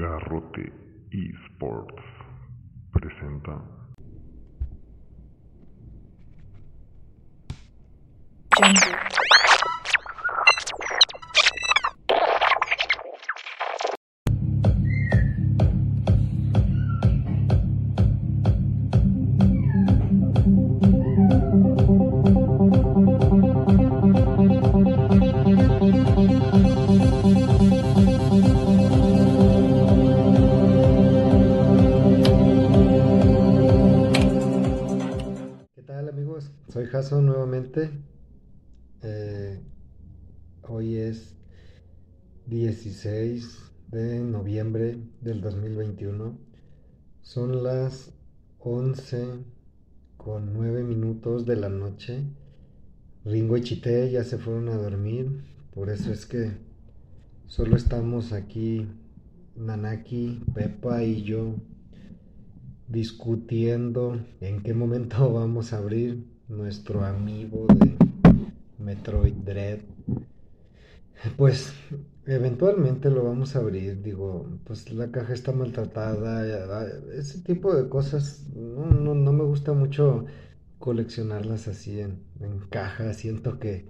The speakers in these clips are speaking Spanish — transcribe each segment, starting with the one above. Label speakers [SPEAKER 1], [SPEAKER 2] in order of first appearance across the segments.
[SPEAKER 1] Garrote Esports presenta.
[SPEAKER 2] Eh, hoy es 16 de noviembre del 2021. Son las 11 con 9 minutos de la noche. Ringo y Chité ya se fueron a dormir. Por eso es que solo estamos aquí, Nanaki, Pepa y yo discutiendo en qué momento vamos a abrir nuestro amigo de Metroid Dread. Pues eventualmente lo vamos a abrir, digo, pues la caja está maltratada, ya- ese tipo de cosas, no, no, no me gusta mucho coleccionarlas así en, en caja, siento que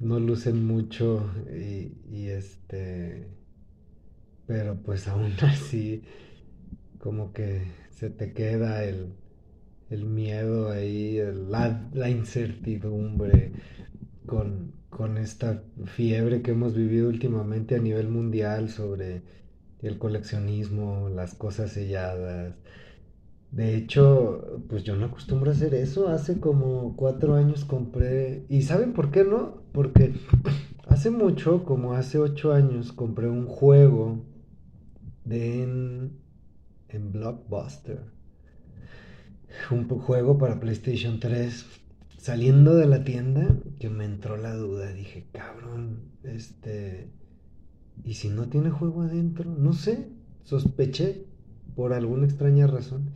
[SPEAKER 2] no lucen mucho y, y este, pero pues aún así como que se te queda el, el miedo ahí, la, la incertidumbre con, con esta fiebre que hemos vivido últimamente a nivel mundial sobre el coleccionismo, las cosas selladas. De hecho, pues yo no acostumbro a hacer eso. Hace como cuatro años compré... ¿Y saben por qué no? Porque hace mucho, como hace ocho años, compré un juego de en, en Blockbuster. Un juego para PlayStation 3. Saliendo de la tienda, que me entró la duda. Dije, cabrón, este... ¿Y si no tiene juego adentro? No sé, sospeché por alguna extraña razón.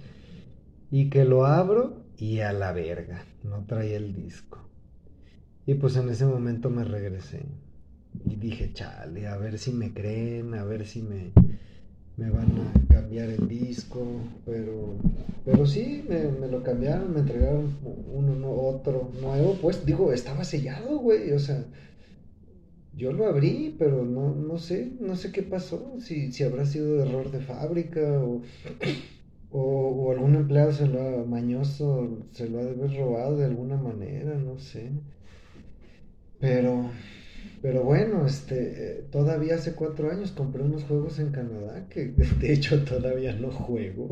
[SPEAKER 2] Y que lo abro y a la verga, no traía el disco. Y pues en ese momento me regresé. Y dije, chale, a ver si me creen, a ver si me, me van a cambiar el disco. Pero, pero sí, me, me lo cambiaron, me entregaron uno, no, otro nuevo. Pues digo, estaba sellado, güey. O sea, yo lo abrí, pero no, no sé, no sé qué pasó. Si, si habrá sido error de fábrica o, o, o algún empleado se lo ha, mañoso, se lo ha de haber robado de alguna manera, no sé. Pero, pero bueno, este, eh, todavía hace cuatro años compré unos juegos en Canadá que de hecho todavía no juego.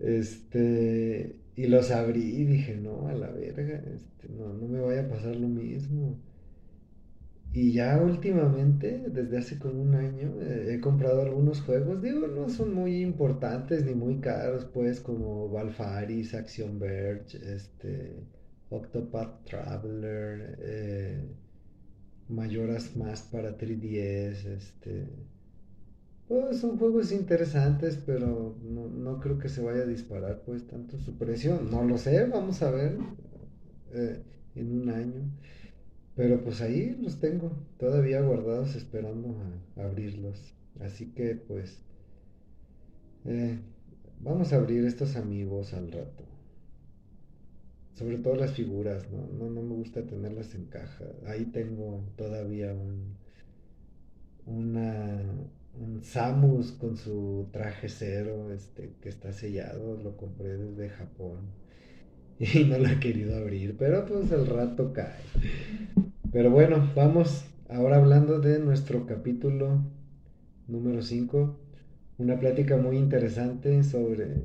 [SPEAKER 2] Este, y los abrí y dije, no, a la verga, este, no, no me vaya a pasar lo mismo. Y ya últimamente, desde hace como un año, eh, he comprado algunos juegos. Digo, no son muy importantes ni muy caros, pues, como Valfaris, Action Verge, este, Octopath Traveler, eh, Majora's Mask para 3DS, este. Pues son juegos interesantes, pero no, no creo que se vaya a disparar, pues, tanto su precio. No lo sé, vamos a ver eh, en un año. Pero pues ahí los tengo, todavía guardados esperando a abrirlos. Así que pues eh, vamos a abrir estos amigos al rato. Sobre todo las figuras, ¿no? No, no me gusta tenerlas en caja. Ahí tengo todavía un, una, un Samus con su traje cero, este, que está sellado, lo compré desde Japón. Y no lo he querido abrir, pero pues el rato cae. Pero bueno, vamos ahora hablando de nuestro capítulo número 5. Una plática muy interesante sobre,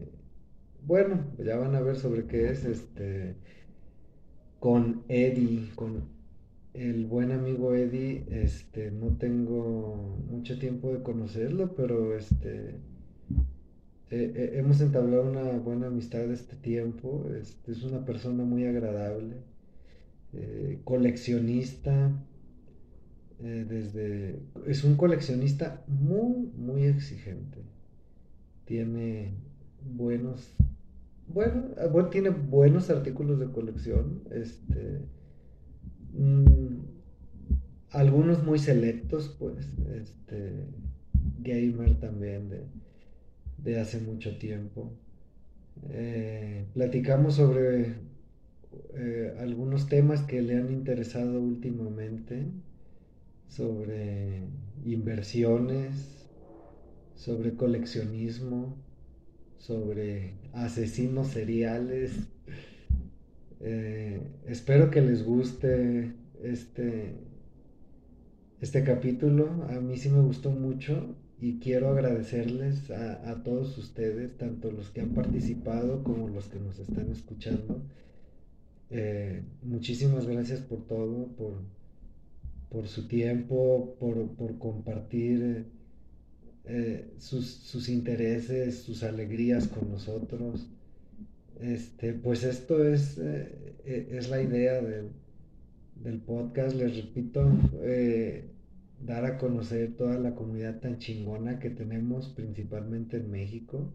[SPEAKER 2] bueno, ya van a ver sobre qué es, este, con Eddie, con el buen amigo Eddie, este, no tengo mucho tiempo de conocerlo, pero este, hemos entablado una buena amistad este tiempo, este, es una persona muy agradable eh, coleccionista, eh, desde, es un coleccionista muy, muy exigente. Tiene buenos, bueno, ah, bueno, tiene buenos artículos de colección, este, mm, algunos muy selectos, pues, este, gamer también de, de hace mucho tiempo. Eh, platicamos sobre eh, algunos temas que le han interesado últimamente, sobre inversiones, sobre coleccionismo, sobre asesinos seriales. Eh, espero que les guste este, este capítulo. A mí sí me gustó mucho y quiero agradecerles a, todos ustedes, tanto los que han participado como los que nos están escuchando. Eh, muchísimas gracias por todo, por, por su tiempo, por, compartir eh, sus, intereses, sus alegrías con nosotros. Este, pues esto es, eh, es la idea del, del podcast, les repito dar a conocer toda la comunidad tan chingona que tenemos principalmente en México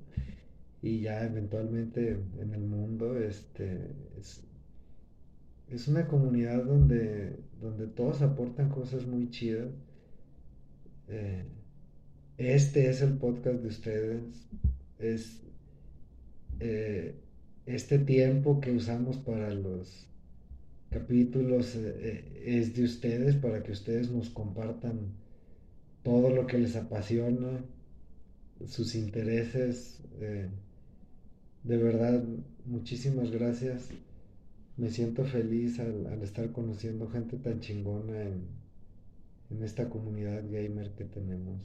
[SPEAKER 2] y ya eventualmente en el mundo. Este es, una comunidad donde donde todos aportan cosas muy chidas. Eh, este es el podcast de ustedes es eh, este tiempo que usamos para los capítulos eh, eh, es de ustedes para que ustedes nos compartan todo lo que les apasiona, sus intereses. De verdad, muchísimas gracias. Me siento feliz al, estar conociendo gente tan chingona en, en, esta comunidad gamer que tenemos.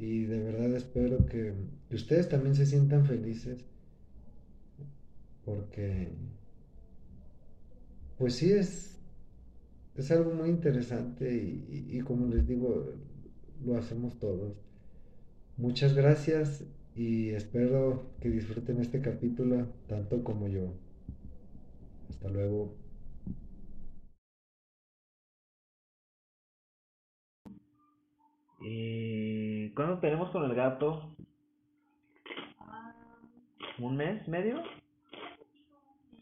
[SPEAKER 2] Y de verdad espero que ustedes también se sientan felices porque pues sí es, es algo muy interesante y, como les digo, lo hacemos todos. Muchas gracias y espero que disfruten este capítulo tanto como yo. Hasta luego.
[SPEAKER 3] ¿Y cuándo tenemos con el gato? ¿Un mes medio?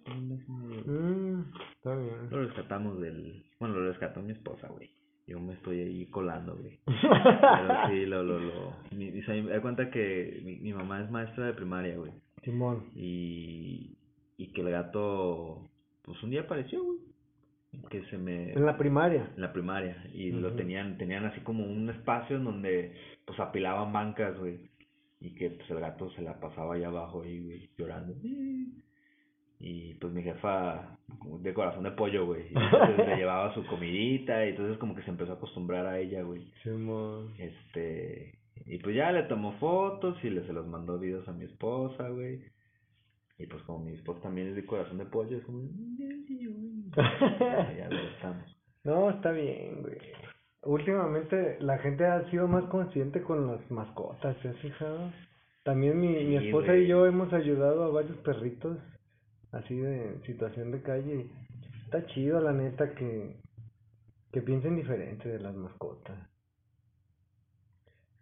[SPEAKER 3] Un mes medio.
[SPEAKER 2] Mm. Está bien.
[SPEAKER 3] Lo rescatamos del. Bueno, lo rescató mi esposa, güey. Yo me estoy ahí colando, güey. Pero sí, lo, lo, lo. Me, da cuenta que mi, mi mamá es maestra de primaria, güey.
[SPEAKER 2] Simón.
[SPEAKER 3] Y. Y que el gato. Pues un día apareció, güey. Que se me.
[SPEAKER 2] En la primaria.
[SPEAKER 3] En la primaria. Y lo tenían. Tenían así como un espacio en donde. Pues apilaban bancas, güey. Y que pues el gato se la pasaba allá abajo ahí, güey, llorando. Y pues mi jefa, de corazón de pollo, güey. Y le llevaba su comidita y entonces como que se empezó a acostumbrar a ella, güey.
[SPEAKER 2] Sí,
[SPEAKER 3] este, y pues ya le tomó fotos y le se los mandó videos a mi esposa, güey. Y pues como mi esposa también es de corazón de pollo, es como, ya, ya lo estamos.
[SPEAKER 2] No, está bien, güey. Últimamente la gente ha sido más consciente con las mascotas, ¿te has fijado? También mi, mi esposa y yo hemos ayudado a varios perritos así de situación de calle. Está chido, la neta, que, que piensen diferente de las mascotas.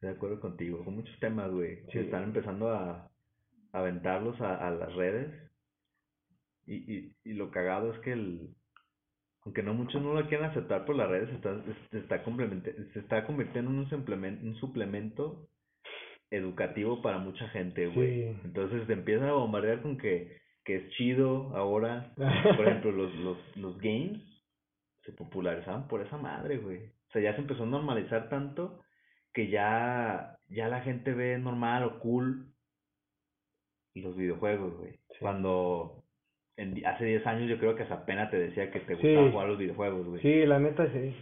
[SPEAKER 3] De acuerdo contigo, con muchos temas, güey. Sí. Están empezando a, aventarlos a, a las redes. Y, y, y lo cagado es que el, aunque no muchos no lo quieren aceptar por las redes, está, se, está se está convirtiendo en un suplemento, un suplemento educativo para mucha gente, güey. Entonces te empiezan a bombardear con que que es chido ahora. Por ejemplo, los, los, los games se popularizaban por esa madre, güey. O sea, ya se empezó a normalizar tanto que ya, ya la gente ve normal o cool los videojuegos, güey. Cuando en, hace 10 años yo creo que esa pena te decía que te gustaba jugar los videojuegos, güey.
[SPEAKER 2] Sí, la neta sí.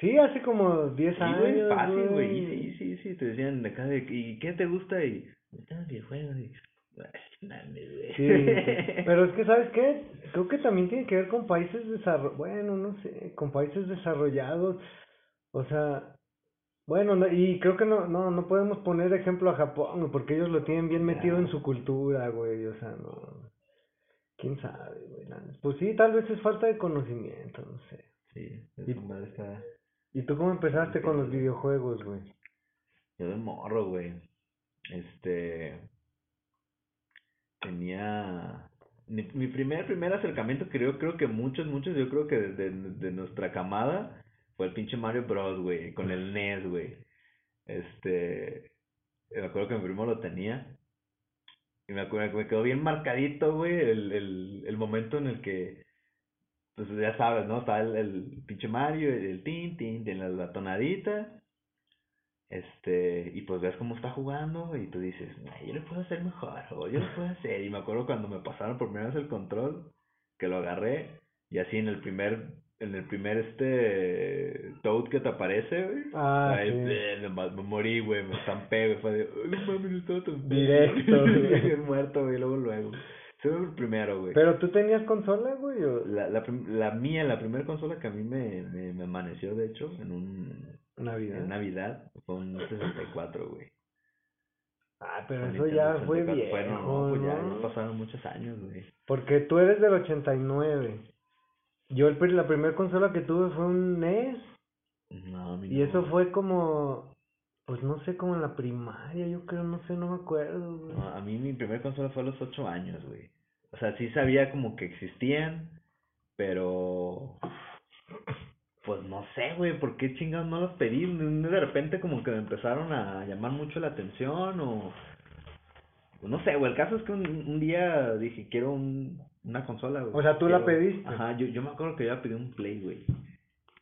[SPEAKER 2] Sí, hace como 10 años. Güey,
[SPEAKER 3] fácil, güey. Sí, sí, sí, te decían de acá ¿y qué te gusta? Y, me gustan videojuegos. Y,
[SPEAKER 2] Sí, pero es que, ¿sabes qué? Creo que también tiene que ver con países desarrollados, bueno, no sé, con países desarrollados, o sea, bueno, y creo que no, no, no podemos poner ejemplo a Japón, porque ellos lo tienen bien metido en su cultura, güey, o sea, no, quién sabe, güey, pues sí, tal vez es falta de conocimiento, no sé.
[SPEAKER 3] Sí, y, está...
[SPEAKER 2] ¿Y tú cómo empezaste con los videojuegos, güey?
[SPEAKER 3] Yo de morro, güey, este tenía mi, mi primer primer acercamiento yo creo que muchos muchos yo creo que desde de nuestra camada fue el pinche Mario Bros güey con el NES güey este, me acuerdo que mi primo lo tenía. Y me acuerdo me quedó bien marcadito, güey, el, el, el momento en el que, pues ya sabes, ¿no? Está el, el pinche Mario, el, tin, tin, tin, la, la tonadita. Este, y pues ves cómo está jugando y tú dices, "Ay, yo le puedo hacer mejor, o yo lo puedo hacer. Y me acuerdo cuando me pasaron por primera vez el control, que lo agarré, y así en el primer, en el primer este Toad que te aparece, güey.
[SPEAKER 2] Ah,
[SPEAKER 3] ahí,
[SPEAKER 2] sí.
[SPEAKER 3] bleh, me, morí, güey, me estampé, güey, fue de, "Ay, no mames, no estaba tan
[SPEAKER 2] Directo, güey.
[SPEAKER 3] Bien muerto, güey, luego, luego. Ese fue el primero, güey.
[SPEAKER 2] Pero tú tenías consola, güey, o
[SPEAKER 3] La, la, la mía, la primera consola que a mí me, me, me amaneció, de hecho, en un,
[SPEAKER 2] Navidad.
[SPEAKER 3] en Navidad, fue un 64, güey.
[SPEAKER 2] Ah, pero eso ya fue
[SPEAKER 3] 64.
[SPEAKER 2] viejo,
[SPEAKER 3] Fue, no, pues ya, ya pasaron muchos años, güey.
[SPEAKER 2] Porque tú eres del 89. Yo el, la primera consola que tuve fue un NES.
[SPEAKER 3] No,
[SPEAKER 2] Y
[SPEAKER 3] no.
[SPEAKER 2] eso fue como, pues no sé, como en la primaria, yo creo, no sé, no me acuerdo, güey.
[SPEAKER 3] No, a mí mi primer consola fue a los 8 años, güey. O sea, sí sabía como que existían, pero... Pues no sé, güey, ¿por qué chingados no los pedí? De repente como que me empezaron a llamar mucho la atención o... No sé, güey, el caso es que un, un día dije, quiero un, una consola, güey.
[SPEAKER 2] O sea, ¿tú la
[SPEAKER 3] Quiero-
[SPEAKER 2] pediste?
[SPEAKER 3] Ajá, yo, yo me acuerdo que yo pedí un Play, güey.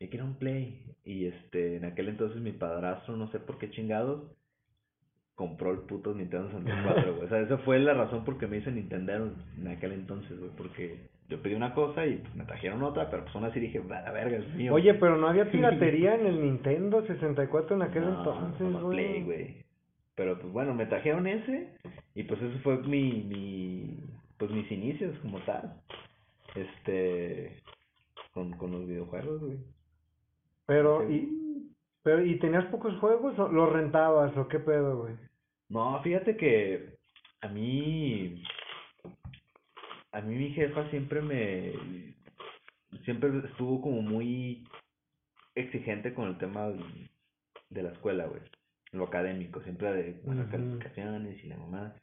[SPEAKER 3] Yo quería un Play. Y este, en aquel entonces mi padrastro, no sé por qué chingados, compró el puto Nintendo 64, güey. O sea, esa fue la razón por que me hice Nintendo en aquel entonces, güey. Porque yo pedí una cosa y pues, me trajeron otra, pero pues aún así dije, va la verga, es mío.
[SPEAKER 2] Oye, pero no había piratería en el Nintendo 64 en aquel
[SPEAKER 3] No,
[SPEAKER 2] entonces, güey.
[SPEAKER 3] Güey. Pero pues bueno, me trajeron ese y pues eso fue mi, mi, pues mis inicios como tal. Este, con, con los videojuegos, güey.
[SPEAKER 2] Pero,
[SPEAKER 3] Sí.
[SPEAKER 2] y, pero, ¿y tenías pocos juegos o los rentabas o qué pedo, güey?
[SPEAKER 3] No, fíjate que a mí, a mí mi jefa siempre me, siempre estuvo como muy exigente con el tema de la escuela, güey, lo académico, siempre de buenas
[SPEAKER 2] Ujú.
[SPEAKER 3] calificaciones y la mamá.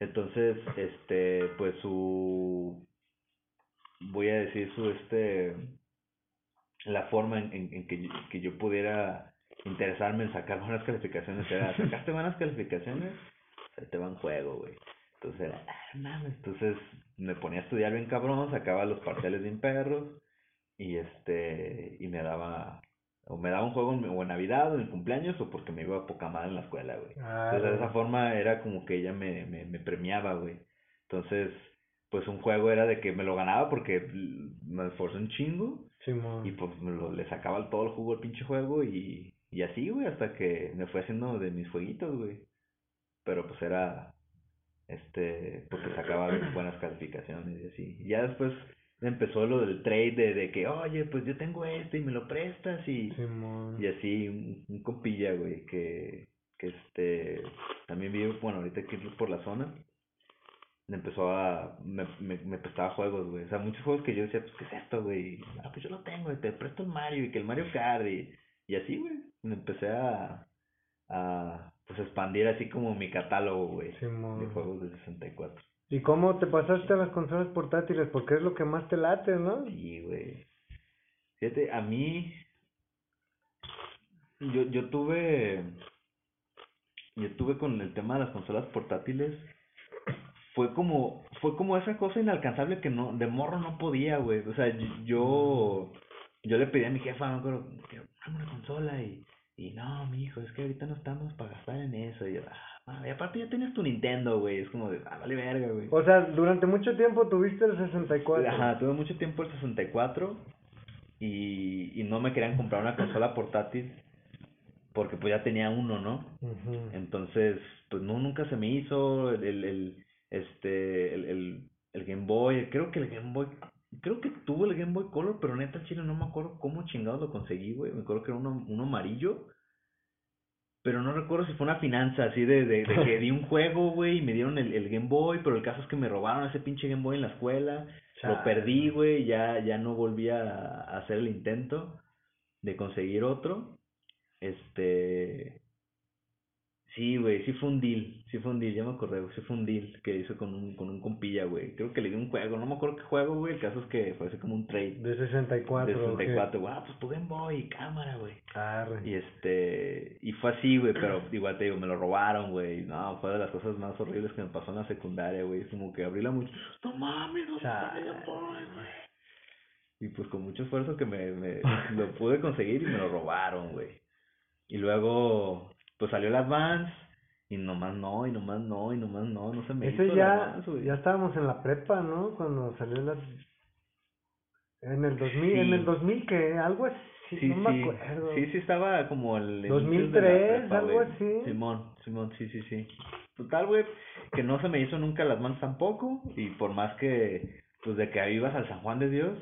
[SPEAKER 3] Entonces, este, pues su, voy a decir su, este, la forma en, en, que, yo, que yo pudiera interesarme en sacar buenas calificaciones era, ¿sacaste buenas calificaciones? Se te va en juego, güey. Entonces era, ah, mames. Entonces me ponía a estudiar bien cabrón, sacaba los parciales bien perros y este, y me daba, o me daba un juego en, o en Navidad o en cumpleaños o porque me iba a poca madre en la escuela, güey.
[SPEAKER 2] Ah,
[SPEAKER 3] Entonces de esa forma era como que ella me, me, me premiaba, güey. Entonces, pues un juego era de que me lo ganaba porque me esforcé un chingo
[SPEAKER 2] Simón.
[SPEAKER 3] y pues me lo, le sacaba todo el jugo al pinche juego y, y así, güey, hasta que me fue haciendo de mis jueguitos, güey. Pero pues era, este, porque sacaba buenas calificaciones y así. Y ya después empezó lo del trade de, de que, oye, pues yo tengo este y me lo prestas y... Y así, un, un compilla, güey, que, que este, también vive, bueno, ahorita aquí por la zona, me empezó a, me, me, me prestaba juegos, güey, o sea, muchos juegos que yo decía, pues, ¿qué es esto, güey? Ah, pues yo lo tengo, y te presto el Mario, y que el Mario Kart, y, y así, güey, me empecé a, a, pues, expandir así como mi catálogo, güey, de
[SPEAKER 2] Simón.
[SPEAKER 3] juegos de 64.
[SPEAKER 2] ¿Y cómo te pasaste a las consolas portátiles? Porque es lo que más te late, ¿no?
[SPEAKER 3] Sí, güey. Fíjate, a mí, yo, yo tuve, yo tuve con el tema de las consolas portátiles, fue como, fue como esa cosa inalcanzable que no, de morro no podía, güey. O sea, yo, yo le pedí a mi jefa, no que dame una consola y, y no, mi hijo, es que ahorita no estamos para gastar en eso. Y yo, ah, y aparte ya tienes tu Nintendo, güey. Es como de, ah, vale verga, güey.
[SPEAKER 2] O sea, durante mucho tiempo tuviste el 64.
[SPEAKER 3] Ajá, tuve mucho tiempo el 64 y, y no me querían comprar una consola portátil porque pues ya tenía uno, ¿no? Entonces, pues no, nunca se me hizo el, el, el, este, el, el, el Game Boy, creo que el Game Boy, creo que tuve el Game Boy Color, pero neta, chile, no me acuerdo cómo chingados lo conseguí, güey, me acuerdo que era uno, uno amarillo, pero no recuerdo si fue una finanza así de, de, de que di un juego, güey, y me dieron el, el Game Boy, pero el caso es que me robaron ese pinche Game Boy en la escuela, lo perdí, güey, ya, ya no volví a, a hacer el intento de conseguir otro. Este. Sí, güey, sí fue un deal, sí fue un deal, ya me acordé, güey, sí fue un deal que hice con un, con un compilla, güey. Creo que le di un juego, no me acuerdo qué juego, güey, el caso es que fue así como un trade
[SPEAKER 2] De 64.
[SPEAKER 3] de
[SPEAKER 2] ¿o qué?
[SPEAKER 3] 64, güey, ah, pues tu Game Boy, cámara, güey. Y este, y fue así, güey, pero igual te digo, me lo robaron, güey. No, fue de las cosas más horribles que me pasó en la secundaria, güey. Es como que abrí la mucho, no mames, no güey. Y pues con mucho esfuerzo que me, me lo pude conseguir y me lo robaron, güey. Y luego, pues salió el Advance, y nomás no, y nomás no, y nomás no, no se me hizo
[SPEAKER 2] Ese
[SPEAKER 3] el
[SPEAKER 2] ya, ya estábamos en la prepa, ¿no? Cuando salió la... En el 2000,
[SPEAKER 3] Sí.
[SPEAKER 2] en el 2000 que algo así,
[SPEAKER 3] Sí,
[SPEAKER 2] no me acuerdo.
[SPEAKER 3] sí, sí estaba como el... inicios de la
[SPEAKER 2] 2003,
[SPEAKER 3] prepa,
[SPEAKER 2] algo así.
[SPEAKER 3] Simón, Simón, sí, sí, sí. Total, güey, que no se me hizo nunca las manos tampoco, y por más que, pues de que ahí ibas al San Juan de Dios,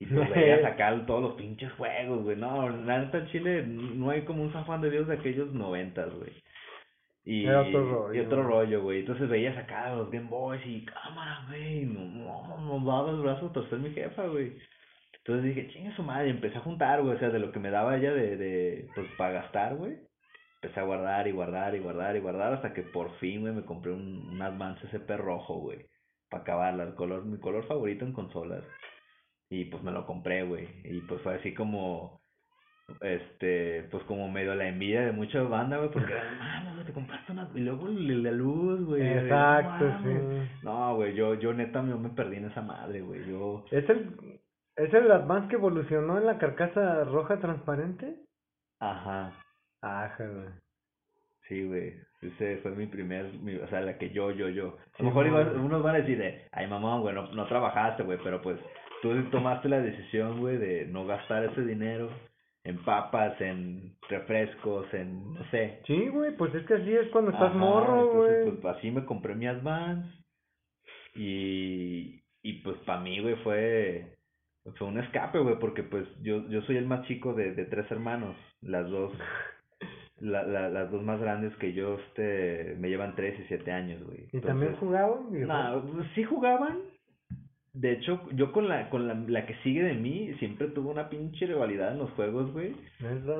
[SPEAKER 3] y pues veías acá todos los pinches juegos, güey, no, en Chile no hay como un San Juan de Dios de aquellos noventas, güey. Y,
[SPEAKER 2] Era otro rollo,
[SPEAKER 3] y otro
[SPEAKER 2] güey.
[SPEAKER 3] rollo, güey. Entonces veías acá los Game Boys y cámara, güey. No, no, no daba el brazo a torcer mi jefa, güey. Entonces dije, chinga su madre, y empecé a juntar, güey, o sea, de lo que me daba ella de, de pues, para gastar, güey. Empecé a guardar y guardar y guardar y guardar hasta que por fin, güey, me compré un, un Advance SP rojo, güey, para acabarla, el color, mi color favorito en consolas. Y pues me lo compré, güey, y pues fue así como, este, pues como medio la envidia de mucha banda, güey, porque, mames, güey, te compraste una, y luego la luz, güey.
[SPEAKER 2] Exacto,
[SPEAKER 3] mames".
[SPEAKER 2] sí.
[SPEAKER 3] No, güey, yo, yo neta yo me perdí en esa madre, güey, yo...
[SPEAKER 2] ¿Es el, ¿Es el Advance que evolucionó en la carcasa roja transparente?
[SPEAKER 3] Ajá,
[SPEAKER 2] Ajá, güey.
[SPEAKER 3] sí, güey. Ese fue mi primer, mi, o sea, la que yo, yo, yo. A
[SPEAKER 2] Sí,
[SPEAKER 3] lo mejor igual unos van a decir de, ay mamá, güey, no, no trabajaste, güey, pero pues tú tomaste la decisión, güey, de no gastar ese dinero en papas, en refrescos, en, no sé.
[SPEAKER 2] Sí, güey, pues es que así es cuando estás
[SPEAKER 3] Ajá,
[SPEAKER 2] morro,
[SPEAKER 3] entonces,
[SPEAKER 2] güey.
[SPEAKER 3] pues así me compré mi Advance y, y pues para mí, güey, fue, fue un escape, güey, porque pues yo, yo soy el más chico de, de tres hermanos, las dos, la, la, las dos más grandes que yo, este, me llevan tres y siete años, güey.
[SPEAKER 2] ¿Y también jugaban?
[SPEAKER 3] no, pues, sí jugaban. De hecho, yo con la, con la, la que sigue de mí, siempre tuve una pinche rivalidad en los juegos, güey.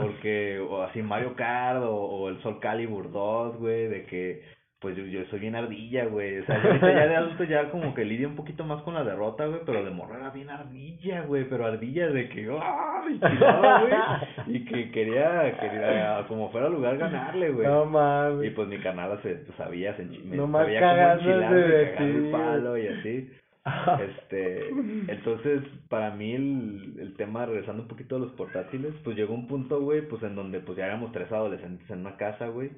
[SPEAKER 3] Porque, o así Mario Kart, o, o el Soul Calibur 2, güey, de que, pues yo, yo soy bien ardilla, güey. O sea, yo ahorita ya de adulto ya como que lidio un poquito más con la derrota, güey, pero de morro era bien ardilla, güey, pero ardilla de que, ¡ay! tiraba, güey, y que quería, quería, como fuera lugar, ganarle, güey.
[SPEAKER 2] No
[SPEAKER 3] Y
[SPEAKER 2] mames.
[SPEAKER 3] pues mi canal se, pues, sabía, se me
[SPEAKER 2] Nomás
[SPEAKER 3] sabía
[SPEAKER 2] cagándose
[SPEAKER 3] enchilarme,
[SPEAKER 2] de
[SPEAKER 3] el palo y así. Este, entonces, para mí el, el tema, regresando un poquito a los portátiles, pues llegó un punto, güey, pues en donde pues ya éramos tres adolescentes en una casa, güey.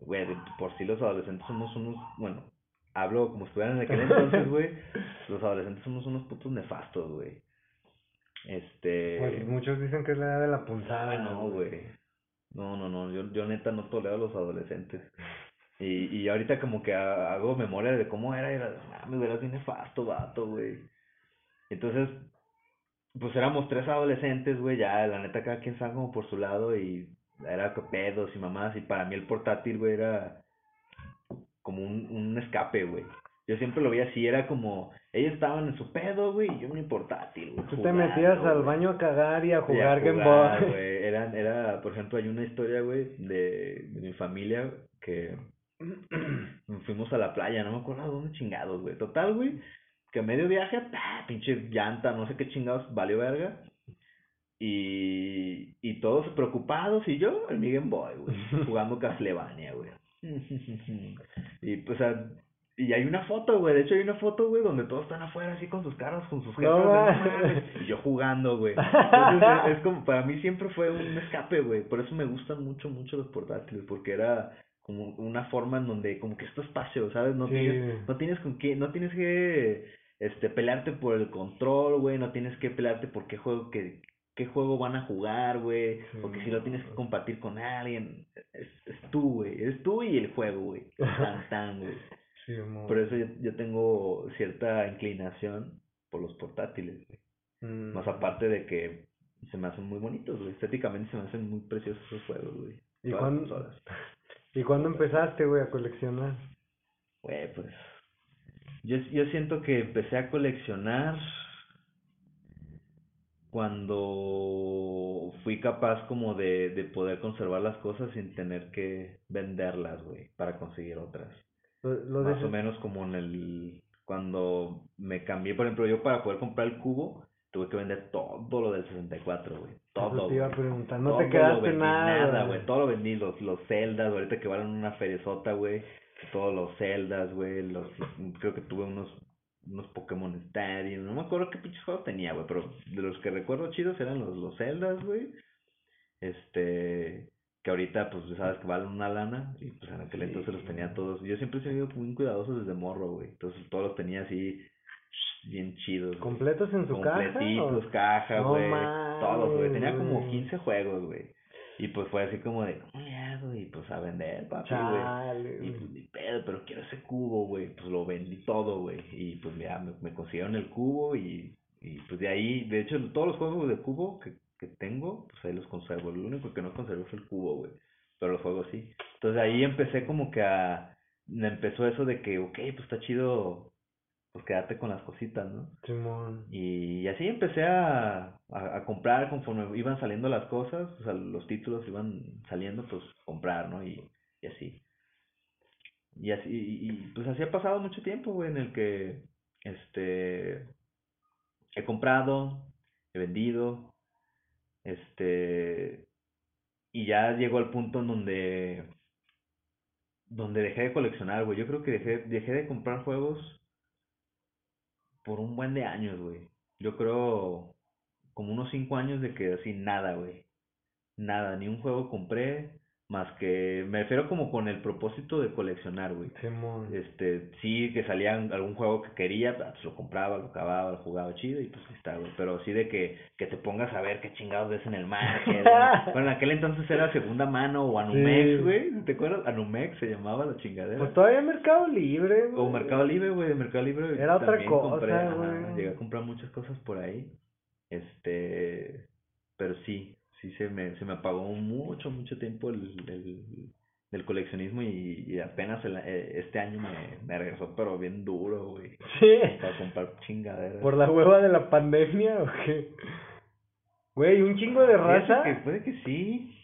[SPEAKER 3] Güey, por sí los adolescentes somos unos, bueno, hablo como estuvieran en aquel entonces, güey, los adolescentes somos unos putos nefastos, güey. Este...
[SPEAKER 2] Pues muchos dicen que es la edad de la punzada.
[SPEAKER 3] Ay, no, güey. No, no, no, yo, yo neta no tolero a los adolescentes. Y, y ahorita como que ha- hago memoria de cómo era, y era, ah, me hubieras bien nefasto, vato, güey. Entonces, pues éramos tres adolescentes, güey, ya, la neta cada quien estaba como por su lado y era pedos y mamás, y para mí el portátil, güey, era como un, un escape, güey. Yo siempre lo vi así, era como, ellos estaban en su pedo, güey, y yo en mi portátil, güey.
[SPEAKER 2] Tú te
[SPEAKER 3] jugando,
[SPEAKER 2] metías al
[SPEAKER 3] güey.
[SPEAKER 2] baño a cagar y a
[SPEAKER 3] Y a
[SPEAKER 2] jugar Game
[SPEAKER 3] jugar,
[SPEAKER 2] Boy.
[SPEAKER 3] güey. Eran, era, por ejemplo, hay una historia, güey, de, de mi familia que fuimos a la playa, no me acuerdo de dónde chingados, güey. Total, güey, que a medio viaje, ¡pah! pinche llanta, no sé qué chingados, valió verga. Y, y todos preocupados, y yo en mi Game Boy, güey, jugando Castlevania, güey. y pues, sea, y hay una foto, güey, de hecho hay una foto, güey, donde todos están afuera así con sus caras, con sus de, "No y yo jugando, güey. Entonces, es, es como, para mí siempre fue un escape, güey, por eso me gustan mucho, mucho los portátiles, porque era como una forma en donde como que es tu espacio, ¿sabes? No
[SPEAKER 2] Sí.
[SPEAKER 3] tienes, no tienes con qué, no tienes que, este, pelearte por el control, güey, no tienes que pelearte por qué juego que, qué juego van a jugar, güey, o que si lo tienes que compartir con alguien, es, es tú, güey, es tú y el juego, güey, tan, tan, güey.
[SPEAKER 2] Sí.
[SPEAKER 3] Por eso yo, yo tengo cierta inclinación por los portátiles, güey.
[SPEAKER 2] Mm.
[SPEAKER 3] Más aparte de que se me hacen muy bonitos, güey. Estéticamente se me hacen muy preciosos esos juegos, güey.
[SPEAKER 2] ¿Y cuándo. ¿Y cuándo empezaste, güey, a coleccionar?
[SPEAKER 3] Güey, pues. Yo, yo siento que empecé a coleccionar. cuando fui capaz como de, de poder conservar las cosas sin tener que venderlas, güey, para conseguir otras.
[SPEAKER 4] Lo, lo de
[SPEAKER 3] Más o menos como en el... Cuando me cambié, por ejemplo, yo para poder comprar el cubo, tuve que vender todo lo del 64, güey. Todo,
[SPEAKER 4] Eso te iba a preguntar, no
[SPEAKER 3] Todo
[SPEAKER 4] te quedaste
[SPEAKER 3] vendí,
[SPEAKER 4] nada.
[SPEAKER 3] Nada, güey. Todo lo vendí, los, los celdas, ahorita que valen una feriezota, güey. Todos los celdas, güey. Los, creo que tuve unos, unos Pokémon Stadium. No me acuerdo qué pinches juegos tenía, güey. Pero de los que recuerdo chidos eran los, los celdas, güey. Este, que ahorita, pues, sabes que valen una lana. Y pues en aquel entonces los tenía todos. Yo siempre he sido muy cuidadoso desde morro, güey. Entonces todos los tenía así, bien chidos.
[SPEAKER 4] ¿Completos en su caja?
[SPEAKER 3] Completitos,
[SPEAKER 4] o-
[SPEAKER 3] caja,
[SPEAKER 4] No
[SPEAKER 3] güey. todos, güey. Tenía como
[SPEAKER 4] güey.
[SPEAKER 3] 15 juegos, güey. Y pues fue así como de, ¿cómo le hago? Y pues a vender, papi, güey. Y pues ni pedo, pero quiero ese cubo, güey. Pues lo vendí todo, güey. Y pues ya me, me consiguieron el cubo y, y pues de ahí, de hecho, todos los juegos de cubo que, que tengo, pues ahí los conservo. Lo único que no conservo es el cubo, güey. Pero los juegos sí. Entonces ahí empecé como que a, me empezó eso de que, ok, pues está chido, pues quedarte con las cositas, ¿no?
[SPEAKER 4] Simón.
[SPEAKER 3] Y así empecé a, a, a comprar conforme iban saliendo las cosas, o sea, los títulos iban saliendo, pues comprar, ¿no? Y, y así. Y así, y, y, pues así ha pasado mucho tiempo, güey, en el que, este, he comprado, he vendido, este, y ya llegó al punto en donde, donde dejé de coleccionar, güey. Yo creo que dejé, dejé de comprar juegos por un buen de años, güey. Yo creo como unos cinco años de que así nada, güey. Nada, ni un juego compré, más que me refiero como con el propósito de coleccionar, güey.
[SPEAKER 4] Simón.
[SPEAKER 3] Este, sí, que salía algún juego que quería, pues lo compraba, lo acababa, lo jugaba chido y pues está, güey. Pero sí de que, que te pongas a ver qué chingados ves en el market. güey. bueno, en aquel entonces era segunda mano o Anumex,
[SPEAKER 4] Sí.
[SPEAKER 3] güey. ¿Te acuerdas? Anumex se llamaba la chingadera.
[SPEAKER 4] Pues todavía Mercado Libre,
[SPEAKER 3] O
[SPEAKER 4] güey.
[SPEAKER 3] Mercado Libre, güey, Mercado Libre.
[SPEAKER 4] Era otra cosa, güey.
[SPEAKER 3] llegué a comprar muchas cosas por ahí. Este, pero sí, sí se me, se me apagó mucho, mucho tiempo el, el, el coleccionismo y, y apenas el- eh, este año me, me regresó, pero bien duro, güey,
[SPEAKER 4] Sí.
[SPEAKER 3] para comprar chingaderas.
[SPEAKER 4] ¿Por la hueva de la pandemia o qué? Güey, un chingo de raza.
[SPEAKER 3] que puede que sí.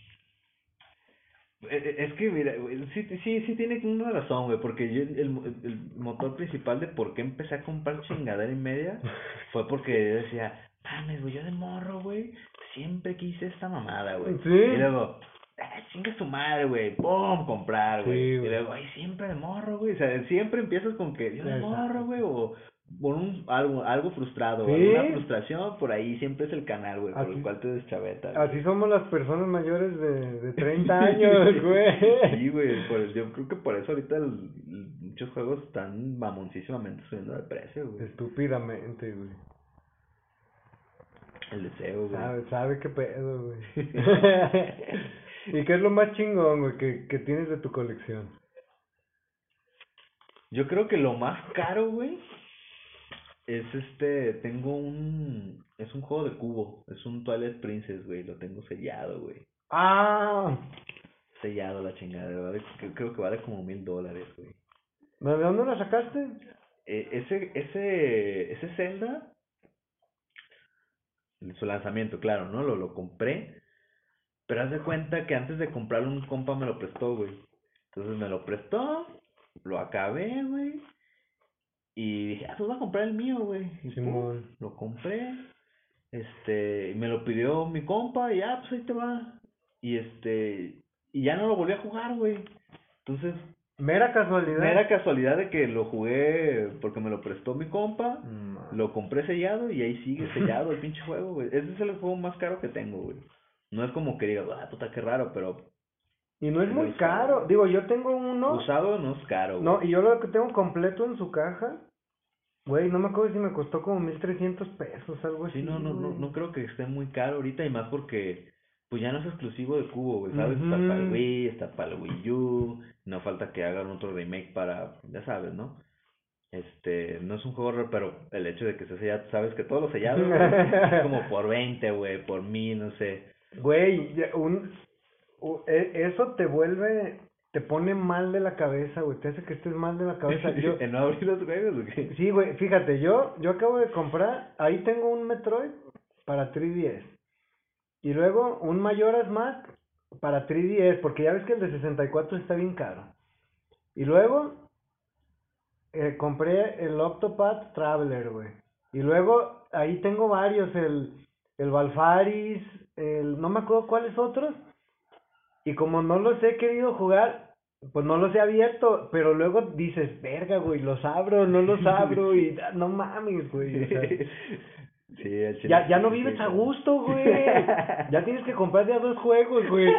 [SPEAKER 3] Eh, eh, Es que, mira, sí, sí, sí tiene una razón, güey, porque yo, el, el, el motor principal de por qué empecé a comprar chingadera y media fue porque yo decía, mames, güey, yo de morro, güey, siempre quise esta mamada, güey.
[SPEAKER 4] Sí.
[SPEAKER 3] Y luego, ah, chinga su madre, güey, pum, comprar, güey.
[SPEAKER 4] Sí,
[SPEAKER 3] y luego, ay, siempre de morro, güey, o sea, siempre empiezas con que yo de morro, güey, o por un, algo, algo frustrado,
[SPEAKER 4] Sí.
[SPEAKER 3] alguna frustración, por ahí siempre es el canal, güey, por el cual te deschaveta. güey.
[SPEAKER 4] Así somos las personas mayores de, de 30 años, güey.
[SPEAKER 3] Sí, güey, por- yo creo que por eso ahorita el- el- muchos juegos están mamoncísimamente subiendo de precio, güey.
[SPEAKER 4] Estúpidamente, güey.
[SPEAKER 3] El deseo, güey.
[SPEAKER 4] Sabe, sabe qué pedo, güey. ¿Y qué es lo más chingón, güey, que, que tienes de tu colección?
[SPEAKER 3] Yo creo que lo más caro, güey, es este, tengo un, es un juego de cubo, es un Twilight Princess, güey, lo tengo sellado, güey.
[SPEAKER 4] ¡Ah!
[SPEAKER 3] Sellado la chingada, vale, creo que vale como mil dólares, güey.
[SPEAKER 4] ¿De dónde lo sacaste?
[SPEAKER 3] Eh, ese, ese, ese Zelda, su lanzamiento, claro, ¿no? Lo, lo compré, pero haz de cuenta que antes de comprarlo un compa me lo prestó, güey. Entonces me lo prestó, lo acabé, güey, y dije, ah, pues voy a comprar el mío, güey. Y pum, lo compré, este, me lo pidió mi compa, y ah, pues ahí te va. Y este, y ya no lo volví a jugar, güey. Entonces,
[SPEAKER 4] Mera casualidad.
[SPEAKER 3] Mera casualidad de que lo jugué porque me lo prestó mi compa,
[SPEAKER 4] Mm,
[SPEAKER 3] lo compré sellado y ahí sigue sellado el pinche juego, güey. Ese es el juego más caro que tengo, güey. No es como que diga, ah, puta, qué raro, pero
[SPEAKER 4] Y no es muy caro. Digo, yo tengo uno.
[SPEAKER 3] usado no es caro, güey.
[SPEAKER 4] No, y yo lo que tengo completo en su caja. Güey, no me acuerdo si me costó como 1300 pesos, algo así.
[SPEAKER 3] Sí, no, no, no, no creo que esté muy caro ahorita y más porque pues ya no es exclusivo de Cubo, güey, ¿sabes? Está para el. Wii, está para el Wii U, no falta que hagan otro remake para, ya sabes, ¿no? Este, no es un juego raro, pero el hecho de que esté sellado, sabes que todo lo sellado, güey, es como por 20, güey, por mil, no sé.
[SPEAKER 4] Güey, un, e- eso te vuelve, te pone mal de la cabeza, güey, te hace que estés mal de la cabeza. Yo,
[SPEAKER 3] ¿En no abrir los juegos o qué?
[SPEAKER 4] sí, güey, fíjate, yo, yo acabo de comprar, ahí tengo un Metroid, para 3DS. Y luego un Majora's Mask para 3DS, porque ya ves que el de 64 está bien caro. Y luego eh, compré el Octopath Traveler, güey. Y luego ahí tengo varios, el, el Balfaris, el, no me acuerdo cuáles otros. Y como no los he querido jugar, pues no los he abierto, pero luego dices, verga, güey, los abro, no los abro y no mames, güey. o sea,
[SPEAKER 3] Sí,
[SPEAKER 4] ya, ya no vives a gusto, güey. Ya tienes que comprar de a dos juegos, güey.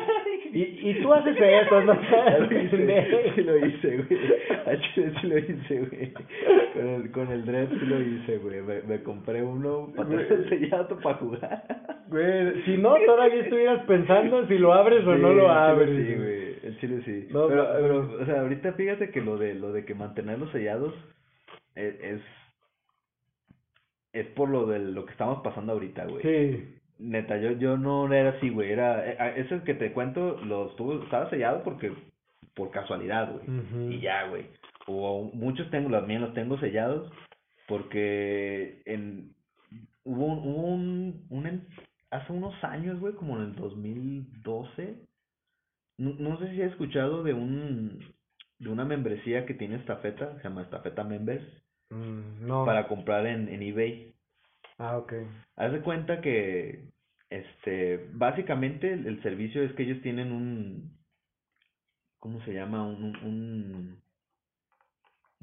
[SPEAKER 4] Y, y tú haces eso, ¿no?
[SPEAKER 3] Lo hice, sí lo hice, güey. Sí lo hice, güey. Con el, con el Dread sí lo hice, güey. Me, me compré uno para sellado para jugar.
[SPEAKER 4] Güey, si no, todavía estuvieras pensando si lo abres o no lo abres.
[SPEAKER 3] Sí, güey. El chile sí.
[SPEAKER 4] No,
[SPEAKER 3] pero, pero, o sea, ahorita fíjate que lo de, lo de que mantenerlos sellados es, es, es por lo de lo que estamos pasando ahorita, güey.
[SPEAKER 4] Sí.
[SPEAKER 3] Neta, yo, yo no era así, güey. Era, eh, ah, ese que te cuento, lo estuvo, estaba sellado porque, por casualidad, güey. Y ya, güey. O muchos tengo, los míos los tengo sellados porque en, hubo un, hubo un, un hace unos años, güey, como en el 2012. No, no sé si has escuchado de un, de una membresía que tiene Estafeta, se llama Estafeta Members,
[SPEAKER 4] Mm, no.
[SPEAKER 3] para comprar en, en eBay.
[SPEAKER 4] Ah, ok.
[SPEAKER 3] Haz de cuenta que, este, básicamente el, el servicio es que ellos tienen un, ¿cómo se llama? Un, un, un-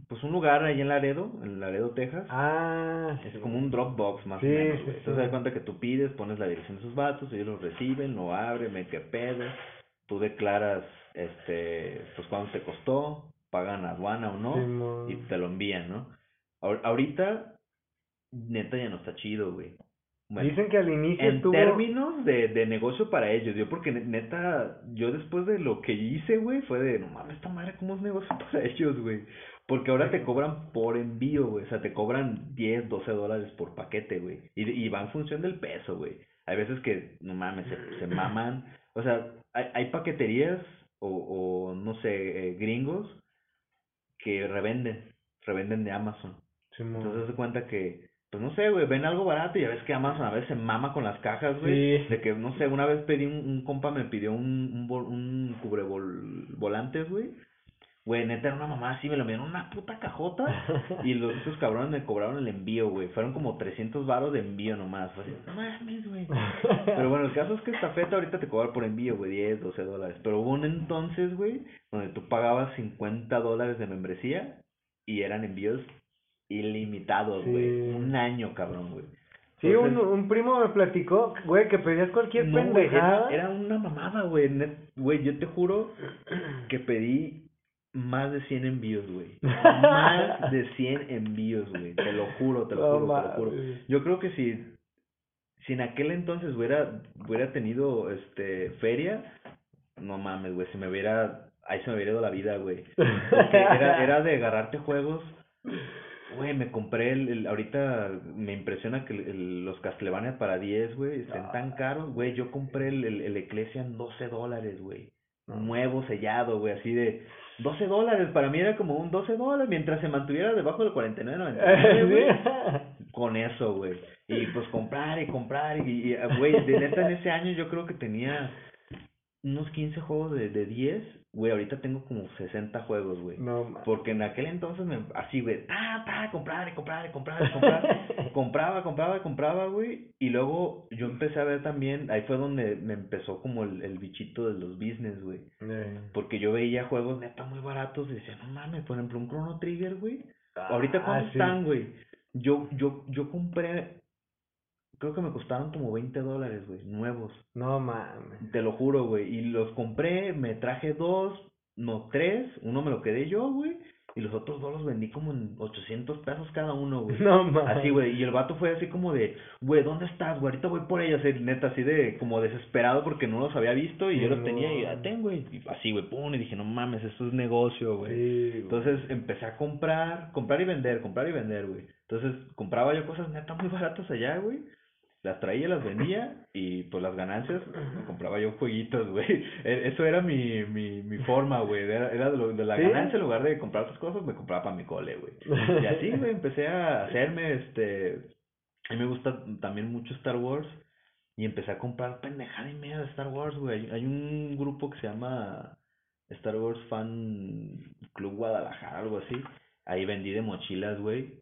[SPEAKER 3] pues un lugar ahí en Laredo, en Laredo, Texas.
[SPEAKER 4] Ah,
[SPEAKER 3] Es
[SPEAKER 4] sí.
[SPEAKER 3] como un Dropbox más
[SPEAKER 4] Sí,
[SPEAKER 3] o menos,
[SPEAKER 4] sí.
[SPEAKER 3] Entonces, haz de cuenta que tú pides, pones la dirección de sus vatos, ellos lo reciben, lo abren, ven qué pedo, tú declaras, este, pues cuánto te costó, pagan aduana o no, y te lo envían, ¿no? Ahor- ahorita, neta ya no está chido, güey. Bueno,
[SPEAKER 4] Dicen que al inicio
[SPEAKER 3] en
[SPEAKER 4] estuvo...
[SPEAKER 3] términos de, de negocio para ellos, yo porque ne- neta, yo después de lo que hice, güey, fue de, no mames, esta madre, ¿cómo es negocio para ellos, güey? Porque ahora te cobran por envío, güey, o sea, te cobran 10, 12 dólares por paquete, güey, y, y va en función del peso, güey. Hay veces que, no mames, se, se maman, o sea, hay, hay paqueterías o, o, no sé, eh, gringos que revenden, revenden de Amazon.
[SPEAKER 4] Simón.
[SPEAKER 3] Entonces se cuenta que, pues no sé, güey, ven algo barato y ya ves que Amazon a veces se mama con las cajas, güey.
[SPEAKER 4] Sí.
[SPEAKER 3] De que, no sé, una vez pedí un, un compa me pidió un, un, bol- un cubrevolantes, güey. Güey, neta era una mamá así, me lo enviaron una puta cajota y los esos cabrones me cobraron el envío, güey. Fueron como 300 varos de envío nomás. Fue así, no mames, güey. Pero bueno, el caso es que esta feta ahorita te cobra por envío, güey, 10, 12 dólares. Pero hubo un entonces, güey, donde tú pagabas 50 dólares de membresía y eran envíos ilimitados, güey.
[SPEAKER 4] Sí.
[SPEAKER 3] Un año, cabrón, güey.
[SPEAKER 4] Sí, un,
[SPEAKER 3] Entonces,
[SPEAKER 4] un primo me platicó, güey, que pedías cualquier
[SPEAKER 3] no, güey,
[SPEAKER 4] pendejada.
[SPEAKER 3] era, era una mamada, güey. net- Güey, yo te juro que pedí más de 100 envíos, güey. Más de 100 envíos, güey. Te lo juro, te lo juro, te lo juro. Yo creo que si, si en aquel entonces hubiera, hubiera tenido este feria, no mames, güey, se me hubiera, ahí se me hubiera ido la vida, güey. Porque era, era de agarrarte juegos. Güey, me compré el, el- ahorita me impresiona que el- el- los Castlevania para 10, güey, estén tan caros, güey. Yo compré el, el, el Ecclesia en 12 dólares, güey. Nuevo, sellado, güey, así de 12 dólares. Para mí era como un 12 dólares mientras se mantuviera debajo del 49.99, güey con eso, güey. Y pues comprar y comprar y, y, güey, de neta en ese año yo creo que tenía unos 15 juegos de, de 10, güey, ahorita tengo como 60 juegos, güey.
[SPEAKER 4] No.
[SPEAKER 3] Porque en aquel entonces me, así, güey, ta, ta, comprar comprar comprar comprar. compraba, compraba, compraba, güey. Y luego yo empecé a ver también, ahí fue donde me empezó como el, el bichito de los business, güey.
[SPEAKER 4] Eh.
[SPEAKER 3] Porque yo veía juegos neta muy baratos y decía, no mames, por ejemplo, un Chrono Trigger, güey. Ahorita
[SPEAKER 4] Ah,
[SPEAKER 3] cuánto
[SPEAKER 4] sí.
[SPEAKER 3] están, güey. Yo, yo, yo compré, creo que me costaron como 20 dólares, güey, nuevos.
[SPEAKER 4] No mames.
[SPEAKER 3] Te lo juro, güey. Y los compré, me traje dos, no tres, uno me lo quedé yo, güey. Y los otros dos los vendí como en 800 pesos cada uno, güey.
[SPEAKER 4] No mames.
[SPEAKER 3] Así, güey, y el vato fue así como de, güey, ¿dónde estás, güey? Ahorita voy por ellos, eh, neta, así de, como desesperado porque no los había visto y yo los tenía y,
[SPEAKER 4] No.
[SPEAKER 3] ah, ten, güey. Y así, güey, pum, y dije, no mames, esto es negocio, güey.
[SPEAKER 4] Sí, güey.
[SPEAKER 3] Entonces empecé a comprar, comprar y vender, comprar y vender, güey. Entonces compraba yo cosas neta muy baratas allá, güey. Las traía, las vendía y pues las ganancias me compraba yo jueguitos, güey. E- Eso era mi, mi, mi forma, güey. Era, era de, lo- de la
[SPEAKER 4] ¿Sí?
[SPEAKER 3] ganancia en lugar de comprar otras cosas, me compraba para mi cole, güey. Y así, güey, empecé a hacerme, este, A mí me gusta también mucho Star Wars. Y empecé a comprar pendejada y media de Star Wars, güey. Hay, hay un grupo que se llama Star Wars Fan Club Guadalajara, algo así. Ahí vendí de mochilas, güey.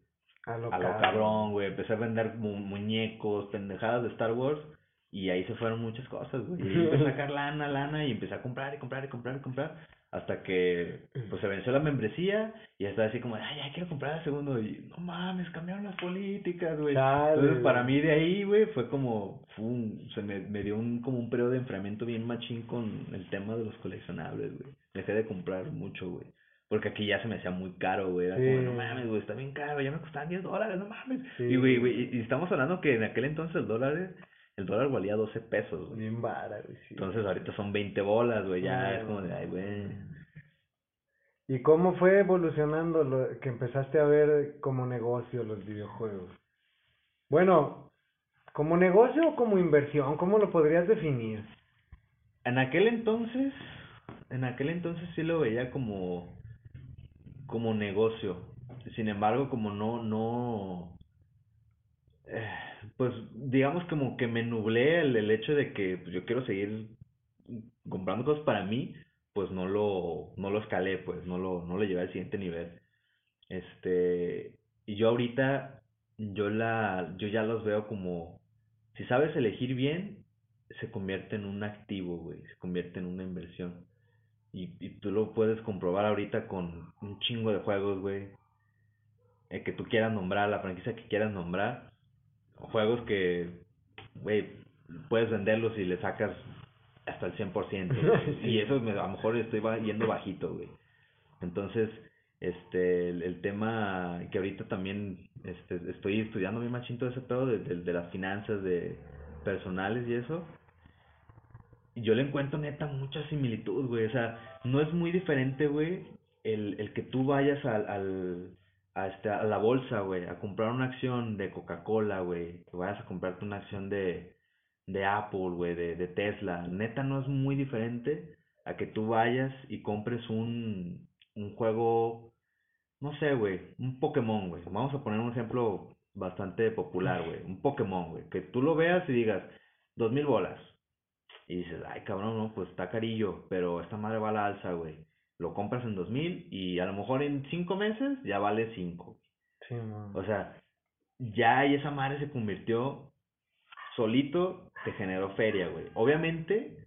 [SPEAKER 4] A lo,
[SPEAKER 3] A lo cabrón, güey. Empecé a vender mu- muñecos, pendejadas de Star Wars. Y ahí se fueron muchas cosas, güey. Y empecé a sacar lana, lana. Y empecé a comprar y comprar y comprar y comprar. Hasta que, pues, se venció la membresía. Y estaba así como, ay, ya quiero comprar el segundo. Y, no mames, cambiaron las políticas, güey. Entonces, para mí de ahí, güey, fue como, fum, se me, me dio un, como un periodo de enfriamiento bien machín con el tema de los coleccionables, güey. Dejé de comprar mucho, güey. Porque aquí ya se me hacía muy caro, güey. Era como, no mames, güey, está bien caro, ya me costaban 10 dólares, no mames.
[SPEAKER 4] Sí.
[SPEAKER 3] Y, güey, güey, y, estamos hablando que en aquel entonces el dólar, el dólar valía 12 pesos, güey.
[SPEAKER 4] Bien vara, güey, sí.
[SPEAKER 3] Entonces ahorita son 20 bolas, güey, ya es como de, ay, güey.
[SPEAKER 4] ¿Y cómo fue evolucionando lo que empezaste a ver como negocio los videojuegos? Bueno, ¿como negocio o como inversión? ¿Cómo lo podrías definir?
[SPEAKER 3] En aquel entonces, en aquel entonces sí lo veía como, como negocio. Sin embargo, como no, no, eh, pues digamos como que me nublé el, el hecho de que pues, yo quiero seguir comprando cosas para mí, pues no lo, no lo escalé, pues no lo, no lo llevé al siguiente nivel. Este, y yo ahorita, yo la, yo ya los veo como, si sabes elegir bien, se convierte en un activo, güey, se convierte en una inversión. Y, y tú lo puedes comprobar ahorita con un chingo de juegos, güey. El que tú quieras nombrar, la franquicia que quieras nombrar. Juegos que, güey, puedes venderlos y le sacas hasta el 100%. güey.
[SPEAKER 4] Sí.
[SPEAKER 3] Y eso me- a lo mejor estoy yendo bajito, güey. Entonces, este, el, el tema que ahorita también este, estoy estudiando bien machín todo ese pedo de, de, de las finanzas de personales y eso. Yo le encuentro neta mucha similitud, güey. O sea, no es muy diferente, güey, el, el que tú vayas al, al, a, este, a la bolsa, güey, a comprar una acción de Coca-Cola, güey. Que vayas a comprarte una acción de, de Apple, güey, de, de Tesla. Neta no es muy diferente a que tú vayas y compres un, un juego, no sé, güey, un Pokémon, güey. Vamos a poner un ejemplo bastante popular, güey. Un Pokémon, güey. Que tú lo veas y digas, dos mil bolas. Y dices, ay, cabrón, no, pues está carillo, pero esta madre va a la alza, güey. Lo compras en dos mil y a lo mejor en cinco meses ya vale cinco.
[SPEAKER 4] Sí, man.
[SPEAKER 3] O sea, ya ahí esa madre se convirtió solito, te generó feria, güey. Obviamente,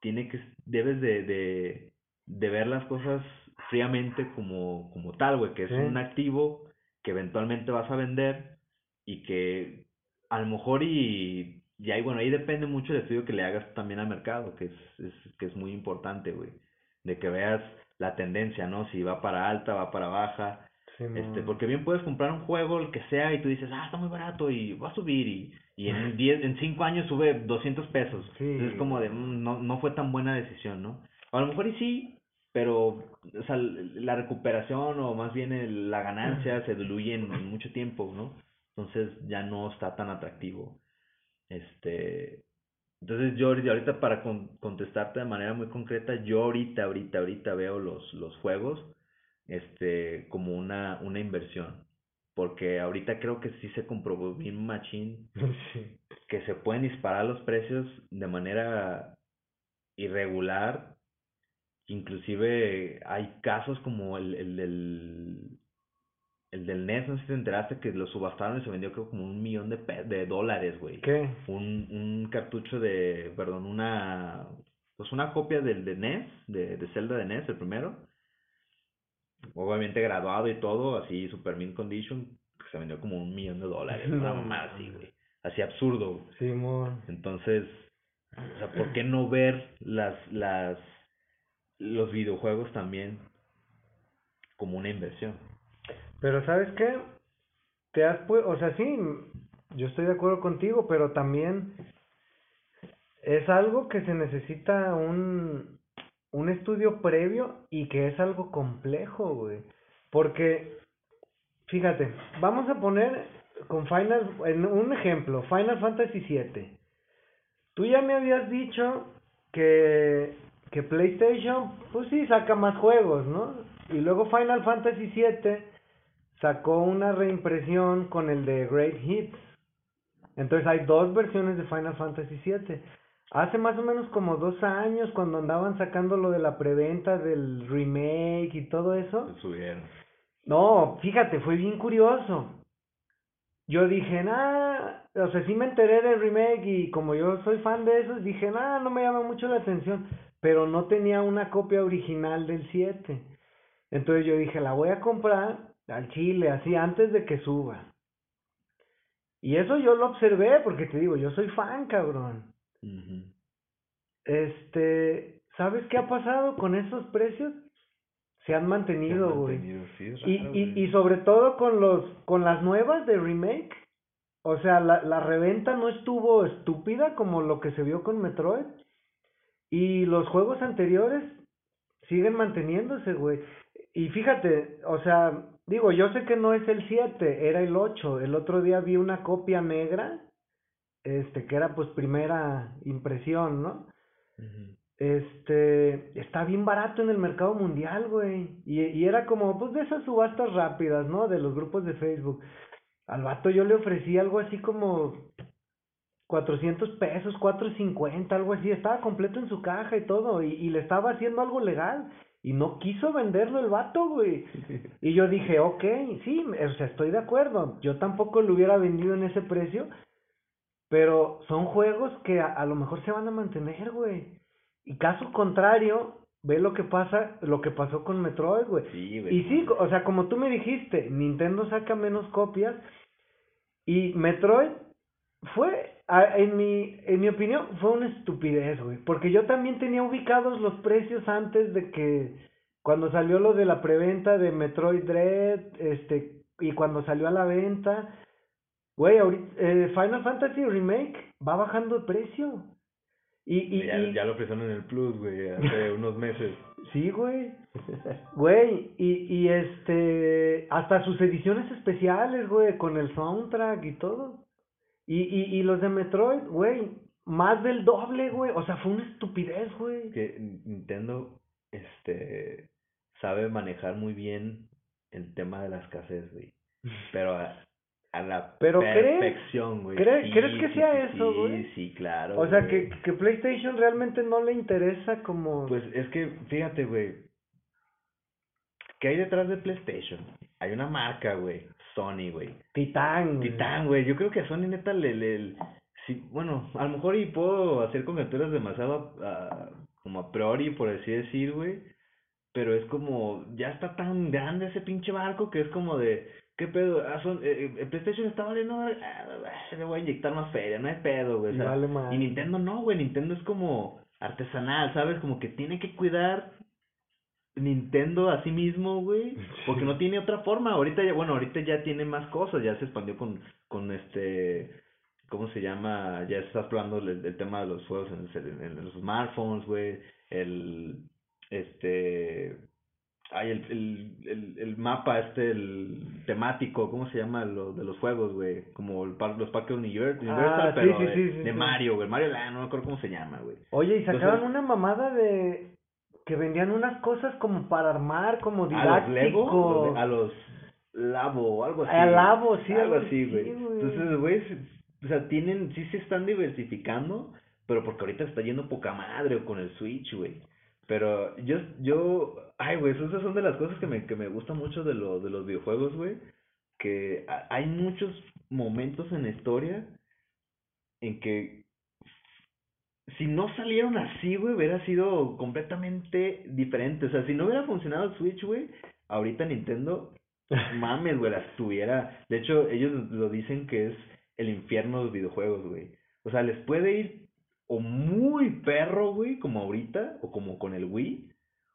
[SPEAKER 3] tiene que, debes de, de, de ver las cosas fríamente como, como tal, güey, que es
[SPEAKER 4] Sí.
[SPEAKER 3] un activo que eventualmente vas a vender y que a lo mejor y, y ahí, bueno, ahí depende mucho del estudio que le hagas también al mercado, que es, es, que es muy importante, güey, de que veas la tendencia, ¿no? Si va para alta, va para baja,
[SPEAKER 4] Sí,
[SPEAKER 3] este, porque bien puedes comprar un juego, el que sea, y tú dices, ah, está muy barato y va a subir y, y en 10, en 5 años sube 200 pesos.
[SPEAKER 4] Sí.
[SPEAKER 3] Entonces es como de, "Mm, no, no fue tan buena decisión, ¿no? A lo mejor y sí, pero, o sea, la recuperación o más bien el- la ganancia se diluye en, en mucho tiempo, ¿no? Entonces ya no está tan atractivo. Este, entonces yo ahorita para con- contestarte de manera muy concreta, yo ahorita, ahorita, ahorita veo los, los juegos este, como una, una inversión. Porque ahorita creo que sí se comprobó bien machín
[SPEAKER 4] Sí.
[SPEAKER 3] que se pueden disparar los precios de manera irregular. Inclusive hay casos como el, el del el del NES, no sé si te enteraste que lo subastaron y se vendió creo como un millón de, pe- de dólares, güey.
[SPEAKER 4] ¿Qué?
[SPEAKER 3] Un, un cartucho de, perdón, una, pues una copia del de NES, de, de Zelda de NES, el primero. Obviamente graduado y todo, así super mint condition, que se vendió como un millón de dólares. Una
[SPEAKER 4] No
[SPEAKER 3] mamada así, güey. Así absurdo.
[SPEAKER 4] Simón.
[SPEAKER 3] Entonces, o sea, ¿por qué no ver las, las, los videojuegos también como una inversión?
[SPEAKER 4] Pero ¿sabes qué? Te has pu- o sea, sí, yo estoy de acuerdo contigo, pero también es algo que se necesita un, un estudio previo y que es algo complejo, güey. Porque, fíjate, vamos a poner con Final, en un ejemplo, Final Fantasy VII. Tú ya me habías dicho que, que PlayStation, pues sí, saca más juegos, ¿no? Y luego Final Fantasy VII sacó una reimpresión con el de Great Hits. Entonces hay dos versiones de Final Fantasy VII. Hace más o menos como dos años, cuando andaban sacando lo de la preventa del remake y todo eso.
[SPEAKER 3] Lo subieron.
[SPEAKER 4] No, fíjate, fue bien curioso. Yo dije, nah, o sea, sí me enteré del remake y como yo soy fan de esos, dije, nah, no me llama mucho la atención, pero no tenía una copia original del 7. Entonces yo dije, la voy a comprar al chile, así, antes de que suba. Y eso yo lo observé, porque te digo, yo soy fan, cabrón. Este, ¿sabes qué ha pasado con esos precios? Se han mantenido, güey.
[SPEAKER 3] sí,
[SPEAKER 4] Y, y, y sobre todo con los con las nuevas de remake, o sea, la, la reventa no estuvo estúpida como lo que se vio con Metroid. Y los juegos anteriores siguen manteniéndose, güey. Y fíjate, o sea, digo, yo sé que no es el 7, era el 8. El otro día vi una copia negra, este, que era pues primera impresión, ¿no? Este, está bien barato en el mercado mundial, güey. Y, y era como, pues, de esas subastas rápidas, ¿no? De los grupos de Facebook. Al vato yo le ofrecí algo así como 400 pesos, 450, algo así. Estaba completo en su caja y todo. Y, y le estaba haciendo algo legal. Y no quiso venderlo el vato, güey. Y yo dije, ok, sí, o sea, estoy de acuerdo. Yo tampoco lo hubiera vendido en ese precio. Pero son juegos que a, a lo mejor se van a mantener, güey. Y caso contrario, ve lo que pasa, lo que pasó con Metroid, güey.
[SPEAKER 3] Sí, güey.
[SPEAKER 4] Y sí, o sea, como tú me dijiste, Nintendo saca menos copias y Metroid fue, a- en mi, en mi opinión, fue una estupidez, güey. Porque yo también tenía ubicados los precios antes de que, cuando salió lo de la preventa de Metroid Dread, este, y cuando salió a la venta, güey, ahorita, eh, Final Fantasy Remake va bajando de precio. Y, y,
[SPEAKER 3] ya,
[SPEAKER 4] y-
[SPEAKER 3] ya lo ofrecieron en el Plus, güey, hace unos meses.
[SPEAKER 4] Sí, güey. Güey, y, y este, hasta sus ediciones especiales, güey, con el soundtrack y todo. Y, y, y los de Metroid, güey, más del doble, güey. O sea, fue una estupidez, güey.
[SPEAKER 3] que Nintendo este sabe manejar muy bien el tema de la escasez, güey. Pero a, a la
[SPEAKER 4] Pero
[SPEAKER 3] perfección, güey.
[SPEAKER 4] crees- crees que
[SPEAKER 3] sí,
[SPEAKER 4] sea
[SPEAKER 3] sí,
[SPEAKER 4] eso,
[SPEAKER 3] sí,
[SPEAKER 4] güey?
[SPEAKER 3] Sí, claro.
[SPEAKER 4] O sea, que, que PlayStation realmente no le interesa como...
[SPEAKER 3] Pues es que, fíjate, güey. ¿Qué hay detrás de PlayStation? Hay una marca, güey. Sony, güey.
[SPEAKER 4] Titán, güey.
[SPEAKER 3] Titán, güey. Yo creo que a Sony neta le, le- sí, bueno, a lo mejor y puedo hacer conjeturas demasiado ah, como a priori, por así decir, güey. Pero es como, ya está tan grande ese pinche barco que es como de, ¿qué pedo? Ah, son, eh, eh, PlayStation está valiendo, ah, le voy a inyectar más feria, no hay pedo, güey. o
[SPEAKER 4] Y
[SPEAKER 3] sea,
[SPEAKER 4] vale madre.
[SPEAKER 3] y Nintendo no, güey. Nintendo es como artesanal, ¿sabes? Como que tiene que cuidar Nintendo a sí mismo, güey, porque no tiene otra forma. Ahorita ya, bueno, ahorita ya tiene más cosas, ya se expandió con, con este, ¿cómo se llama? Ya se está explorando el, el tema de los juegos en, el cel- en los smartphones, güey, el, este, ay, el, el, el, el mapa este, el temático, ¿cómo se llama? Lo, de los juegos, güey, como el, par- los parques Universal,
[SPEAKER 4] Ah, sí,
[SPEAKER 3] pero
[SPEAKER 4] sí,
[SPEAKER 3] de,
[SPEAKER 4] sí, sí,
[SPEAKER 3] de
[SPEAKER 4] sí.
[SPEAKER 3] Mario, güey, Mario Land, no me acuerdo cómo se llama, güey.
[SPEAKER 4] Oye, y sacaron
[SPEAKER 3] Entonces-
[SPEAKER 4] una mamada de... Que vendían unas cosas como para armar, como
[SPEAKER 3] A los. Lego, a los Labo, algo así.
[SPEAKER 4] A Labo, sí,
[SPEAKER 3] algo
[SPEAKER 4] algo
[SPEAKER 3] así, güey. Entonces, güey, o sea, tienen, sí se están diversificando, pero porque ahorita está yendo poca madre con el Switch, güey. Pero yo, yo, ay, güey, esas son de las cosas que me, que me gustan mucho de, lo, de los videojuegos, güey. Que ha- hay muchos momentos en la historia en que si no salieron así, güey, hubiera sido completamente diferente. O sea, si no hubiera funcionado el Switch, güey, ahorita Nintendo, mames, güey, las tuviera. De hecho, ellos lo dicen que es el infierno de los videojuegos, güey. O sea, les puede ir o muy perro, güey, como ahorita, o como con el Wii,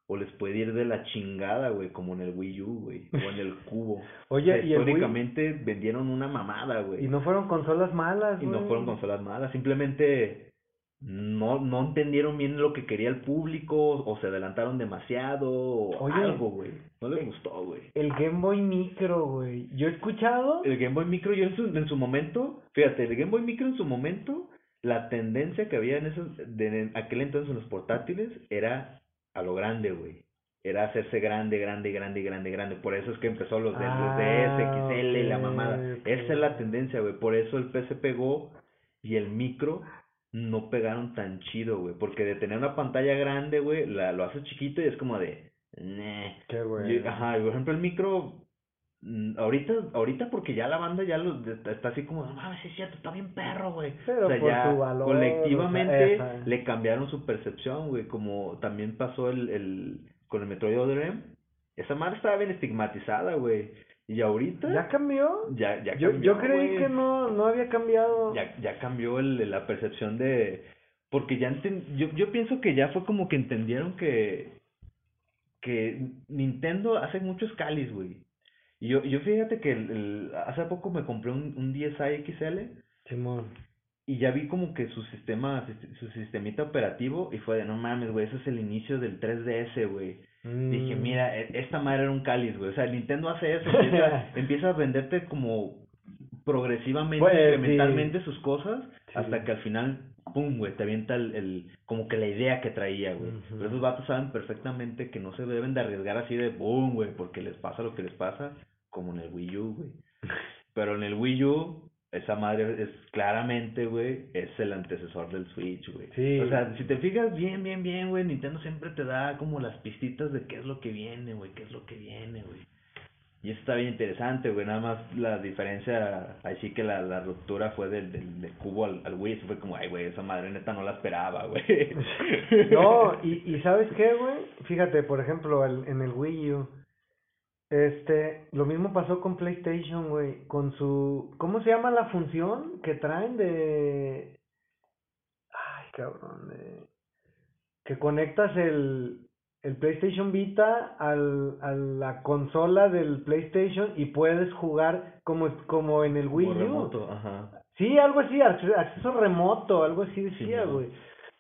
[SPEAKER 3] o les puede ir de la chingada, güey, como en el Wii U, güey, o en el Cubo.
[SPEAKER 4] Oye,
[SPEAKER 3] O sea,
[SPEAKER 4] y el Wii-
[SPEAKER 3] históricamente vendieron una mamada, güey.
[SPEAKER 4] Y no fueron consolas malas,
[SPEAKER 3] Y no fueron consolas malas, simplemente no, no entendieron bien lo que quería el público, o se adelantaron demasiado, o
[SPEAKER 4] Oye,
[SPEAKER 3] algo, güey. No les
[SPEAKER 4] eh,
[SPEAKER 3] gustó, güey.
[SPEAKER 4] El Game Boy Micro, güey. Yo he escuchado...
[SPEAKER 3] El Game Boy Micro, yo en su, en su momento, fíjate, el Game Boy Micro en su momento, la tendencia que había en esos, de, en aquel entonces en los portátiles era a lo grande, güey. era hacerse grande, grande, grande, grande, grande. Por eso es que empezó los
[SPEAKER 4] Ah,
[SPEAKER 3] DS, XL y la mamada. Esa es la tendencia, güey. Por eso el PC pegó y el micro no pegaron tan chido, güey. Porque de tener una pantalla grande, güey, la, lo haces chiquito y es como de... "Neh".
[SPEAKER 4] Qué bueno.
[SPEAKER 3] Y- Ajá, y por ejemplo el micro, mm, ahorita, ahorita porque ya la banda ya lo, está así como, no mames, es cierto, está bien perro, güey.
[SPEAKER 4] Pero
[SPEAKER 3] o sea,
[SPEAKER 4] por
[SPEAKER 3] ya
[SPEAKER 4] su valor,
[SPEAKER 3] colectivamente
[SPEAKER 4] o sea, esa.
[SPEAKER 3] le cambiaron su percepción, güey, como también pasó el, el, con el Metroid Other M. Esa madre estaba bien estigmatizada, güey. Y ahorita
[SPEAKER 4] ¿Ya cambió?
[SPEAKER 3] ya, ya
[SPEAKER 4] Yo,
[SPEAKER 3] cambió,
[SPEAKER 4] yo creí que no, no había cambiado.
[SPEAKER 3] Ya, ya cambió el, la percepción de... Porque ya enten- yo, yo pienso que ya fue como que entendieron que, que Nintendo hace muchos calis, güey. Y yo, yo fíjate que el, el- hace poco me compré un, un DSi XL
[SPEAKER 4] Simón.
[SPEAKER 3] Y ya vi como que su sistema, su sistemita operativo y fue de, no mames, güey, ese es el inicio del 3DS, güey. Dije,
[SPEAKER 4] Mm.
[SPEAKER 3] mira, e- esta madre era un cáliz, güey. O sea, Nintendo hace eso, empieza, empieza a venderte como progresivamente,
[SPEAKER 4] Pues, sí.
[SPEAKER 3] incrementalmente sus cosas,
[SPEAKER 4] Sí.
[SPEAKER 3] hasta que al final, pum, güey, te avienta el, el- como que la idea que traía, güey. Pero esos vatos saben perfectamente que no se deben de arriesgar así de boom, güey, porque les pasa lo que les pasa, como en el Wii U, güey. Pero en el Wii U, esa madre es claramente, güey, es el antecesor del Switch, güey.
[SPEAKER 4] Sí.
[SPEAKER 3] O sea, si te fijas bien, bien, bien, güey, Nintendo siempre te da como las pistitas de qué es lo que viene, güey, qué es lo que viene, güey. Y eso está bien interesante, güey, nada más la diferencia, ahí sí que la, la ruptura fue del, del, del cubo al, al Wii, eso fue como, ay, güey, esa madre neta no la esperaba, güey.
[SPEAKER 4] No, y, y ¿sabes qué, güey? Fíjate, por ejemplo, el- en el Wii U, este, lo mismo pasó con PlayStation, güey, con su, ¿cómo se llama la función que traen de, ay, cabrón, de, que conectas el, el PlayStation Vita al, a la consola del PlayStation y puedes jugar como, como en el Wii U.
[SPEAKER 3] remoto, ajá.
[SPEAKER 4] Sí, algo así, acce- acceso remoto, algo así decía, güey.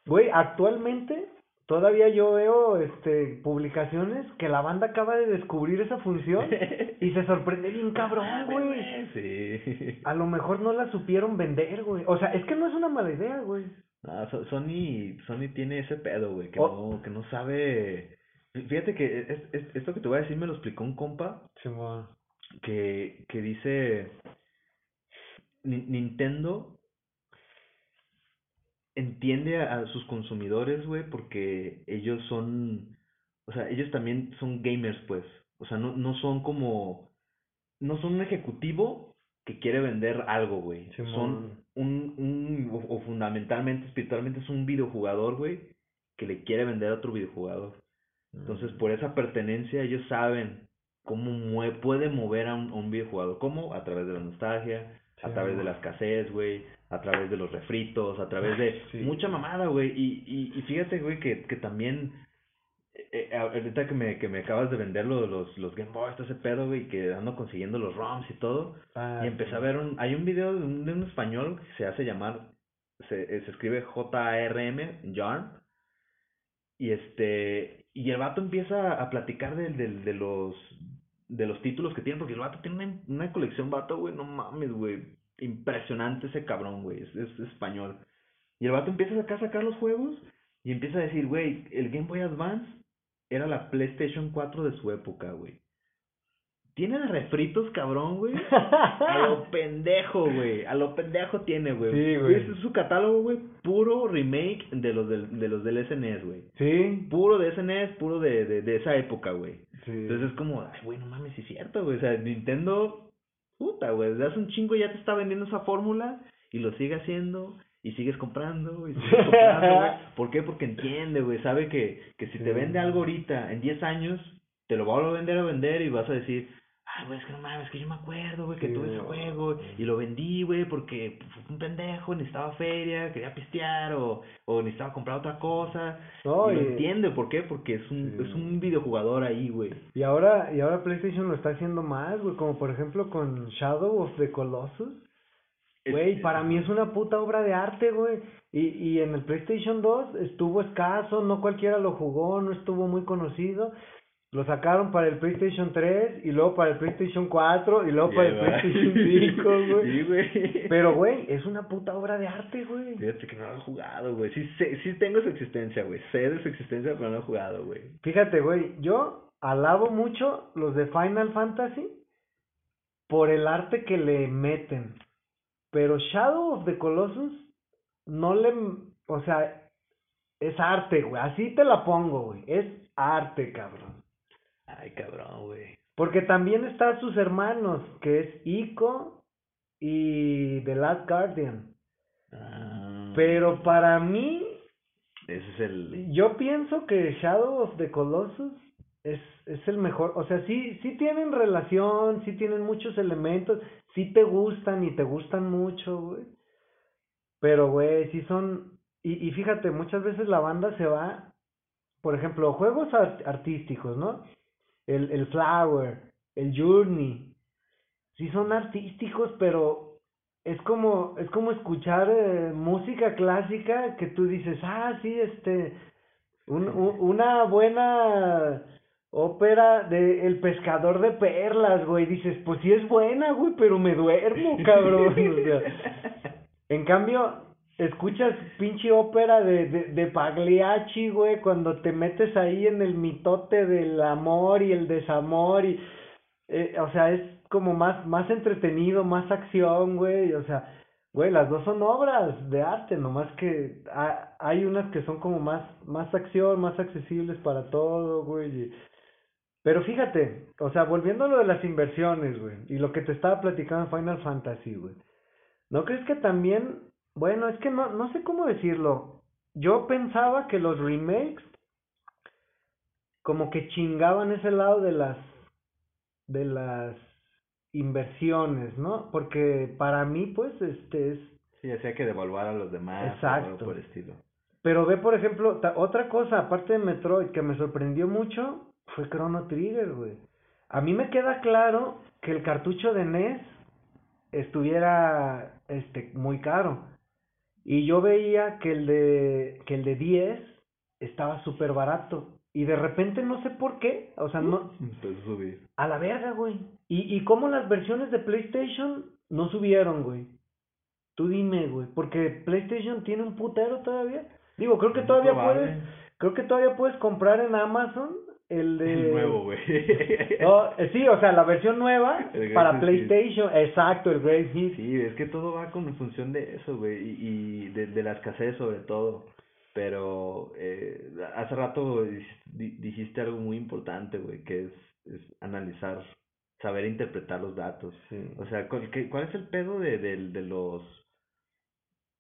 [SPEAKER 4] Güey, actualmente todavía yo veo este publicaciones que la banda acaba de descubrir esa función y se sorprende bien cabrón, güey.
[SPEAKER 3] Sí.
[SPEAKER 4] A lo mejor no la supieron vender, güey. O sea, es que no es una mala idea, güey.
[SPEAKER 3] No, So- Sony, Sony tiene ese pedo, güey, que
[SPEAKER 4] Oh.
[SPEAKER 3] no, que no sabe. Fíjate que es, es- esto que te voy a decir me lo explicó un compa que, que dice "Ni- Nintendo entiende a, a sus consumidores, güey, porque ellos son, o sea, ellos también son gamers, pues. O sea, no, no son como, no son un ejecutivo que quiere vender algo, güey. Son un, un, o, o fundamentalmente, espiritualmente, es un videojugador, güey, que le quiere vender a otro videojugador. Entonces, por esa pertenencia, ellos saben cómo puede mover a un, a un videojugador. ¿Cómo? A través de la nostalgia, a través de
[SPEAKER 4] mo.
[SPEAKER 3] la escasez, güey, a través de los refritos, a través de
[SPEAKER 4] Sí.
[SPEAKER 3] mucha mamada, güey. Y, y, y fíjate, güey, que, que también, eh, eh, ahorita que me, que me acabas de vender lo- los, los Game Boys, todo ese pedo, güey, que ando consiguiendo los ROMs y todo,
[SPEAKER 4] Ah,
[SPEAKER 3] y empecé a ver un, hay un video de un, de un español que se hace llamar, se, eh, se escribe J-A-R-M, Jarn, y este, y el vato empieza a platicar del, del, de los, de los títulos que tiene, porque el vato tiene una, una colección, vato, güey, no mames, güey, impresionante ese cabrón, güey, es, es español. Y el vato empieza acá a sacar los juegos y empieza a decir, güey, el Game Boy Advance era la PlayStation 4 de su época, güey. Tiene refritos, cabrón, güey. A lo pendejo, güey. A lo pendejo tiene, güey.
[SPEAKER 4] Sí, güey.
[SPEAKER 3] Ese es su catálogo, güey. Puro remake de los del, de los del SNES, güey.
[SPEAKER 4] Sí,
[SPEAKER 3] Puro de SNES, puro de, de, de esa época, güey.
[SPEAKER 4] sí.
[SPEAKER 3] Entonces es como, ay, güey, no mames, es cierto, güey. O sea, Nintendo, puta, güey. Desde hace un chingo ya te está vendiendo esa fórmula y lo sigue haciendo y sigues comprando y sigues comprando, güey. ¿Por qué? Porque entiende, güey. Sabe que, que si te vende algo ahorita, en 10 años, te lo va a volver a vender a vender y vas a decir, ay, güey, es que no mames, es que yo me acuerdo, güey, que
[SPEAKER 4] Sí,
[SPEAKER 3] tuve ese juego y lo vendí, güey, porque fue un pendejo, necesitaba feria, quería pistear o, o necesitaba comprar otra cosa.
[SPEAKER 4] No,
[SPEAKER 3] y lo entiende, ¿por qué? Porque es un,
[SPEAKER 4] Sí.
[SPEAKER 3] es un videojugador ahí, güey.
[SPEAKER 4] Y ahora, y ahora PlayStation lo está haciendo más, güey, como por ejemplo con Shadow of the Colossus. Güey, para mí es una puta obra de arte, güey. Y, y en el PlayStation 2 estuvo escaso, no cualquiera lo jugó, no estuvo muy conocido. Lo sacaron para el PlayStation 3 y luego para el PlayStation 4 y luego para el
[SPEAKER 3] va.
[SPEAKER 4] PlayStation 5, güey.
[SPEAKER 3] Sí, güey.
[SPEAKER 4] Pero, güey, es una puta obra de arte, güey.
[SPEAKER 3] Fíjate que no lo he jugado, güey. Sí, sé, sí tengo su existencia, güey. Sé de su existencia, pero no lo he jugado, güey.
[SPEAKER 4] Fíjate, güey, yo alabo mucho los de Final Fantasy por el arte que le meten. Pero Shadow of the Colossus no le, o sea, es arte, güey. Así te la pongo, güey. Es arte, cabrón.
[SPEAKER 3] Ay, cabrón, güey.
[SPEAKER 4] Porque también están sus hermanos, que es Ico y The Last Guardian.
[SPEAKER 3] Ah,
[SPEAKER 4] Pero para mí,
[SPEAKER 3] Ese es el...
[SPEAKER 4] yo pienso que Shadow of the Colossus es, es el mejor. O sea, sí, sí tienen relación, sí tienen muchos elementos, sí te gustan y te gustan mucho, güey. Pero, güey, sí son... Y, y fíjate, muchas veces la banda se va, por ejemplo, juegos ar- artísticos, ¿no? El, el Flower, el Journey. Sí son artísticos, pero es como, es como escuchar eh, música clásica que tú dices, ah, sí, este, un, un- una buena ópera de El pescador de perlas, güey. Dices, pues sí es buena, güey, pero me duermo, cabrón. O sea, en cambio, escuchas pinche ópera de, de, de Pagliacci, güey, cuando te metes ahí en el mitote del amor y el desamor y... eh, o sea, es como más, más entretenido, más acción, güey, o sea, güey, las dos son obras de arte, nomás que ha- hay unas que son como más, más acción, más accesibles para todo, güey, pero fíjate, o sea, volviendo a lo de las inversiones, güey, y lo que te estaba platicando en Final Fantasy, güey. ¿No crees que también, bueno, es que no, no sé cómo decirlo. Yo pensaba que los remakes como que chingaban ese lado de las de las inversiones, ¿no? Porque para mí, pues, este es
[SPEAKER 3] Sí, hacía que devaluar a los demás. o
[SPEAKER 4] Exacto.
[SPEAKER 3] algo por el estilo.
[SPEAKER 4] Pero ve, por ejemplo, otra cosa, aparte de Metroid, que me sorprendió mucho, fue Chrono Trigger, güey. A mí me queda claro que el cartucho de NES estuviera, este, muy caro. Y yo veía que el de, que el de 10 estaba súper barato. Y de repente no sé por qué, o sea, no,
[SPEAKER 3] Empezó a subir.
[SPEAKER 4] a la verga, güey. ¿Y, y cómo las versiones de PlayStation no subieron, güey? Tú dime, güey. Porque PlayStation tiene un putero todavía. Digo, creo que
[SPEAKER 3] Es
[SPEAKER 4] todavía puedes, creo que todavía puedes comprar en Amazon el de...
[SPEAKER 3] El nuevo, güey.
[SPEAKER 4] No, eh, sí, o sea, la versión nueva para. PlayStation. Exacto, el Great Hits.
[SPEAKER 3] Sí, es que todo va con función de eso, güey, y, y de, de la escasez sobre todo. Pero eh, hace rato dijiste algo muy importante, güey, que es, es analizar, saber interpretar los datos. O sea, ¿cuál, qué- cuál es el pedo de, del- de los...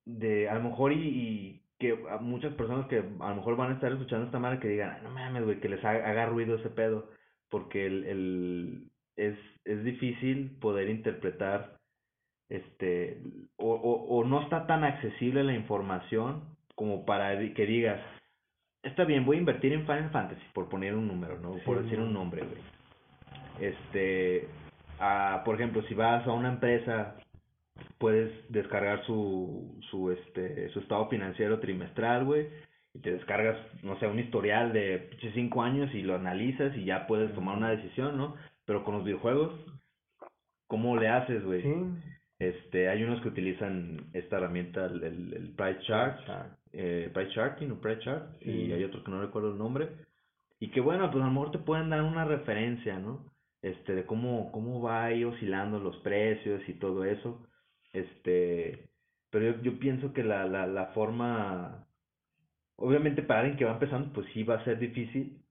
[SPEAKER 3] de a lo mejor y, y que a muchas personas que a lo mejor van a estar escuchando esta madre que digan, "Ay, no mames, güey, que les haga, haga ruido ese pedo, porque el, el es, es difícil poder interpretar este o, o, o no está tan accesible la información como para que digas, está bien, voy a invertir en Final Fantasy, por poner un número, ¿no? Por decir un nombre, güey. Este, ah, por ejemplo, si vas a una empresa, puedes descargar su, su, este, su estado financiero trimestral, güey, y te descargas, no sé, un historial de pinches cinco años y lo analizas y ya puedes tomar una decisión, ¿no? Pero con los videojuegos, ¿cómo le haces, güey?
[SPEAKER 4] Sí.
[SPEAKER 3] Este, hay unos que utilizan esta herramienta, el, el, el Price Chart, eh, Price Charting o Price Chart, y
[SPEAKER 4] Sí.
[SPEAKER 3] hay otros que no recuerdo el nombre, y que bueno, pues a lo mejor te pueden dar una referencia, ¿no? Este, de cómo, cómo va ahí oscilando los precios y todo eso, este, pero yo, pienso que la, la, forma, obviamente para alguien que va empezando, pues sí va a ser difícil,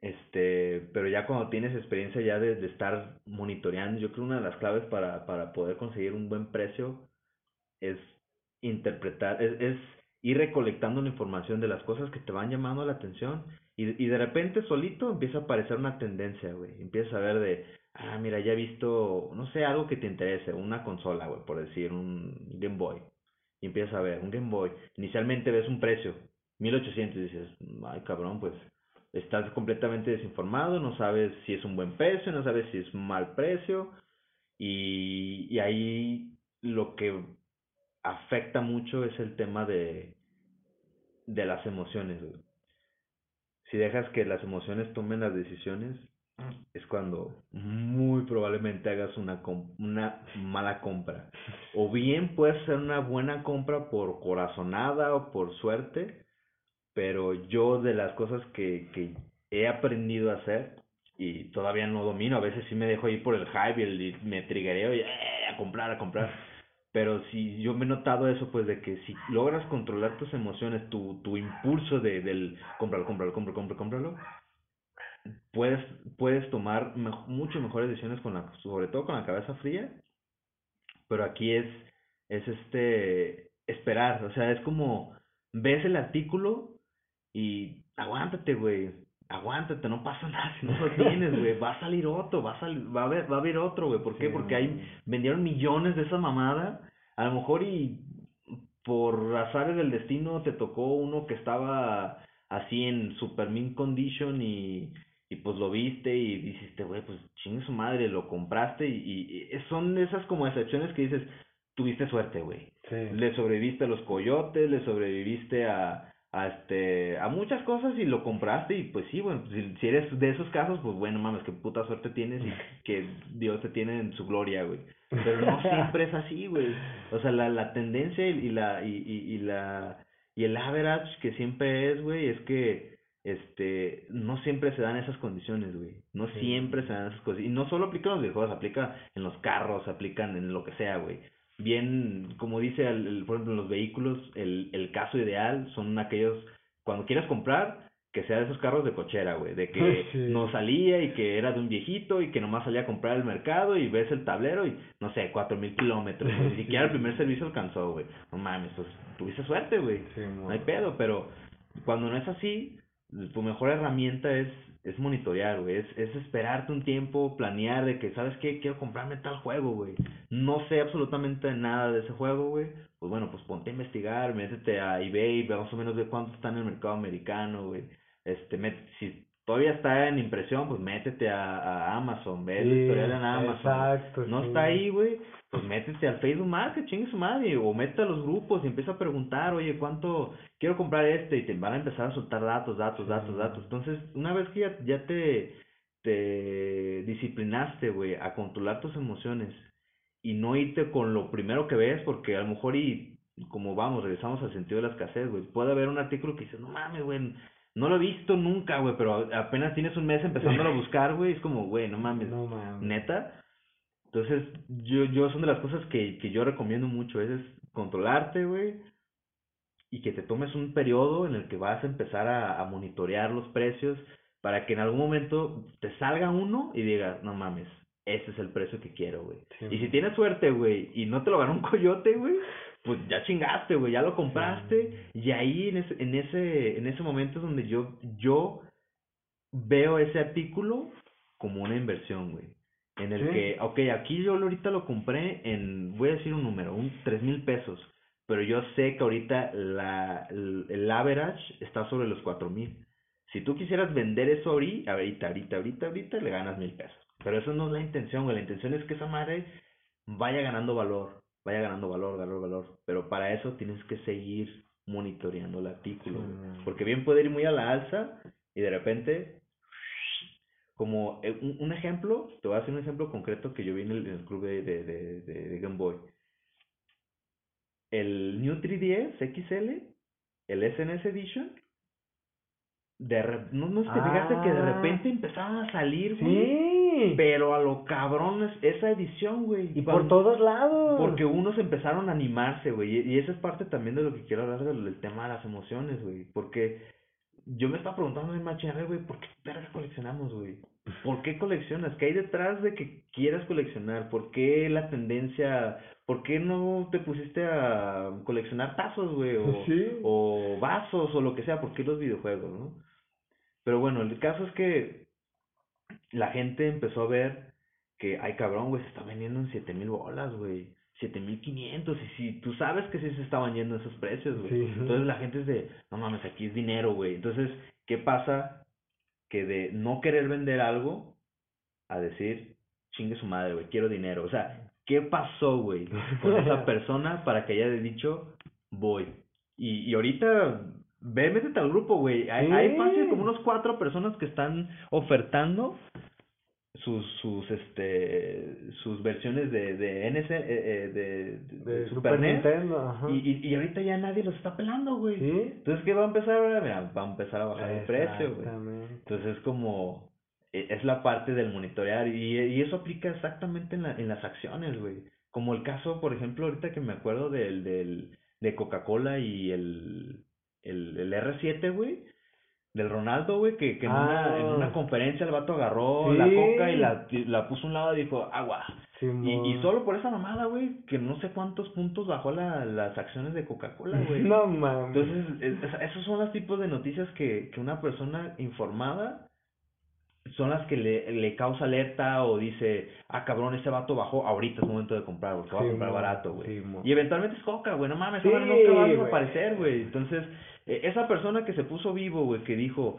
[SPEAKER 3] este, pero ya cuando tienes experiencia ya de, de estar monitoreando, yo creo una de las claves para, para poder conseguir un buen precio es interpretar, es, es ir recolectando la información de las cosas que te van llamando la atención y, y de repente solito empieza a aparecer una tendencia, güey. Empiezas a ver de, ah, mira, ya he visto, no sé, algo que te interese, una consola, güey, por decir, un Game Boy. Y empiezas a ver, un Game Boy. Inicialmente ves un precio, 1800, y dices, ay, cabrón, pues estás completamente desinformado, no sabes si es un buen precio, no sabes si es mal precio. Y, y ahí lo que afecta mucho es el tema de, de las emociones, si dejas que las emociones tomen las decisiones, es cuando muy probablemente hagas una, una mala compra. O bien puede ser una buena compra por corazonada o por suerte, pero yo de las cosas que, que he aprendido a hacer y todavía no domino, a veces sí me dejo ir por el hype y, me triggereo y "Eh, a comprar, a comprar. Pero si yo me he notado eso, pues de que si logras controlar tus emociones, tu, tu impulso de, del cómpralo, cómpralo, cómpralo, cómpralo, cómpralo, puedes, puedes tomar mucho mejores decisiones con la, sobre todo con la cabeza fría. Pero aquí es, es este, esperar, o sea, es como, ves el artículo y aguántate, güey, aguántate, no pasa nada si no lo tienes, güey, va a salir otro, va a salir, va a haber, va a haber otro, güey, ¿por qué?
[SPEAKER 4] Sí,
[SPEAKER 3] Porque hay, vendieron millones de esa mamada, a lo mejor y por azares del destino te tocó uno que estaba así en super mint condition y, y pues lo viste y dijiste, güey, pues chingue su madre, lo compraste y, y- son esas como excepciones que dices, tuviste suerte, güey.
[SPEAKER 4] Sí.
[SPEAKER 3] Le sobreviviste a los coyotes, le sobreviviste a, a este, a muchas cosas y lo compraste y pues sí, bueno, si, si eres de esos casos, pues bueno, mames, qué puta suerte tienes y que Dios te tiene en su gloria, güey. Pero no siempre es así, güey. O sea, la, la tendencia y, y la, y, y, y la, y el average que siempre es, güey, es que este, no siempre se dan esas condiciones, güey. No
[SPEAKER 4] Sí.
[SPEAKER 3] siempre se dan esas cosas. Y no solo aplica en los videojuegos, aplica en los carros, aplican en lo que sea, güey. Bien, como dice, el, el- por ejemplo, en los vehículos, el, el caso ideal son aquellos, cuando quieras comprar, que sea de esos carros de cochera, güey, de que
[SPEAKER 4] Sí.
[SPEAKER 3] no salía y que era de un viejito y que nomás salía a comprar al mercado y ves el tablero y, no sé, cuatro mil kilómetros, ni
[SPEAKER 4] Sí.
[SPEAKER 3] siquiera el primer servicio alcanzó, güey. No mames, pues tuviste suerte, güey. No hay pedo, pero cuando no es así, tu mejor herramienta es, es monitorear, güey. Es, es esperarte un tiempo, planear de que, ¿sabes qué? Quiero comprarme tal juego, güey. No sé absolutamente nada de ese juego, güey. Pues bueno, pues ponte a investigar, métete a eBay, ve más o menos de cuánto está en el mercado americano, güey. Este, met- si todavía está en impresión, pues métete a, a Amazon, ve el
[SPEAKER 4] Sí,
[SPEAKER 3] tutorial en Amazon.
[SPEAKER 4] exacto,
[SPEAKER 3] No
[SPEAKER 4] sí.
[SPEAKER 3] está ahí, güey, pues métete al Facebook Market, chingue su madre, o métete a los grupos y empieza a preguntar, oye, ¿cuánto quiero comprar este? Y te van a empezar a soltar datos, datos, datos, datos. Entonces, una vez que ya, ya te, te disciplinaste, güey, a controlar tus emociones y no irte con lo primero que ves, porque a lo mejor y como vamos, regresamos al sentido de la escasez, güey. Puede haber un artículo que dices, no mames, güey, no lo he visto nunca, güey, pero apenas tienes un mes empezándolo a buscar, güey, es como, güey, no mames,
[SPEAKER 4] No mames.
[SPEAKER 3] neta. Entonces, yo, yo son de las cosas que, que yo recomiendo mucho, es, es controlarte, güey, y que te tomes un periodo en el que vas a empezar a, a monitorear los precios para que en algún momento te salga uno y digas, no mames, ese es el precio que quiero, güey.
[SPEAKER 4] Sí.
[SPEAKER 3] Y si tienes suerte, güey, y no te lo ganó un coyote, güey, pues ya chingaste, güey, ya lo compraste, y ahí en ese, en ese, en ese momento es donde yo, yo veo ese artículo como una inversión, güey. En el
[SPEAKER 4] Sí.
[SPEAKER 3] que, ok, aquí yo ahorita lo compré en, voy a decir un número, un tres mil pesos, pero yo sé que ahorita la, el, el average está sobre los cuatro mil. Si tú quisieras vender eso ahorita, ahorita, ahorita, ahorita, ahorita, le ganas mil pesos. Pero eso no es la intención, güey. La intención es que esa madre vaya ganando valor, vaya ganando valor, valor, valor. Pero para eso tienes que seguir monitoreando el artículo.
[SPEAKER 4] Sí.
[SPEAKER 3] Porque bien puede ir muy a la alza y de repente, como eh, un, un ejemplo, te voy a hacer un ejemplo concreto que yo vi en el, en el club de, de, de, de, Game Boy. El New 3DS XL, el SNS Edition, de re- no, no sé, te fijaste que de
[SPEAKER 4] Ah.
[SPEAKER 3] repente empezaban a salir, güey.
[SPEAKER 4] Sí.
[SPEAKER 3] Pero a lo cabrón es esa edición, güey.
[SPEAKER 4] Y por todos lados.
[SPEAKER 3] porque unos empezaron a animarse, güey. Y, y esa es parte también de lo que quiero hablar del, del tema de las emociones, güey. Porque yo me estaba preguntando en machín, a ver, güey, ¿por qué verga coleccionamos, güey? ¿Por qué coleccionas? ¿Qué hay detrás de que quieras coleccionar? ¿Por qué la tendencia? ¿Por qué no te pusiste a coleccionar tazos, güey? O,
[SPEAKER 4] Sí.
[SPEAKER 3] o vasos o lo que sea. ¿Por qué los videojuegos, no? Pero bueno, el caso es que la gente empezó a ver que, ay cabrón, güey, se está vendiendo en siete mil bolas, güey. Siete mil quinientos. Y si tú sabes que sí se estaban yendo esos precios, güey.
[SPEAKER 4] Sí.
[SPEAKER 3] Entonces la gente es de, no mames, aquí es dinero, güey. Entonces, ¿qué pasa? Que de no querer vender algo a decir, chingue su madre, güey, quiero dinero. O sea, ¿qué pasó, güey, con esa persona para que haya dicho, voy? Y, y ahorita ve, métete al grupo, güey. Hay,
[SPEAKER 4] Sí.
[SPEAKER 3] hay fácil como unos cuatro personas que están ofertando sus, sus, este, sus versiones de, de NS, eh, eh, de, de,
[SPEAKER 4] De
[SPEAKER 3] Super, NES.
[SPEAKER 4] Nintendo, ajá.
[SPEAKER 3] Y, y, y ahorita ya nadie los está pelando, güey.
[SPEAKER 4] ¿Sí?
[SPEAKER 3] Entonces, ¿qué va a empezar ahora? Mira, va a empezar a bajar el precio, güey. Entonces es como, e- es la parte del monitorear y, y eso aplica exactamente en, la, en las acciones, güey. Como el caso, por ejemplo, ahorita que me acuerdo del, del, de Coca-Cola y el, el, el R7, güey. Del Ronaldo, güey, que, que en, una, en
[SPEAKER 4] Ah.
[SPEAKER 3] una conferencia el vato agarró la coca y la, y la puso a un lado y dijo, agua. Y, solo por esa mamada, güey, que no sé cuántos puntos bajó la, las acciones de Coca-Cola, güey.
[SPEAKER 4] No mames.
[SPEAKER 3] Entonces, es- es- esos son los tipos de noticias que, que una persona informada son las que le, le causa alerta o dice, ah, cabrón, ese vato bajó, ahorita es momento de comprar, porque va a comprar barato, güey. Y eventualmente es coca, güey, no mames, esa madre nunca va a desaparecer, güey. Entonces, esa persona que se puso vivo, güey, que dijo,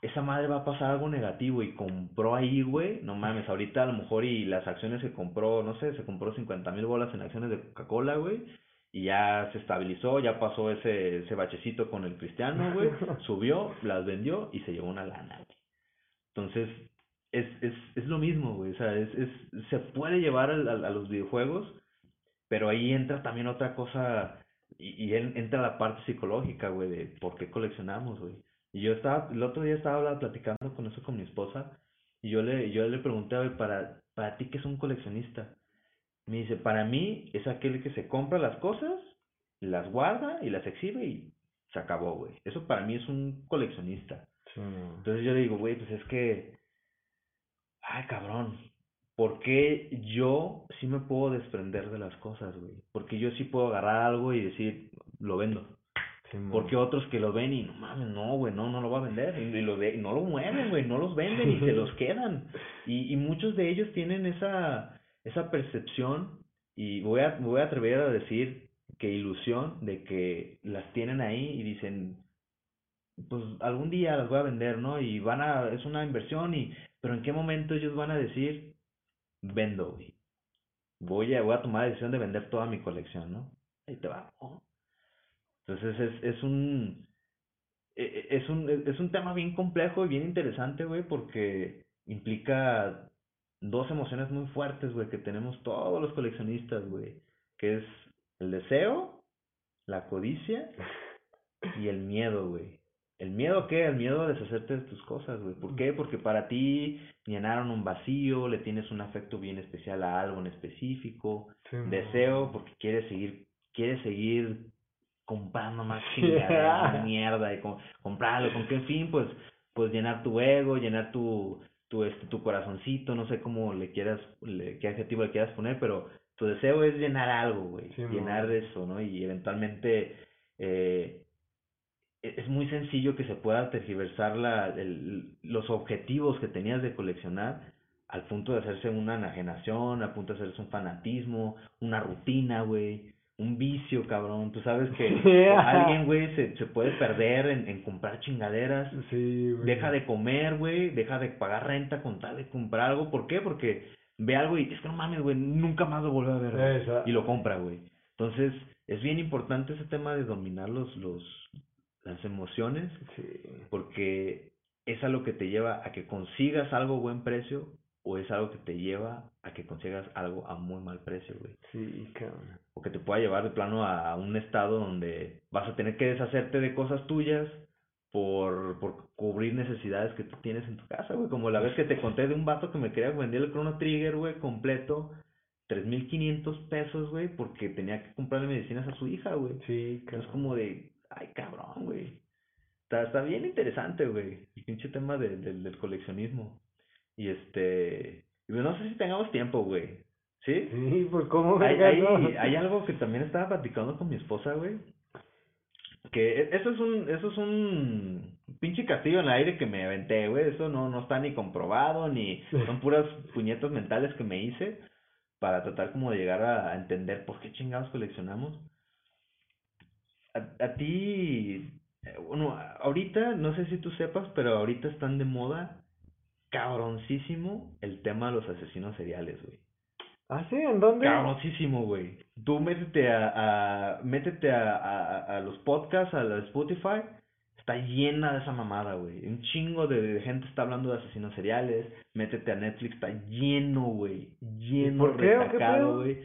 [SPEAKER 3] esa madre va a pasar algo negativo y compró ahí, güey, no mames, ahorita a lo mejor y las acciones que compró, no sé, se compró 50 mil bolas en acciones de Coca-Cola, güey, y ya se estabilizó, ya pasó ese, ese bachecito con el cristiano, güey, subió, las vendió y se llevó una lana, güey. Entonces, es, es, es lo mismo, güey, o sea, es, es, se puede llevar al- a los videojuegos, pero ahí entra también otra cosa, y, y en- entra la parte psicológica, güey, de por qué coleccionamos, güey. Y yo estaba, el otro día estaba hablando- platicando con eso con mi esposa, y yo le, yo le pregunté, güey, para, para ti, ¿qué es un coleccionista? Me dice, para mí es aquel que se compra las cosas, las guarda y las exhibe y se acabó, güey. Eso para mí es un coleccionista.
[SPEAKER 4] Sí.
[SPEAKER 3] Entonces yo le digo, güey, pues es que, ay, cabrón, ¿por qué yo sí me puedo desprender de las cosas, güey? Porque yo sí puedo agarrar algo y decir, lo vendo.
[SPEAKER 4] Sí.
[SPEAKER 3] Porque otros que lo ven y no mames, no, güey, no, no lo va a vender. Y, y lo ve, y no lo mueven, güey, no los venden y se los quedan. Y, y muchos de ellos tienen esa, esa percepción y voy a, voy a atrever a decir que ilusión de que las tienen ahí y dicen, pues algún día las voy a vender, ¿no? Y van a, es una inversión y, pero en qué momento ellos van a decir, vendo, güey. Voy a, voy a tomar la decisión de vender toda mi colección, ¿no? Ahí te va, ¿no? Entonces es, es un e- e- es un es un tema bien complejo y bien interesante, güey, porque implica dos emociones muy fuertes, güey, que tenemos todos los coleccionistas, güey, que es el deseo, la codicia y el miedo, güey. ¿El miedo qué? El miedo a deshacerte de tus cosas, güey. ¿Por qué? Porque para ti llenaron un vacío, le tienes un afecto bien especial a algo en específico.
[SPEAKER 4] Sí.
[SPEAKER 3] Deseo porque quieres seguir, quieres seguir comprando más chingadera, más mierda y com- comprarlo. ¿Con qué fin? Pues, pues llenar tu ego, llenar tu, tu, este, tu corazoncito, no sé cómo le quieras, le, qué adjetivo le quieras poner, pero tu deseo es llenar algo, güey.
[SPEAKER 4] Sí,
[SPEAKER 3] llenar eso, ¿no? Y eventualmente, eh, es muy sencillo que se pueda tergiversar la, el, los objetivos que tenías de coleccionar al punto de hacerse una enajenación, al punto de hacerse un fanatismo, una rutina, güey, un vicio, cabrón. Tú sabes que alguien, güey, se, se puede perder en, en comprar chingaderas,
[SPEAKER 4] Sí, güey.
[SPEAKER 3] deja de comer, güey, deja de pagar renta con tal de comprar algo. ¿Por qué? Porque ve algo y es que no mames, güey, nunca más lo vuelve a ver, güey, y lo compra, güey. Entonces, es bien importante ese tema de dominar los, los, las emociones
[SPEAKER 4] Sí.
[SPEAKER 3] porque es algo que te lleva a que consigas algo a buen precio o es algo que te lleva a que consigas algo a muy mal precio, güey.
[SPEAKER 4] Sí, cabrón.
[SPEAKER 3] O que te pueda llevar de plano a, un estado donde vas a tener que deshacerte de cosas tuyas por, por cubrir necesidades que tú tienes en tu casa, güey. Como la vez que te conté de un vato que me quería vender el Chrono Trigger, güey, completo, 3.500 pesos, güey, porque tenía que comprarle medicinas a su hija, güey.
[SPEAKER 4] Sí,
[SPEAKER 3] Es como de, ay, cabrón, güey. Está, está bien interesante, güey, el pinche tema de- del del coleccionismo. Y este, pues no sé si tengamos tiempo, güey. ¿Sí?
[SPEAKER 4] Sí, pues cómo
[SPEAKER 3] Hay, hay, hay algo que también estaba platicando con mi esposa, güey. Que e- eso es un, eso es un pinche castillo en el aire que me aventé, güey. Eso no, no está ni comprobado, ni son puras puñetas mentales que me hice para tratar como de llegar a entender por qué chingados coleccionamos. A, a ti, bueno, ahorita, no sé si tú sepas, pero ahorita están de moda cabroncísimo el tema de los asesinos seriales, güey.
[SPEAKER 4] ¿Ah, sí? ¿En dónde?
[SPEAKER 3] Cabroncísimo, güey. Tú métete a, a métete a, a, a los podcasts, a la Spotify, está llena de esa mamada, güey. Un chingo de, de gente está hablando de asesinos seriales. Métete a Netflix, está lleno, güey. Lleno, retacado, güey.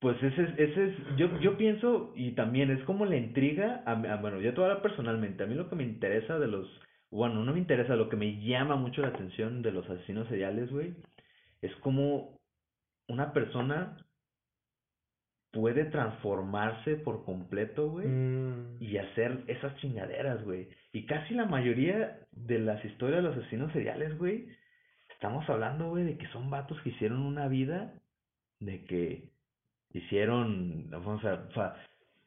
[SPEAKER 3] Pues ese es, ese es, yo, yo pienso, y también es como la intriga, a, bueno, yo te voy a hablar personalmente, a mí lo que me interesa de los, bueno, no me interesa, lo que me llama mucho la atención de los asesinos seriales, güey, es como una persona puede transformarse por completo, güey,
[SPEAKER 4] Mm,
[SPEAKER 3] y hacer esas chingaderas, güey. Y casi la mayoría de las historias de los asesinos seriales, güey, estamos hablando, güey, de que son vatos que hicieron una vida, de que hicieron, vamos a, fa-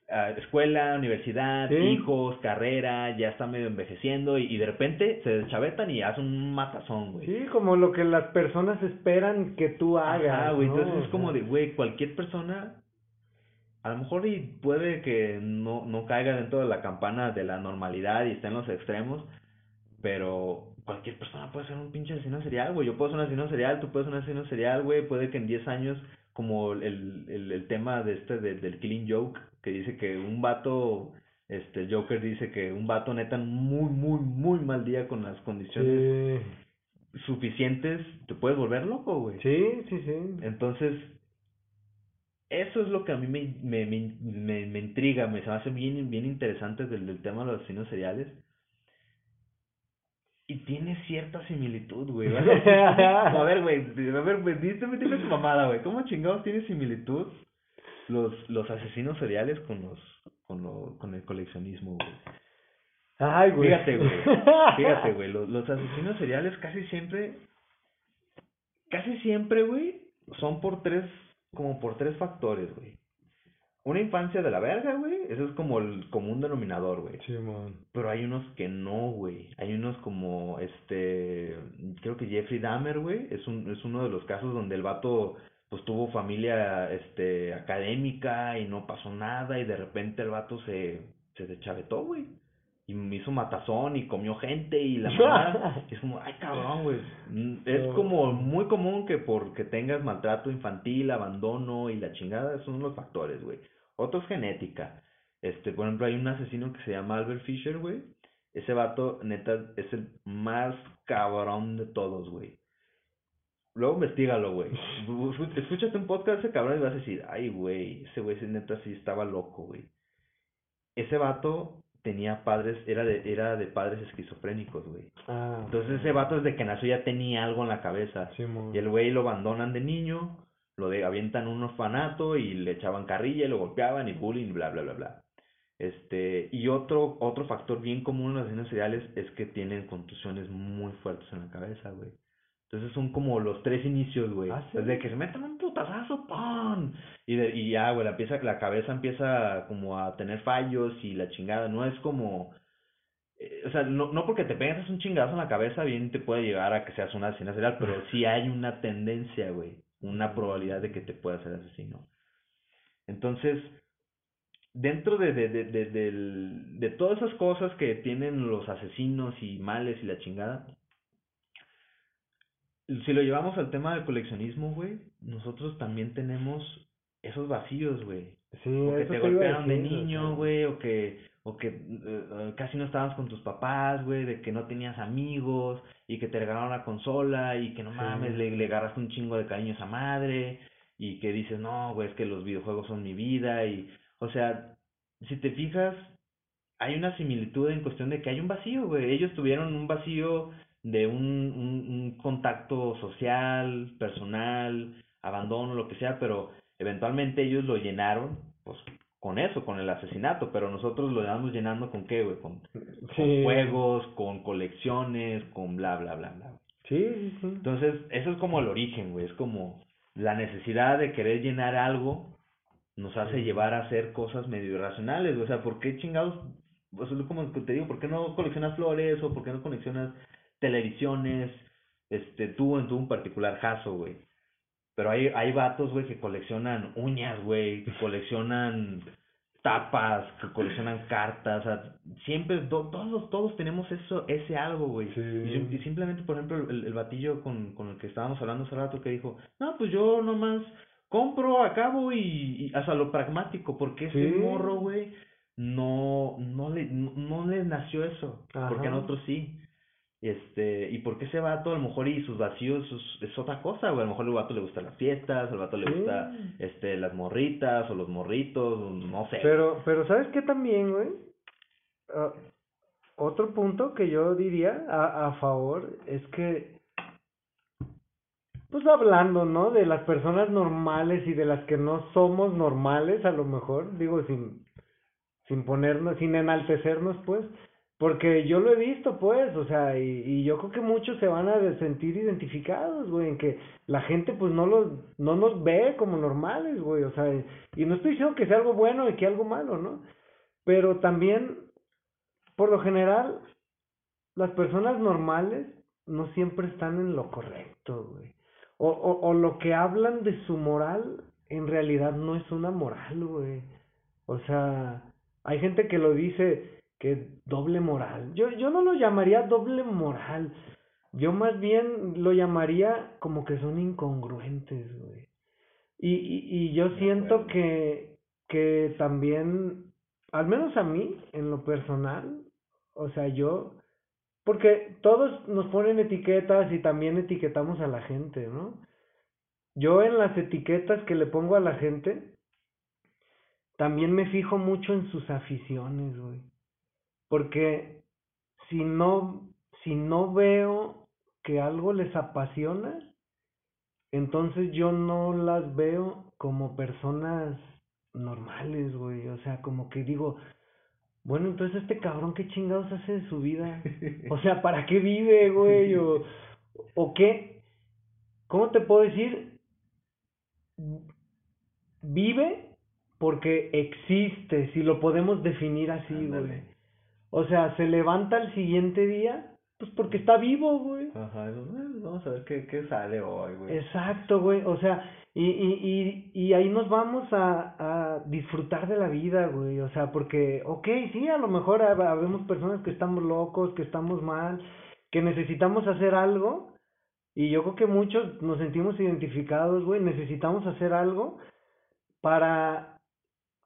[SPEAKER 3] a escuela, universidad,
[SPEAKER 4] Sí.
[SPEAKER 3] hijos, carrera, ya están medio envejeciendo y, y de repente se deschavetan y hacen un matazón, güey.
[SPEAKER 4] Sí, como lo que las personas esperan que tú hagas.
[SPEAKER 3] Ajá, güey,
[SPEAKER 4] ¿no?
[SPEAKER 3] entonces es
[SPEAKER 4] O
[SPEAKER 3] como
[SPEAKER 4] sea,
[SPEAKER 3] de, güey, cualquier persona, a lo mejor y puede que no, no caiga dentro de la campana de la normalidad y esté en los extremos, pero cualquier persona puede ser un pinche asesino serial, güey. Yo puedo ser un asesino serial, tú puedes ser un asesino serial, güey. Puede que en 10 años, como el, el, el tema de este, de- del Killing Joke, que dice que un vato, este, el Joker dice que un vato neta muy, muy, muy mal día con las condiciones
[SPEAKER 4] Sí,
[SPEAKER 3] suficientes, te puedes volver loco, güey.
[SPEAKER 4] sí, sí, sí.
[SPEAKER 3] Entonces, eso es lo que a mí me, me, me, me, me intriga, me se me hace bien, bien interesante del, del tema de los asesinos seriales. Y tiene cierta similitud, güey. ¿cómo? A ver, güey, a ver, güey, dime, dime tu mamada, güey. ¿Cómo chingados tiene similitud los, los asesinos seriales con los, con lo, con el coleccionismo, güey?
[SPEAKER 4] Ay, güey.
[SPEAKER 3] Fíjate, güey. Fíjate, güey. Los, los asesinos seriales casi siempre. Casi siempre, güey. Son por tres. Como por tres factores, güey. Una infancia de la verga, güey. Eso es como el común denominador, güey.
[SPEAKER 4] Simón.
[SPEAKER 3] Pero hay unos que no, güey. Hay unos como este. Creo que Jeffrey Dahmer, güey. Es, un, es uno de los casos donde el vato. Pues tuvo familia este, académica y no pasó nada. Y de repente el vato se, se deschavetó, güey. Y me hizo matazón y comió gente y la mamá. es como, ay cabrón, güey. Mm, Es
[SPEAKER 4] No.
[SPEAKER 3] como muy común que porque tengas maltrato infantil, abandono y la chingada, esos son los factores, güey. Otro es genética. Este, por ejemplo, hay un asesino que se llama Albert Fisher, güey. Ese vato, neta, es el más cabrón de todos, güey. Luego investigalo, güey. Escúchate un podcast de ese cabrón y vas a decir, ay, güey, ese güey sí, neta sí estaba loco, güey. Ese vato tenía padres, era de, era de padres esquizofrénicos, güey.
[SPEAKER 4] Ah,
[SPEAKER 3] Entonces ese vato desde que nació ya tenía algo en la cabeza.
[SPEAKER 4] Simón.
[SPEAKER 3] Y el güey lo abandonan de niño, lo de, avientan un orfanato y le echaban carrilla y lo golpeaban y bullying, bla, bla, bla, bla. Este, y otro, otro factor bien común en los asesinos seriales es que tienen contusiones muy fuertes en la cabeza, güey. Entonces son como los tres inicios, güey.
[SPEAKER 4] Ah, ¿sí?
[SPEAKER 3] Desde que se meten un putazazo, ¡pum! Y, de, y ya, güey, la, empieza, la cabeza empieza como a tener fallos y la chingada. No es como... eh, o sea, no, no porque te pegas un chingazo en la cabeza, bien te puede llegar a que seas un asesino serial, pero sí hay una tendencia, güey. Una probabilidad de que te puedas ser asesino. Entonces, dentro de, de, de, de, todas esas cosas que tienen los asesinos y males y la chingada, si lo llevamos al tema del coleccionismo, güey, nosotros también tenemos esos vacíos, güey.
[SPEAKER 4] Sí,
[SPEAKER 3] O que te golpearon de niño, güey, o que, o que eh, eh, casi no estabas con tus papás, güey, de que no tenías amigos y que te regalaron la consola y que no
[SPEAKER 4] Sí.
[SPEAKER 3] mames, le, le agarraste un chingo de cariño a esa madre y que dices, no, güey, es que los videojuegos son mi vida y, o sea, si te fijas, hay una similitud en cuestión de que hay un vacío, güey. Ellos tuvieron un vacío de un, un, un contacto social, personal, abandono, lo que sea, pero eventualmente ellos lo llenaron, pues, con eso, con el asesinato, pero nosotros lo llevamos llenando con qué, güey, con, juegos, con colecciones, con bla, bla, bla, bla.
[SPEAKER 4] Sí, sí.
[SPEAKER 3] Entonces, eso es como el origen, güey, es como la necesidad de querer llenar algo nos hace llevar a hacer cosas medio irracionales, güey. o sea, ¿por qué chingados? Pues es como te digo, ¿por qué no coleccionas flores o por qué no coleccionas televisiones? Este, tú en en particular, Jaso, güey. Pero hay, hay vatos, güey, que coleccionan uñas, güey, que coleccionan tapas, que coleccionan cartas, o sea, siempre, to- todos, todos tenemos eso, ese algo, güey.
[SPEAKER 4] Sí.
[SPEAKER 3] Y, sim- y simplemente, por ejemplo, el, el batillo con, con el que estábamos hablando hace rato que dijo, no, pues yo nomás compro, acabo y, y hasta lo pragmático, porque ese
[SPEAKER 4] Sí.
[SPEAKER 3] morro, güey, no, no le, no, no le nació eso, porque a nosotros sí. Este, y porque ese vato a lo mejor y sus vacíos es, es otra cosa, güey, a lo mejor al vato le gustan las fiestas, al vato le
[SPEAKER 4] Sí.
[SPEAKER 3] gusta, este, las morritas o los morritos, no sé.
[SPEAKER 4] Pero, pero ¿sabes qué también, güey? Ah, otro punto que yo diría a, a favor es que, pues hablando, ¿no? De las personas normales y de las que no somos normales, a lo mejor, digo, sin, sin ponernos, sin enaltecernos, pues, porque yo lo he visto, pues, o sea, y, y yo creo que muchos se van a sentir identificados, güey, en que la gente, pues, no los, no nos ve como normales, güey, o sea, y no estoy diciendo que sea algo bueno y que algo malo, ¿no? Pero también, por lo general, las personas normales no siempre están en lo correcto, güey. O, o, o lo que hablan de su moral, en realidad no es una moral, güey. O sea, hay gente que lo dice que doble moral. Yo, yo no lo llamaría doble moral. Yo más bien lo llamaría como que son incongruentes, güey. Y, y, y yo siento que, que también, al menos a mí, en lo personal, o sea, yo, porque todos nos ponen etiquetas y también etiquetamos a la gente, ¿no? Yo en las etiquetas que le pongo a la gente, también me fijo mucho en sus aficiones, güey. Porque si no, si no veo que algo les apasiona, entonces yo no las veo como personas normales, güey. O sea, como que digo, bueno, entonces este cabrón, ¿qué chingados hace de su vida? O sea, ¿para qué vive, güey? O, o qué, ¿cómo te puedo decir? Vive porque existe, si lo podemos definir así,
[SPEAKER 3] Ándale.
[SPEAKER 4] güey. O sea, se levanta al siguiente día, pues porque está vivo, güey.
[SPEAKER 3] Ajá, "Eh, vamos a ver qué, qué sale hoy, güey.
[SPEAKER 4] Exacto, güey. O sea, y, y, y, y ahí nos vamos a, a disfrutar de la vida, güey. O sea, porque, ok, sí, a lo mejor hab- habemos personas que estamos locos, que estamos mal, que necesitamos hacer algo. Y yo creo que muchos nos sentimos identificados, güey. Necesitamos hacer algo para,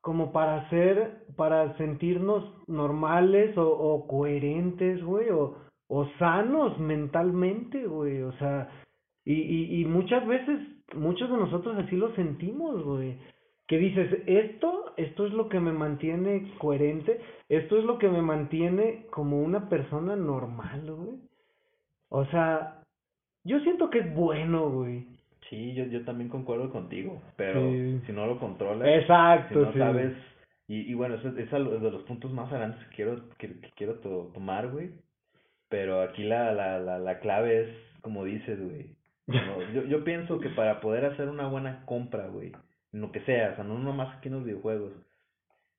[SPEAKER 4] como para hacer, para sentirnos normales o, o coherentes, güey, o, o sanos mentalmente, güey, o sea, y, y, y muchas veces, muchos de nosotros así lo sentimos, güey, que dices, esto, esto es lo que me mantiene coherente, esto es lo que me mantiene como una persona normal, güey, o sea, yo siento que es bueno, güey,
[SPEAKER 3] Sí, yo, yo también concuerdo contigo, pero
[SPEAKER 4] Sí.
[SPEAKER 3] si no lo controlas,
[SPEAKER 4] exacto,
[SPEAKER 3] si no
[SPEAKER 4] sí.
[SPEAKER 3] sabes, y, y bueno, eso es, de los puntos más grandes que quiero, que, que quiero to- tomar, güey, pero aquí la, la, la, la clave es, como dices, güey, no, yo, yo pienso que para poder hacer una buena compra, güey, en lo que sea, o sea, no nomás aquí en los videojuegos,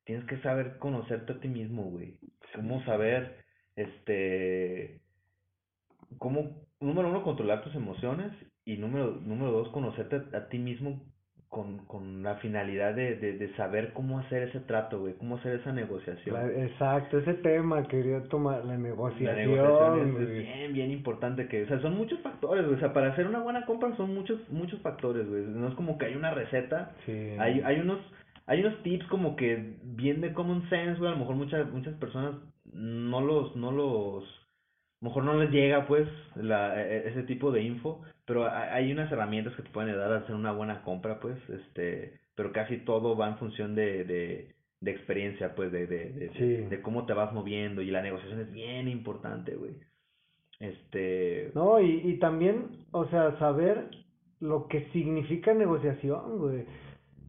[SPEAKER 3] tienes que saber conocerte a ti mismo, güey, cómo saber, este, cómo, número uno, controlar tus emociones y número, número dos, conocerte a, a ti mismo con, con la finalidad de, de, de saber cómo hacer ese trato, güey, cómo hacer esa negociación.
[SPEAKER 4] La- exacto, ese tema quería tomar, la
[SPEAKER 3] La
[SPEAKER 4] negociación,
[SPEAKER 3] negociación es, bien, bien importante que, o sea, son muchos factores, güey, o sea, para hacer una buena compra son muchos, muchos factores, güey, no es como que hay una receta,
[SPEAKER 4] Sí.
[SPEAKER 3] hay, hay unos, hay unos tips como que bien de common sense, güey, a lo mejor muchas, muchas personas no los, no los, a lo mejor no les llega, pues, la, e- ese tipo de info, pero hay, unas herramientas que te pueden ayudar a hacer una buena compra, pues, este, pero casi todo va en función de, de, de experiencia, pues, de, de, de,
[SPEAKER 4] Sí.
[SPEAKER 3] de cómo te vas moviendo, y la negociación es bien importante, güey. Este,
[SPEAKER 4] No, y, y también, o sea, saber lo que significa negociación, güey.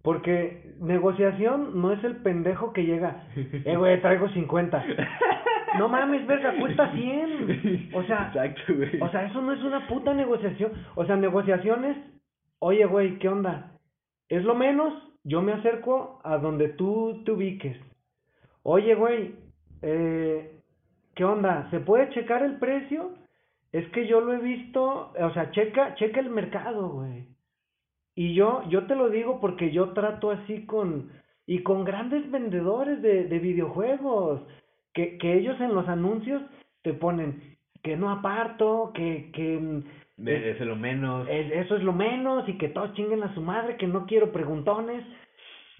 [SPEAKER 4] Porque negociación no es el pendejo que llega, eh, güey, traigo 50. No mames, verga, cuesta 100. O sea,
[SPEAKER 3] Exacto, güey.
[SPEAKER 4] o sea, eso no es una puta negociación. O sea, negociación es, oye, güey, ¿qué onda? Es lo menos, yo me acerco a donde tú te ubiques. Oye, güey, eh, ¿qué onda? ¿Se puede checar el precio? Es que yo lo he visto, o sea, checa, checa el mercado, güey. Y yo, yo te lo digo porque yo trato así con, y con grandes vendedores de, de videojuegos, que, que ellos en los anuncios te ponen que no aparto, que, que,
[SPEAKER 3] Me- Es lo menos.
[SPEAKER 4] es- eso es lo menos y que todos chinguen a su madre, que no quiero preguntones.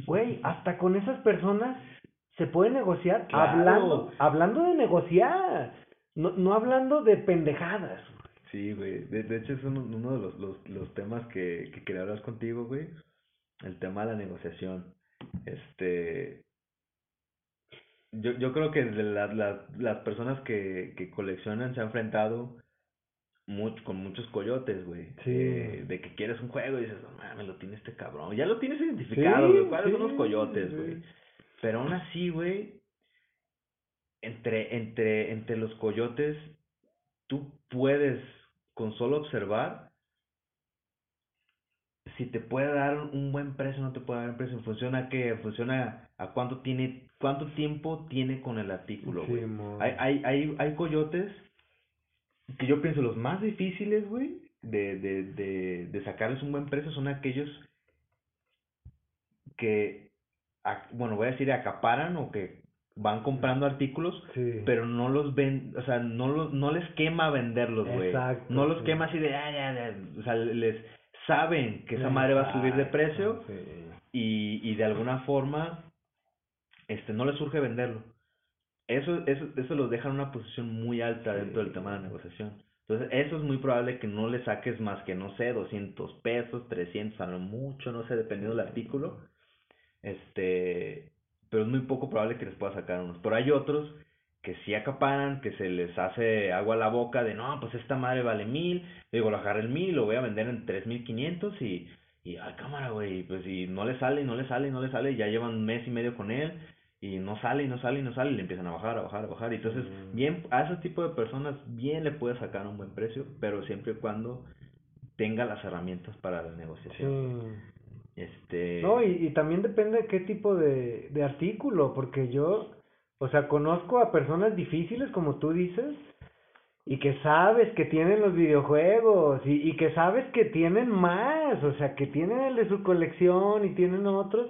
[SPEAKER 4] Güey, hasta con esas personas se puede negociar
[SPEAKER 3] Claro.
[SPEAKER 4] hablando, hablando de negociar, no, no hablando de pendejadas.
[SPEAKER 3] Sí, güey. De, de hecho, es uno, uno de los, los, los temas que, que quería hablar contigo, güey. El tema de la negociación. Este. Yo, yo creo que la- la- las personas que, que coleccionan se han enfrentado mucho, con muchos coyotes, güey.
[SPEAKER 4] Sí.
[SPEAKER 3] Eh, de que quieres un juego y dices, no mames, lo tiene este cabrón. Ya lo tienes identificado,
[SPEAKER 4] Sí,
[SPEAKER 3] güey. ¿Cuáles son los coyotes, güey? Pero aún así, güey, entre, entre, entre los coyotes, tú puedes, con solo observar, si te puede dar un buen precio o no te puede dar un precio. En función a qué, en función a, a cuánto tiene, cuánto tiempo tiene con el artículo, güey. Hay, hay, hay, hay coyotes que yo pienso los más difíciles, güey, de, de, de, de sacarles un buen precio son aquellos que, bueno, voy a decir acaparan o que van comprando artículos,
[SPEAKER 4] Sí.
[SPEAKER 3] pero no los ven, o sea, no los, no les quema venderlos, güey. No los
[SPEAKER 4] sí.
[SPEAKER 3] quema así de, ah, ya, ya", o sea, les saben que esa madre va a subir de precio y, y de alguna forma este no les surge venderlo. Eso, eso, eso los deja en una posición muy alta dentro del tema de la negociación. Entonces, eso es muy probable que no le saques más que, no sé, 200 pesos, 300, a lo mucho, no sé, dependiendo del artículo. Este, pero es muy poco probable que les pueda sacar unos. Pero hay otros que sí acaparan, que se les hace agua a la boca de, no, pues esta madre vale mil, digo, lo agarré el mil, lo voy a vender en tres mil quinientos y, y, ay, cámara, güey, pues y no le sale, no le sale, no le sale, ya llevan un mes y medio con él, y no sale, y no sale, y no sale, y le empiezan a bajar, a bajar, a bajar, y entonces,
[SPEAKER 4] Mm.
[SPEAKER 3] bien, a ese tipo de personas, bien le puedes sacar un buen precio, pero siempre y cuando tenga las herramientas para la negociación.
[SPEAKER 4] Sí.
[SPEAKER 3] Este...
[SPEAKER 4] No, y, y también depende de qué tipo de, de artículo, porque yo, o sea, conozco a personas difíciles, como tú dices, y que sabes que tienen los videojuegos, y, y que sabes que tienen más, o sea, que tienen el de su colección y tienen otros,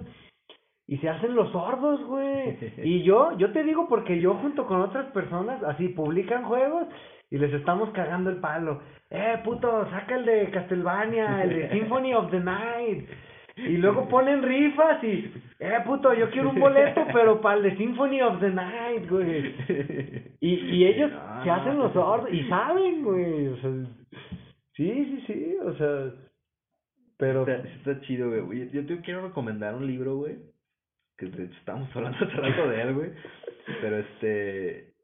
[SPEAKER 4] y se hacen los sordos, güey. Y yo, yo te digo porque yo junto con otras personas, así, publican juegos y les estamos cagando el palo. Eh, puto, saca el de Castlevania, el de Symphony of the Night. Y luego ponen rifas y, eh, puto, yo quiero un boleto, pero para el de Symphony of the Night, güey. Y, y ellos
[SPEAKER 3] No,
[SPEAKER 4] se hacen los sordos y saben, güey. O sea, sí, sí, sí, o sea, pero...
[SPEAKER 3] Está, está chido, güey. Yo te quiero recomendar un libro, güey. Que de hecho estábamos hablando hace rato de él, güey. Pero este.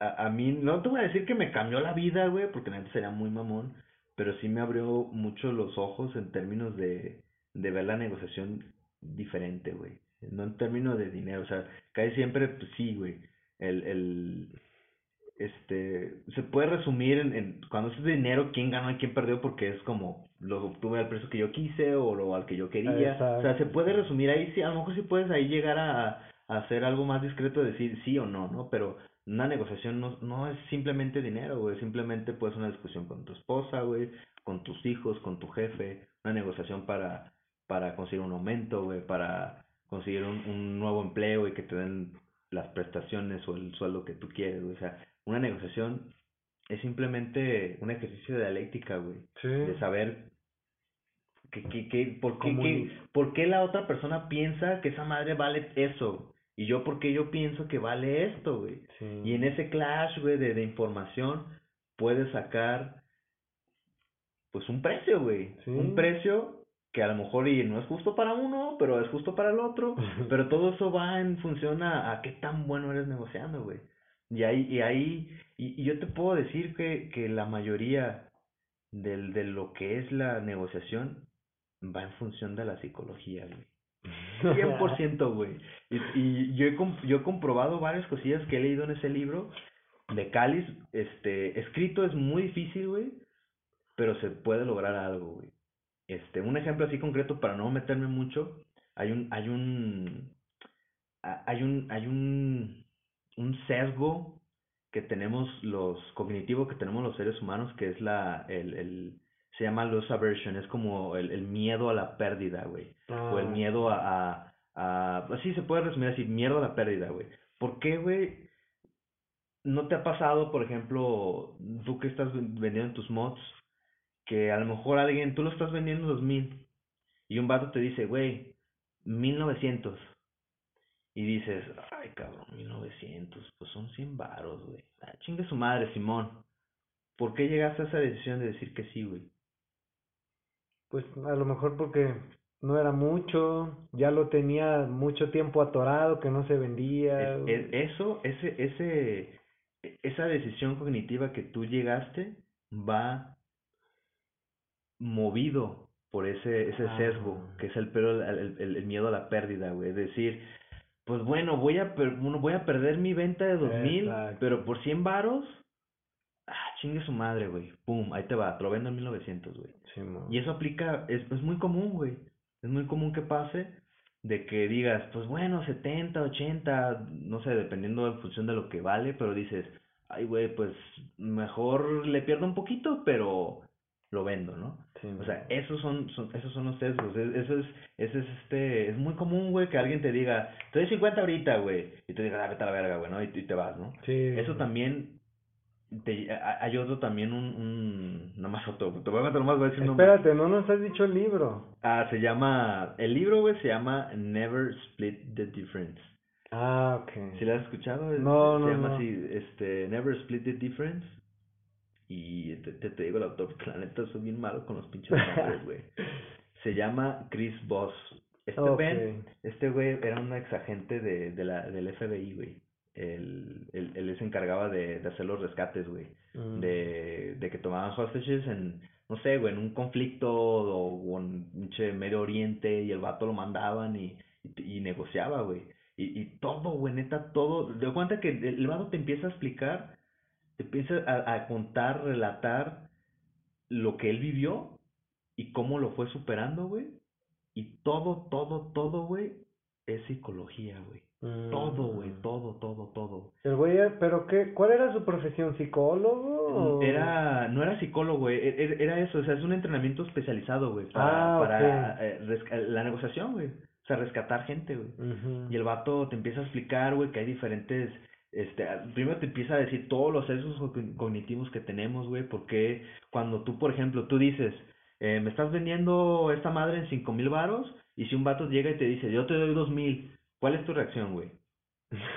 [SPEAKER 3] A, a mí, no te voy a decir que me cambió la vida, güey, porque neta sería muy mamón. Pero sí me abrió mucho los ojos en términos de, de ver la negociación diferente, güey. No en términos de dinero, o sea, casi siempre, pues sí, güey. El, el, este, se puede resumir en, en cuando es dinero, quién ganó y quién perdió, porque es como lo obtuve al precio que yo quise o lo al que yo quería. O sea, se puede resumir ahí, sí, a lo mejor sí puedes ahí llegar a, a hacer algo más discreto, decir sí o no, ¿no? Pero una negociación no, no es simplemente dinero, güey, simplemente puede ser una discusión con tu esposa, güey, con tus hijos, con tu jefe, una negociación para, para conseguir un aumento, güey, para conseguir un, un nuevo empleo y que te den las prestaciones o el sueldo que tú quieres, güey. O sea, una negociación es simplemente un ejercicio de dialéctica, güey.
[SPEAKER 4] Sí.
[SPEAKER 3] De saber que, que, que, por, qué, que- por qué la otra persona piensa que esa madre vale eso. Y yo porque yo pienso que vale esto, güey.
[SPEAKER 4] Sí.
[SPEAKER 3] Y en ese clash, güey, de, de información, puedes sacar, pues, un precio, güey.
[SPEAKER 4] Sí.
[SPEAKER 3] Un precio que a lo mejor y no es justo para uno, pero es justo para el otro. pero todo eso va en función a, a qué tan bueno eres negociando, güey. Y ahí, y ahí, y, y yo te puedo decir que, que la mayoría del, de lo que es la negociación va en función de la psicología, güey. 100%, güey. Y, y yo, he, yo he comprobado varias cosillas que he leído en ese libro de Cáliz. Este, escrito es muy difícil, güey, pero se puede lograr algo, güey. Este, un ejemplo así concreto para no meterme mucho, hay un, hay un, hay un, hay un, un sesgo que tenemos los, cognitivo que tenemos los seres humanos, que es la, el, el, se llama loss aversion, es como el, el miedo a la pérdida, güey o el
[SPEAKER 4] Ah,
[SPEAKER 3] miedo a, a, a- así se puede resumir así, miedo a la pérdida, güey. ¿Por qué, güey? ¿No te ha pasado, por ejemplo, tú que estás ven- vendiendo tus mods que a lo mejor alguien, tú lo estás vendiendo dos mil y un vato te dice, güey, mil novecientos. Y dices, ay cabrón, mil novecientos, pues son cien varos, güey. Ah, chingue su madre, Simón. ¿Por qué llegaste a esa decisión de decir que sí, güey?
[SPEAKER 4] Pues a lo mejor porque no era mucho, ya lo tenía mucho tiempo atorado, que no se vendía.
[SPEAKER 3] Es- es- eso, ese, ese, esa decisión cognitiva que tú llegaste va movido por ese, ese sesgo,
[SPEAKER 4] Ah.
[SPEAKER 3] que es el, el, el- el miedo a la pérdida, güey. Es decir, pues bueno, voy a, per- voy a perder mi venta de 2000,
[SPEAKER 4] Exacto.
[SPEAKER 3] pero por 100 varos, ah, chingue su madre, güey. Pum, ahí te va, te lo vendo en 1900, güey.
[SPEAKER 4] Simón.
[SPEAKER 3] Y eso aplica, es, es muy común, güey. Es muy común que pase de que digas, pues bueno, 70, 80, no sé, dependiendo en función de lo que vale, pero dices, ay, güey, pues mejor le pierdo un poquito, pero lo vendo, ¿no? O sea, esos son, son, esos son los sesgos. es- Eso es, ese es este, es muy común, güey, que alguien te diga, te doy 50 ahorita, güey, y tú digas, ah, vete a la verga, güey, ¿no? Y, y te vas, ¿no?
[SPEAKER 4] Sí.
[SPEAKER 3] Eso también, te, a- hay otro también, un, un, nada más otro, te voy a meter más, voy a decir un.
[SPEAKER 4] Espérate, no nos has dicho el libro.
[SPEAKER 3] Ah, se llama, el libro, güey, se llama Never Split the Difference.
[SPEAKER 4] Ah, ok.
[SPEAKER 3] ¿Sí lo has escuchado? Es-
[SPEAKER 4] No,
[SPEAKER 3] se
[SPEAKER 4] no,
[SPEAKER 3] llama
[SPEAKER 4] no.
[SPEAKER 3] así, este, Never Split the Difference. Y te, te, te digo el autor, porque la neta soy bien malo con los pinches nombres, güey. Se llama Chris Voss. Este. Ben, este güey era un ex agente de, de la, del FBI, güey. Él, él, él se encargaba de, de hacer los rescates, güey.
[SPEAKER 4] Mm.
[SPEAKER 3] De, de que tomaban hostages en, no sé, güey, en un conflicto o, o en pinche Medio Oriente y el vato lo mandaban y, y, y negociaba, güey. Y, y todo, güey, neta, todo. De cuenta que el, el vato te empieza a explicar, te empieza a, a contar, relatar lo que él vivió y cómo lo fue superando, güey. Y todo, todo, todo, güey, es psicología, güey.
[SPEAKER 4] Mm.
[SPEAKER 3] Todo, güey, todo, todo, todo.
[SPEAKER 4] El güey, pero qué, ¿cuál era su profesión? ¿Psicólogo? o-
[SPEAKER 3] Era, no era psicólogo, güey, e- era eso, o sea, es un entrenamiento especializado, güey, para,
[SPEAKER 4] Ah,
[SPEAKER 3] para eh, la negociación, güey, o sea, rescatar gente, güey. Y el vato te empieza a explicar, güey, que hay diferentes, este, primero te empieza a decir todos los sesgos cogn- cognitivos que tenemos, güey, porque cuando tú, por ejemplo, tú dices, eh, me estás vendiendo esta madre en cinco mil varos, y si un vato llega y te dice, yo te doy dos mil, ¿cuál es tu reacción, güey?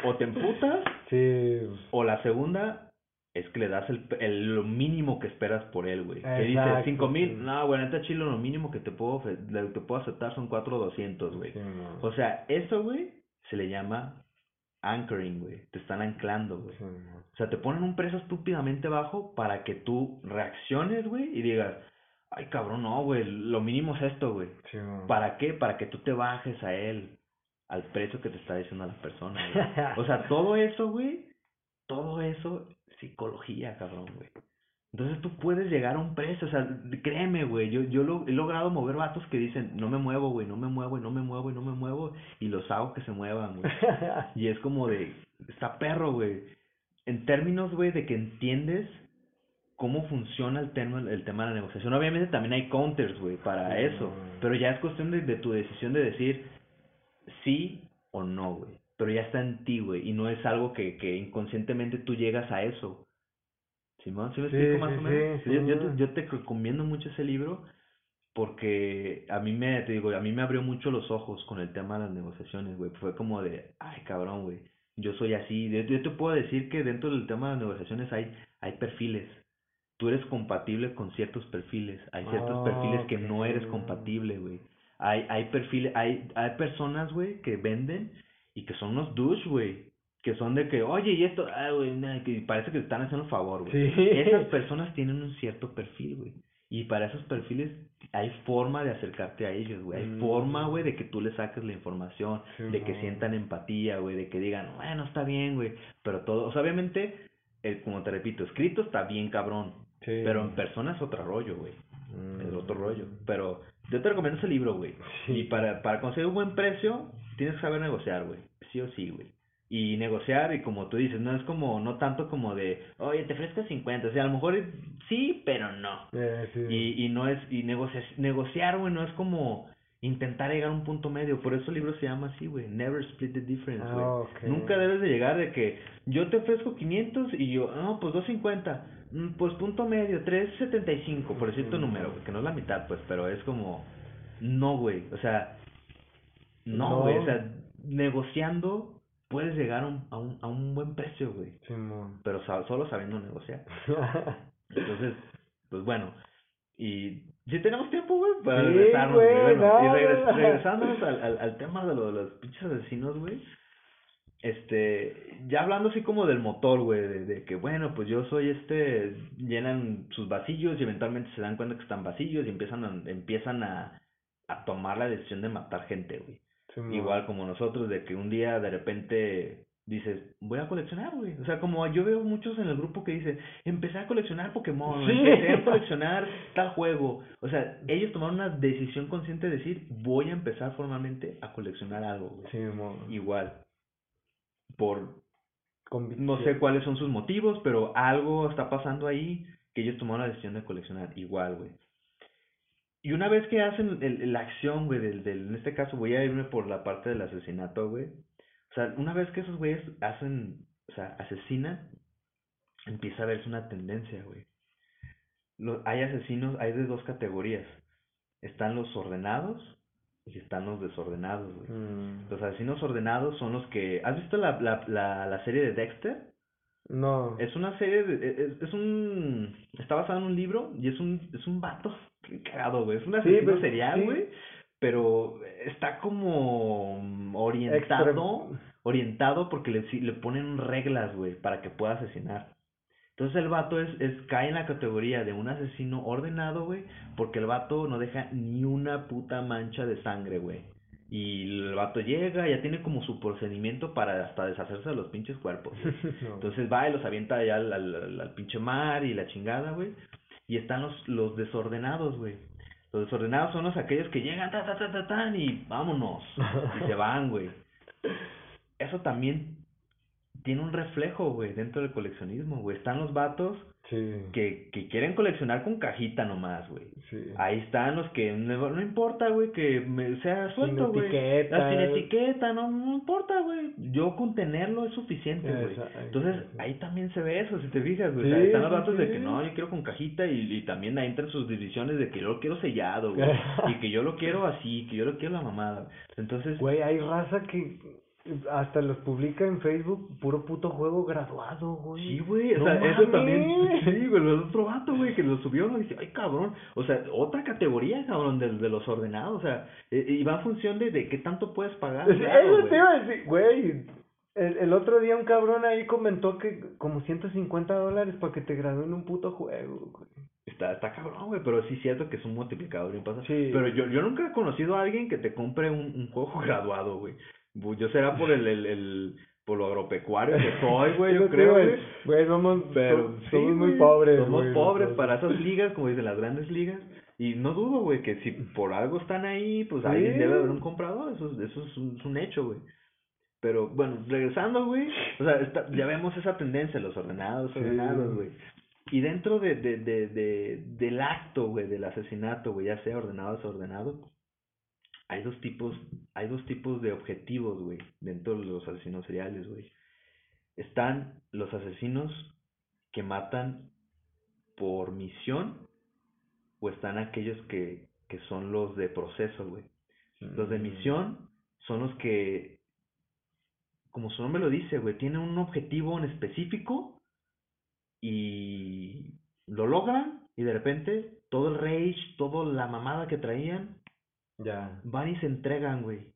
[SPEAKER 3] O te emputas,
[SPEAKER 4] Sí.
[SPEAKER 3] o la segunda es que le das el, el- lo mínimo que esperas por él, güey. Que dice cinco mil, no, güey, neta chilo, lo mínimo que te puedo, te puedo aceptar son cuatro doscientos, güey.
[SPEAKER 4] Sí.
[SPEAKER 3] O sea, eso, güey, se le llama anchoring, güey. Te están anclando, güey.
[SPEAKER 4] Sí.
[SPEAKER 3] O sea, te ponen un precio estúpidamente bajo para que tú reacciones, güey, y digas, ay, cabrón, no, güey, lo mínimo es esto, güey.
[SPEAKER 4] Sí.
[SPEAKER 3] ¿Para qué? Para que tú te bajes a él, al precio que te está diciendo la persona, güey. O sea, todo eso, güey, todo eso, psicología, cabrón, güey. Entonces tú puedes llegar a un precio, o sea, créeme, güey, yo, yo lo, he logrado mover vatos que dicen, no me muevo, güey, no me muevo, y no me muevo, y no me muevo, y los hago que se muevan, güey. Y es como de, está perro, güey. En términos, güey, de que entiendes cómo funciona el tema, el tema de la negociación. Obviamente también hay counters, güey, para
[SPEAKER 4] Sí,
[SPEAKER 3] eso. Pero ya es cuestión de, de tu decisión de decir sí o no, güey. Pero ya está en ti, güey. Y no es algo que, que inconscientemente tú llegas a eso. Simón, ¿sí me
[SPEAKER 4] Sí,
[SPEAKER 3] explico más
[SPEAKER 4] sí,
[SPEAKER 3] o menos?
[SPEAKER 4] sí,
[SPEAKER 3] yo, te, yo te recomiendo mucho ese libro porque a mí me, te digo, a mí me abrió mucho los ojos con el tema de las negociaciones, güey. Fue como de, ay, cabrón, güey. Yo soy así. Yo, yo te puedo decir que dentro del tema de las negociaciones hay, hay perfiles. Tú eres compatible con ciertos perfiles. Hay ciertos perfiles que no eres compatible, güey. Hay, hay perfiles, hay, hay personas, güey, que venden y que son unos douche, güey. Que son de que, oye, y esto, ah, güey, nah, que parece que te están haciendo un favor, güey.
[SPEAKER 4] Sí.
[SPEAKER 3] Esas personas tienen un cierto perfil, güey. Y para esos perfiles hay forma de acercarte a ellos, güey. Hay
[SPEAKER 4] Mm.
[SPEAKER 3] forma, güey, de que tú les saques la información,
[SPEAKER 4] Sí,
[SPEAKER 3] de que
[SPEAKER 4] no.
[SPEAKER 3] sientan empatía, güey, de que digan, bueno, está bien, güey. Pero todo, o sea, obviamente, el, como te repito, escrito está bien cabrón.
[SPEAKER 4] Sí.
[SPEAKER 3] Pero en persona es otro rollo, güey.
[SPEAKER 4] Mm.
[SPEAKER 3] Es otro rollo. Pero yo te recomiendo ese libro, güey.
[SPEAKER 4] Sí.
[SPEAKER 3] Y para, para conseguir un buen precio, tienes que saber negociar, güey. Sí o sí, güey. Y negociar, y como tú dices, no es como, no tanto como de, oye, te ofrezco 50. O sea, a lo mejor sí, pero no.
[SPEAKER 4] Eh, sí.
[SPEAKER 3] Y, y no es, y negocia, negociar, güey, no es como intentar llegar a un punto medio. Por eso el libro se llama así, güey. Never split the difference,
[SPEAKER 4] Ah,
[SPEAKER 3] güey.
[SPEAKER 4] ok.
[SPEAKER 3] Nunca debes de llegar de que yo te ofrezco 500 y yo, no, pues 250. Mm, Pues punto medio, 3.75, por decirte un número, güey, que no es la mitad, pues, pero es como, no, güey, o sea, no,
[SPEAKER 4] No.
[SPEAKER 3] güey, o sea, negociando puedes llegar a un, a un, a un buen precio, güey,
[SPEAKER 4] Simón.
[SPEAKER 3] pero solo sabiendo negociar. Entonces, pues bueno, y si tenemos tiempo, güey, para
[SPEAKER 4] Sí,
[SPEAKER 3] regresarnos,
[SPEAKER 4] güey,
[SPEAKER 3] güey, bueno, y regres-
[SPEAKER 4] no.
[SPEAKER 3] regresándonos al, al, al tema de, lo, de los pinches asesinos, güey, este, ya hablando así como del motor, güey, de, de que, bueno, pues yo soy este, llenan sus vasillos y eventualmente se dan cuenta que están vacíos y empiezan a, empiezan a, a tomar la decisión de matar gente, güey. Igual como nosotros, de que un día de repente dices, voy a coleccionar, güey. O sea, como yo veo muchos en el grupo que dicen, empecé a coleccionar Pokémon,
[SPEAKER 4] Sí.
[SPEAKER 3] empecé a coleccionar tal juego. O sea, ellos tomaron una decisión consciente de decir, voy a empezar formalmente a coleccionar algo, güey.
[SPEAKER 4] Simón.
[SPEAKER 3] Igual. Por,
[SPEAKER 4] Convicción.
[SPEAKER 3] no sé cuáles son sus motivos, pero algo está pasando ahí que ellos tomaron la decisión de coleccionar. Igual, güey. Y una vez que hacen el, la acción, güey, del, del, en este caso voy a irme por la parte del asesinato, güey. O sea, una vez que esos güeyes hacen, o sea, asesinan, empieza a verse una tendencia, güey. Lo- hay asesinos, hay de dos categorías. Están los ordenados y están los desordenados, güey.
[SPEAKER 4] Mm,
[SPEAKER 3] Los asesinos ordenados son los que... ¿Has visto la, la, la, la serie de Dexter?
[SPEAKER 4] No.
[SPEAKER 3] Es una serie de... Es, es un... Está basado en un libro y es un, es un vato cagado, güey. Es un
[SPEAKER 4] Sí,
[SPEAKER 3] asesino
[SPEAKER 4] pues,
[SPEAKER 3] serial,
[SPEAKER 4] sí.
[SPEAKER 3] güey. Pero está como orientado...
[SPEAKER 4] Extrem-
[SPEAKER 3] Orientado porque le, le ponen reglas, güey, para que pueda asesinar. Entonces el vato es, es, cae en la categoría de un asesino ordenado, güey, porque el vato no deja ni una puta mancha de sangre, güey. Y el vato llega, ya tiene como su procedimiento para hasta deshacerse de los pinches cuerpos.
[SPEAKER 4] No.
[SPEAKER 3] Entonces va y los avienta allá al, al, al- pinche mar y la chingada, güey. Y están los, los desordenados, güey. Los desordenados son los aquellos que llegan, ta, ta, ta, ta, tan, y vámonos. Y se van, güey. Eso también tiene un reflejo, güey, dentro del coleccionismo, güey. Están los vatos
[SPEAKER 4] Sí.
[SPEAKER 3] que, que quieren coleccionar con cajita nomás, güey.
[SPEAKER 4] Sí.
[SPEAKER 3] Ahí están los que no, no importa, güey, que me sea suelto, güey.
[SPEAKER 4] etiqueta.
[SPEAKER 3] Ah, Sin etiqueta, no, no importa, güey. Yo con tenerlo es suficiente, güey. Entonces, ahí también se ve eso, si te fijas, güey.
[SPEAKER 4] Sí,
[SPEAKER 3] O sea, están los
[SPEAKER 4] sí,
[SPEAKER 3] vatos de que no, yo quiero con cajita y, y también ahí entran sus divisiones de que yo lo quiero sellado, güey. y que yo lo quiero así, que yo lo quiero la mamada. Entonces,
[SPEAKER 4] Güey, hay raza que hasta los publica en Facebook, puro puto juego graduado, güey.
[SPEAKER 3] Sí, güey, o
[SPEAKER 4] No
[SPEAKER 3] sea, eso también, sí, güey, el otro vato, güey, que lo subió, ¿no? dice, ay, cabrón, o sea, otra categoría, cabrón, de, de los ordenados, o sea, eh, y va en función de, de qué tanto puedes pagar, claro,
[SPEAKER 4] Eso
[SPEAKER 3] güey.
[SPEAKER 4] te iba a decir, güey. El, el otro día un cabrón ahí comentó que como 150 dólares para que te gradúen un puto juego, güey.
[SPEAKER 3] Está, está cabrón, güey, pero sí es cierto que es un multiplicador bien pasado.
[SPEAKER 4] Sí.
[SPEAKER 3] Pero yo, yo nunca he conocido a alguien que te compre un, un juego graduado, güey. Yo será por el, el, el, por lo agropecuario que soy, güey, yo creo, güey.
[SPEAKER 4] Güey, somos,
[SPEAKER 3] Pero
[SPEAKER 4] so-
[SPEAKER 3] sí,
[SPEAKER 4] somos muy pobres,
[SPEAKER 3] Somos pobres para esas ligas, como dicen las grandes ligas. Y no dudo, güey, que si por algo están ahí, pues
[SPEAKER 4] Sí.
[SPEAKER 3] alguien debe haber un comprador. Eso, es- eso es, un, es un hecho, güey. Pero bueno, regresando, güey. O sea, está- ya vemos esa tendencia, los ordenados, ordenados, güey. Y dentro de, de, de, de, del acto, güey, del asesinato, güey, ya sea ordenado o desordenado, hay dos tipos, hay dos tipos de objetivos, güey, dentro de los asesinos seriales, güey. Están los asesinos que matan por misión o están aquellos que, que son los de proceso, güey. Los de
[SPEAKER 4] Mm.
[SPEAKER 3] misión son los que, como su nombre lo dice, güey, tienen un objetivo en específico y lo logran y de repente todo el rage, toda la mamada que traían,
[SPEAKER 4] Ya.
[SPEAKER 3] van y se entregan, güey.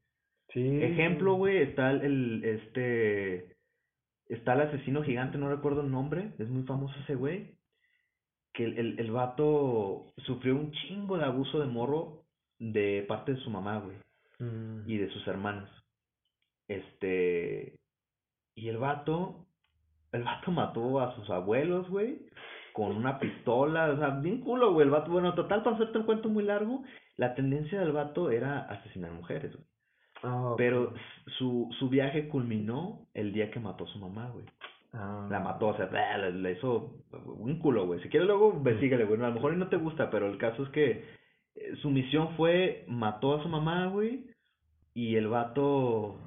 [SPEAKER 4] Sí.
[SPEAKER 3] Ejemplo, güey, está el, el- este, está el asesino gigante, no recuerdo el nombre, es muy famoso ese güey, que el, el, el vato sufrió un chingo de abuso de morro de parte de su mamá, güey,
[SPEAKER 4] Mm.
[SPEAKER 3] y de sus hermanas. Este, y el vato, el vato mató a sus abuelos, güey, con una pistola, o sea, bien culo, güey, el vato, bueno, total, para hacerte un cuento muy largo, la tendencia del vato era asesinar mujeres, güey.
[SPEAKER 4] Ah.
[SPEAKER 3] Pero su, su viaje culminó el día que mató a su mamá, güey.
[SPEAKER 4] Ah.
[SPEAKER 3] La mató, o sea, le, le hizo un culo, güey. Si quieres luego investigale, güey. A lo mejor y no te gusta, pero el caso es que eh, su misión fue, mató a su mamá, güey. Y el vato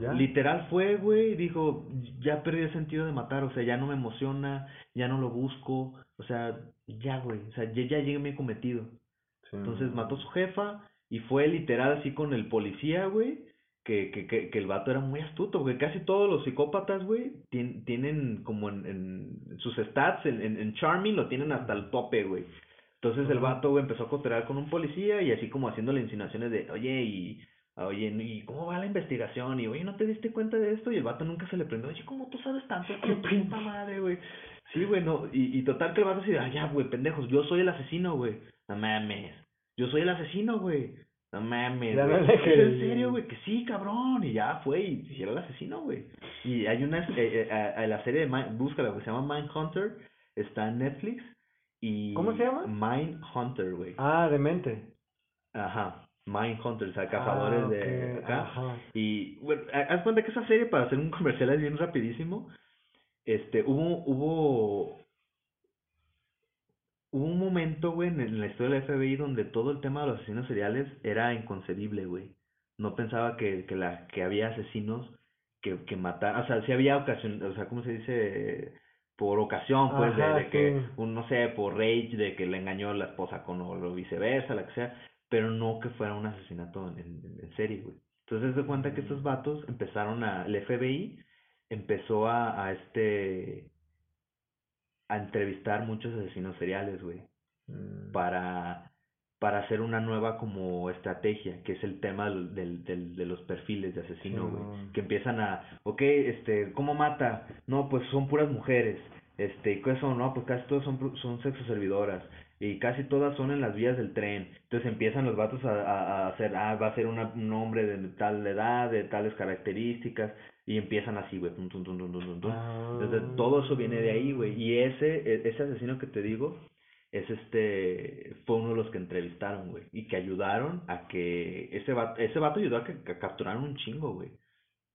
[SPEAKER 4] Ya.
[SPEAKER 3] Literal fue, güey, dijo, ya perdí el sentido de matar, o sea, ya no me emociona, ya no lo busco, o sea, ya, güey, o sea, ya, ya llegué a mi cometido.
[SPEAKER 4] Sí,
[SPEAKER 3] Entonces mató a su jefa y fue literal así con el policía, güey, que, que, que, que el vato era muy astuto, porque casi todos los psicópatas, güey, tien- tienen como en, en sus stats, en, en, en Charming lo tienen hasta el tope, güey. Entonces el vato, güey, empezó a cotear con un policía y así como haciéndole insinuaciones de, oye, y, oye, ¿y cómo va la investigación? Y, oye, ¿no te diste cuenta de esto? Y el vato nunca se le prendió, oye, ¿cómo tú sabes tanto? ¡Qué puta madre, güey! Sí, güey, no, y, y total que el vato así de, ah, ya, güey, pendejos, yo soy el asesino, güey. No mames. Yo soy el asesino, güey. No mames,
[SPEAKER 4] Ya no
[SPEAKER 3] güey.
[SPEAKER 4] le
[SPEAKER 3] ¿Es en serio, güey? Que sí, cabrón. Y ya fue y, y era el asesino, güey. Y hay una, eh, eh, la serie de, Mind- búscala, que se llama Mindhunter. Está en Netflix. Y
[SPEAKER 4] ¿Cómo se llama?
[SPEAKER 3] Mindhunter, güey.
[SPEAKER 4] Ah, demente.
[SPEAKER 3] Ajá. Mindhunter, o sea, cazadores
[SPEAKER 4] Ah,
[SPEAKER 3] de
[SPEAKER 4] ok,
[SPEAKER 3] acá.
[SPEAKER 4] Ajá.
[SPEAKER 3] Y bueno, ha- haz cuenta que esa serie, para hacer un comercial es bien rapidísimo, este, hubo, hubo un momento, güey, en, la historia del FBI donde todo el tema de los asesinos seriales era inconcebible, güey. No pensaba que, que la, que había asesinos que, que mataran, o sea, sí había ocasión, o sea, ¿cómo se dice? Por ocasión, pues, de,
[SPEAKER 4] Ajá,
[SPEAKER 3] de que,
[SPEAKER 4] sí.
[SPEAKER 3] un, no sé, por rage, de que le engañó la esposa con o lo viceversa, la que sea, pero no que fuera un asesinato en, en, en serie, güey. Entonces se cuenta que estos vatos empezaron a, el FBI empezó a, a este, a entrevistar muchos asesinos seriales, güey,
[SPEAKER 4] Mm.
[SPEAKER 3] para, para hacer una nueva como estrategia, que es el tema del, del, del- de los perfiles de asesino, güey, que empiezan a, ok, este, ¿cómo mata? No, pues son puras mujeres, este, ¿qué son? No, pues casi todas son, son sexo servidoras, y casi todas son en las vías del tren, entonces empiezan los vatos a, a, a hacer, ah, va a ser una, un hombre de tal edad, de tales características, y empiezan así, güey, tum, tum, tum, tum, tum, tum, tum. Entonces
[SPEAKER 4] Ah.
[SPEAKER 3] todo eso viene de ahí, güey. Y ese, e- ese asesino que te digo, es este, fue uno de los que entrevistaron, güey. Y que ayudaron a que, ese vato, ese vato ayudó a que, que capturaran un chingo, güey.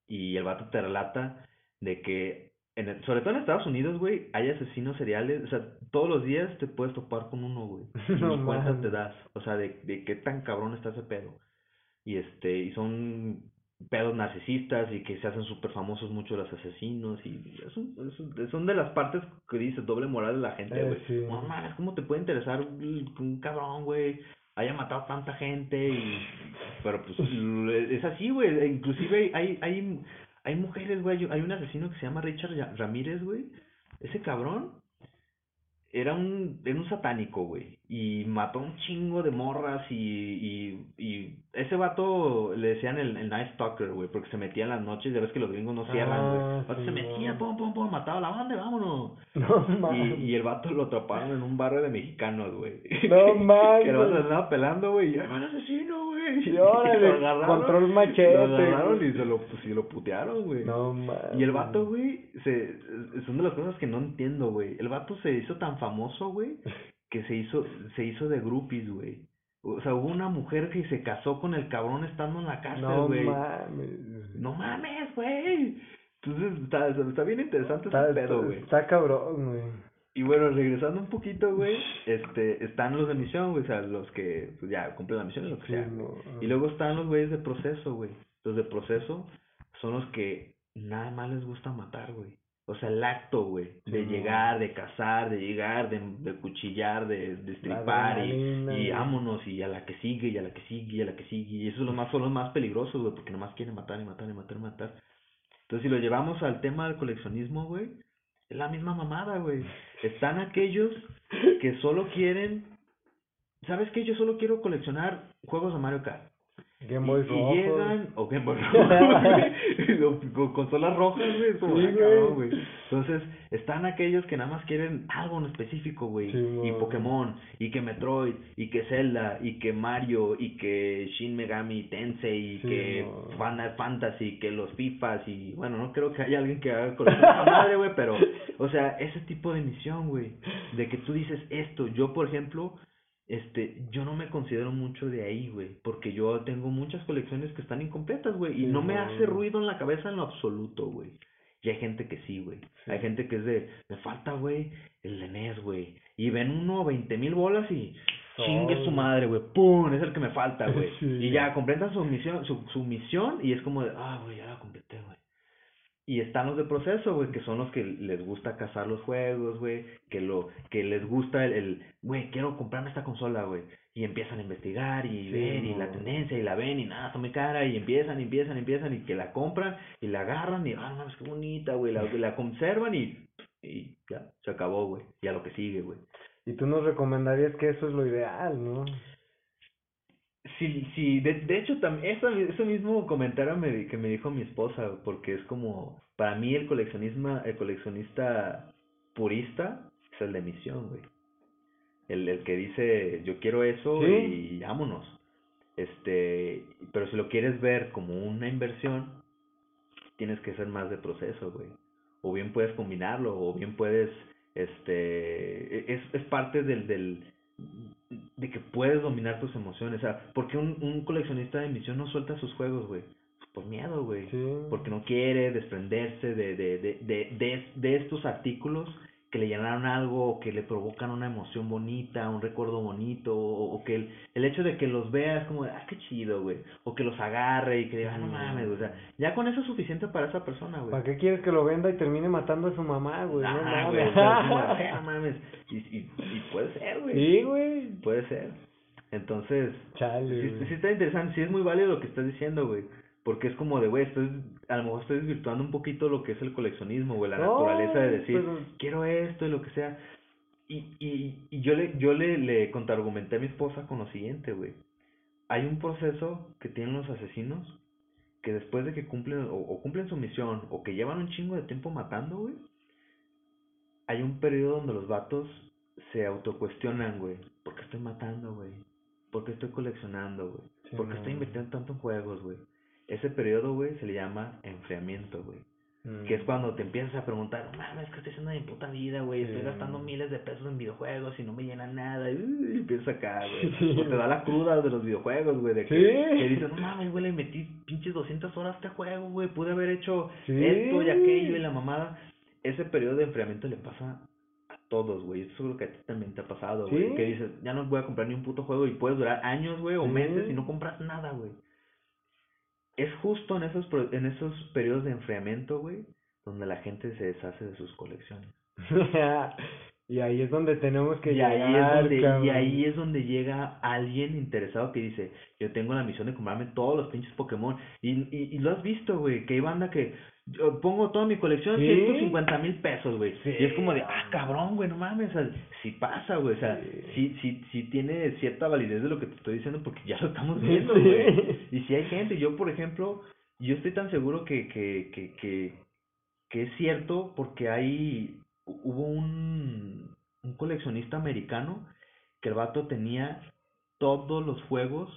[SPEAKER 3] Y el vato te relata de que, en el- sobre todo en Estados Unidos, güey, hay asesinos seriales, o sea, todos los días te puedes topar con uno, güey. Y
[SPEAKER 4] No
[SPEAKER 3] cuenta
[SPEAKER 4] mames.
[SPEAKER 3] te das, o sea, de, de qué tan cabrón está ese pedo. Y este, y son pedos narcisistas y que se hacen súper famosos mucho los asesinos y es un- es son de las partes que dices doble moral de la gente,
[SPEAKER 4] Eh,
[SPEAKER 3] güey.
[SPEAKER 4] sí.
[SPEAKER 3] No mames, ¿cómo te puede interesar un cabrón, güey? Haya matado tanta gente y... Pero pues l- es así, güey. e Inclusive hay, hay, hay mujeres, güey. Hay- un asesino que se llama Richard Ramírez, güey. Ese cabrón era un, era un satánico, güey. Y mató un chingo de morras y, y, y ese vato le decían el, el Night Stalker, güey, porque se metía en las noches, ya ves que los gringos no cierran, güey.
[SPEAKER 4] Ah,
[SPEAKER 3] vato se
[SPEAKER 4] sí,
[SPEAKER 3] metía,
[SPEAKER 4] no.
[SPEAKER 3] pum, pum, pum, mataba a la banda, vámonos.
[SPEAKER 4] No
[SPEAKER 3] Y,
[SPEAKER 4] mames.
[SPEAKER 3] y el vato lo atraparon en un barrio de mexicanos, güey.
[SPEAKER 4] No mames.
[SPEAKER 3] Que el vato andaba pelando, güey, y ¡ay, van asesino, güey!
[SPEAKER 4] Y órale,
[SPEAKER 3] lo agarraron,
[SPEAKER 4] control machete,
[SPEAKER 3] Lo agarraron y se lo, pues, y lo putearon, güey.
[SPEAKER 4] No mames.
[SPEAKER 3] Y el vato, güey, se, son de las cosas que no entiendo, güey. El vato se hizo tan famoso, güey, que se hizo, se hizo de groupies, güey. O sea, hubo una mujer que se casó con el cabrón estando en la cárcel,
[SPEAKER 4] No
[SPEAKER 3] güey.
[SPEAKER 4] mames.
[SPEAKER 3] No mames, güey. Entonces, está, está bien interesante
[SPEAKER 4] Está,
[SPEAKER 3] ese pedo, güey.
[SPEAKER 4] está cabrón, güey.
[SPEAKER 3] Y bueno, regresando un poquito, güey, este, están los de misión, güey, o sea, los que pues, ya cumplen la misión y lo que
[SPEAKER 4] Sí,
[SPEAKER 3] sea.
[SPEAKER 4] no.
[SPEAKER 3] Y luego están los güeyes de proceso, güey. Los de proceso son los que nada más les gusta matar, güey. O sea, el acto, güey, de
[SPEAKER 4] no.
[SPEAKER 3] llegar, de cazar, de llegar, de, de cuchillar, de, de estripar y, y vámonos y a la que sigue y a la que sigue y a la que sigue. Y esos son los más, son los más peligrosos, güey, porque nomás quieren matar y matar y matar y matar. Entonces, si lo llevamos al tema del coleccionismo, güey, es la misma mamada, güey. Están aquellos que solo quieren, ¿sabes qué? Yo solo quiero coleccionar juegos de Mario Kart.
[SPEAKER 4] Game
[SPEAKER 3] Y,
[SPEAKER 4] Boy
[SPEAKER 3] y
[SPEAKER 4] rojo.
[SPEAKER 3] llegan, o Game Boy rojo, güey, con consolas rojas, güey, como,
[SPEAKER 4] Sí,
[SPEAKER 3] cabrón,
[SPEAKER 4] güey.
[SPEAKER 3] Entonces, están aquellos que nada más quieren algo en específico, güey.
[SPEAKER 4] Sí,
[SPEAKER 3] y
[SPEAKER 4] mo.
[SPEAKER 3] Pokémon, y que Metroid, y que Zelda, y que Mario, y que Shin Megami Tensei, y
[SPEAKER 4] Sí,
[SPEAKER 3] que. Final Fantasy, que los FIFAs, y bueno, no creo que haya alguien que haga de esa madre, güey, pero, o sea, ese tipo de misión, güey, de que tú dices esto, yo, por ejemplo, este, yo no me considero mucho de ahí, güey, porque yo tengo muchas colecciones que están incompletas, güey, y no me hace ruido en la cabeza en lo absoluto, güey. Y hay gente que sí, güey.
[SPEAKER 4] Sí.
[SPEAKER 3] Hay gente que es de, me falta, güey, el de NES, güey. Y ven uno veinte mil bolas y chingue su madre, güey. ¡Pum! Es el que me falta, güey.
[SPEAKER 4] Sí.
[SPEAKER 3] Y ya completan su misión, su, su misión y es como de, ah, güey, ya la güey. Y están los de proceso, güey, que son los que les gusta cazar los juegos, güey, que lo que les gusta el, güey, quiero comprarme esta consola, güey. Y empiezan a investigar y
[SPEAKER 4] Sí,
[SPEAKER 3] ver y la tendencia y la ven y nada, está muy cara y empiezan, empiezan, empiezan y que la compran y la agarran y, ah, no, es que bonita, güey, la, la conservan y, y ya, se acabó, güey. Y a lo que sigue, güey.
[SPEAKER 4] Y tú nos recomendarías que eso es lo ideal, ¿no?
[SPEAKER 3] Sí, sí, de, de hecho, también ese, ese mismo comentario me, que me dijo mi esposa, porque es como, para mí el coleccionismo, el coleccionista purista es el de misión, güey. El, el que dice, yo quiero eso
[SPEAKER 4] Sí.
[SPEAKER 3] y vámonos. Este, pero si lo quieres ver como una inversión, tienes que ser más de proceso, güey. O bien puedes combinarlo, o bien puedes, este, e- es, es parte del, del, de que puedes dominar tus emociones. O sea, porque un, un coleccionista de misión no suelta sus juegos, güey? Por miedo, güey.
[SPEAKER 4] Sí.
[SPEAKER 3] Porque no quiere desprenderse de, de, de, de, de, de estos artículos que le llenaron algo, o que le provocan una emoción bonita, un recuerdo bonito, o, o que el, el hecho de que los veas como, de, ah, qué chido, güey, o que los agarre y que diga, ah, no mames, o sea, ya con eso es suficiente para esa persona, güey.
[SPEAKER 4] ¿Para qué quieres que lo venda y termine matando a su mamá, güey? No mames.
[SPEAKER 3] güey, o sea, es como, "Ah, no mames, y, y, y puede ser, güey.
[SPEAKER 4] Sí, güey.
[SPEAKER 3] Puede ser. Entonces,
[SPEAKER 4] Chale,
[SPEAKER 3] sí, sí está interesante, sí es muy válido lo que estás diciendo, güey. Porque es como de, güey, estoy, a lo mejor estoy desvirtuando un poquito lo que es el coleccionismo, güey, la
[SPEAKER 4] No,
[SPEAKER 3] naturaleza de decir,
[SPEAKER 4] pero-
[SPEAKER 3] quiero esto y lo que sea. Y, y, y yo le, yo le, le contraargumenté a mi esposa con lo siguiente, güey. Hay un proceso que tienen los asesinos que después de que cumplen o, o cumplen su misión o que llevan un chingo de tiempo matando, güey, hay un periodo donde los vatos se autocuestionan, güey. ¿Por qué estoy matando, güey? ¿Por qué estoy coleccionando, güey?
[SPEAKER 4] Sí,
[SPEAKER 3] ¿Por qué
[SPEAKER 4] no.
[SPEAKER 3] estoy invirtiendo tanto en juegos, güey? Ese periodo, güey, se le llama enfriamiento, güey. Que es
[SPEAKER 4] Mm.
[SPEAKER 3] cuando te empiezas a preguntar, mames, ¿qué estoy haciendo de mi puta vida, güey? Estoy gastando miles de pesos en videojuegos y no me llenan nada. Y empiezas acá, güey. O te da la cruda de los videojuegos, güey. De que,
[SPEAKER 4] Sí.
[SPEAKER 3] que dices, no mames, güey, le metí pinches 200 horas a este juego, güey. Pude haber hecho
[SPEAKER 4] Sí.
[SPEAKER 3] esto y aquello y la mamada. Ese periodo de enfriamiento le pasa a todos, güey. Esto seguro que a ti también te ha pasado, güey.
[SPEAKER 4] Sí.
[SPEAKER 3] Que dices, ya no voy a comprar ni un puto juego y puedes durar años, güey, o
[SPEAKER 4] Sí.
[SPEAKER 3] meses y no compras nada, güey. Es justo en esos, en esos periodos de enfriamiento, güey, donde la gente se deshace de sus colecciones.
[SPEAKER 4] y ahí es donde tenemos que
[SPEAKER 3] Y ahí,
[SPEAKER 4] llegar,
[SPEAKER 3] es donde, y ahí es donde llega alguien interesado que dice, yo tengo la misión de comprarme todos los pinches Pokémon. Y, y, y lo has visto, güey, que hay banda que yo pongo toda mi colección
[SPEAKER 4] Sí.
[SPEAKER 3] 150 mil pesos, güey.
[SPEAKER 4] Sí.
[SPEAKER 3] Y es como de, ah, cabrón, güey, no mames, o sea, sí pasa, güey, o sea,
[SPEAKER 4] Sí.
[SPEAKER 3] sí, sí, sí tiene cierta validez de lo que te estoy diciendo porque ya lo estamos viendo, güey. Y si hay gente, yo por ejemplo, yo estoy tan seguro que, que, que, que, que es cierto porque hay, hubo un, un coleccionista americano que el vato tenía todos los juegos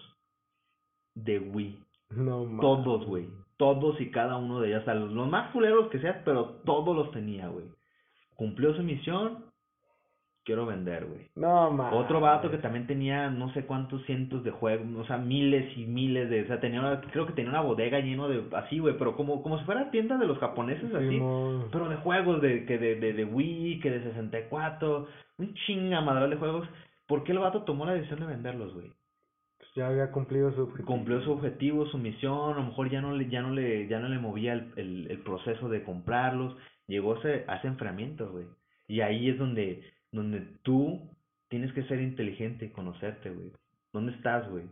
[SPEAKER 3] de Wii.
[SPEAKER 4] No mames.
[SPEAKER 3] Todos, güey. Todos y cada uno de ellos. Hasta los, los más culeros que sean, pero todos los tenía, güey. Cumplió su misión. Quiero vender, güey.
[SPEAKER 4] No mames.
[SPEAKER 3] Otro vato que también tenía no sé cuántos cientos de juegos, o sea, miles y miles de, o sea, tenía una- creo que tenía una bodega lleno de, así, güey, pero como, como si fuera tienda de los japoneses, así, pero de juegos, de, que de, de, de Wii, que de 64, un chinga madral de juegos, ¿por qué el vato tomó la decisión de venderlos, güey?
[SPEAKER 4] Ya había cumplido su objetivo.
[SPEAKER 3] Cumplió su objetivo, su misión, a lo mejor ya no le, ya no le, ya no le movía el, el, el proceso de comprarlos, llegó a ese, a ese enfriamiento, güey, y ahí es donde, donde tú tienes que ser inteligente y conocerte, güey. ¿Dónde estás, güey?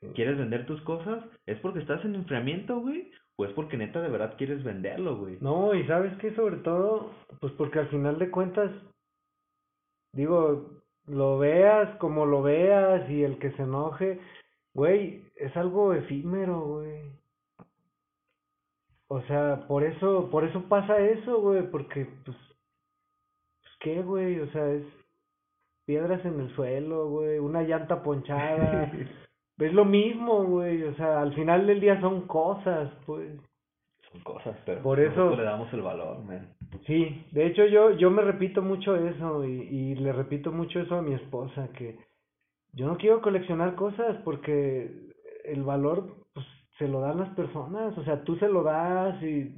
[SPEAKER 4] Sí.
[SPEAKER 3] ¿Quieres vender tus cosas? ¿Es porque estás en enfriamiento, güey? ¿O es porque neta de verdad quieres venderlo, güey?
[SPEAKER 4] No, y sabes que sobre todo, pues porque al final de cuentas, digo, lo veas como lo veas y el que se enoje, güey, es algo efímero, güey. O sea, por eso, por eso pasa eso, güey, porque, pues, pues, ¿qué, güey? O sea, es piedras en el suelo, güey, una llanta ponchada, es lo mismo, güey, o sea, al final del día son cosas, pues.
[SPEAKER 3] Cosas, pero
[SPEAKER 4] Por eso-
[SPEAKER 3] le damos el valor, man.
[SPEAKER 4] Sí, de hecho yo, yo me repito mucho eso y, y le repito mucho eso a mi esposa, que yo no quiero coleccionar cosas porque el valor pues, se lo dan las personas, o sea, tú se lo das y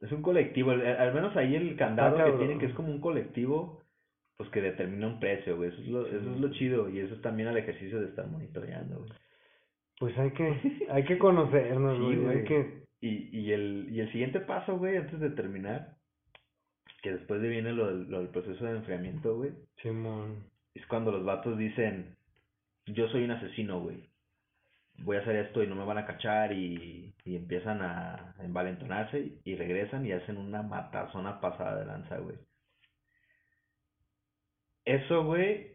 [SPEAKER 3] Es un colectivo, al, al menos ahí el candado que tienen, que es como un colectivo, pues que determina un precio, güey. Eso es lo, eso es lo chido y eso es también el ejercicio de estar monitoreando, güey.
[SPEAKER 4] pues hay que, hay que conocernos,
[SPEAKER 3] Sí,
[SPEAKER 4] güey, hay que,
[SPEAKER 3] Y, y, el, y el siguiente paso, güey, antes de terminar, que después de viene lo del, lo del proceso de enfriamiento, güey,
[SPEAKER 4] Simón.
[SPEAKER 3] es cuando los vatos dicen, yo soy un asesino, güey. Voy a hacer esto y no me van a cachar y, y empiezan a envalentonarse y regresan y hacen una matazona pasada de lanza, güey. Eso, güey,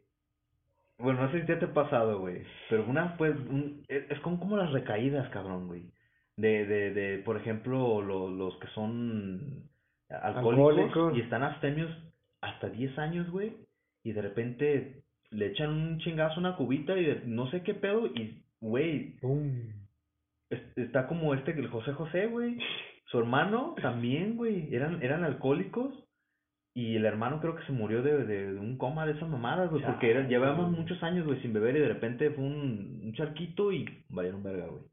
[SPEAKER 3] bueno, no sé si te ha pasado, güey, pero una, pues, un, es, es como, como las recaídas, cabrón, güey. De, de, de, por ejemplo, lo- los que son alcohólicos,
[SPEAKER 4] Alcohólicos.
[SPEAKER 3] y están abstemios hasta 10 años, güey, y de repente le echan un chingazo una cubita y de- no sé qué pedo, y, güey, es- está como este, el José José, güey. Su hermano también, güey, eran, eran alcohólicos. Y el hermano creo que se murió de, de, de un coma de esas mamadas, güey, porque era, llevábamos muchos años, güey, sin beber y de repente fue un, un charquito y valieron verga, güey.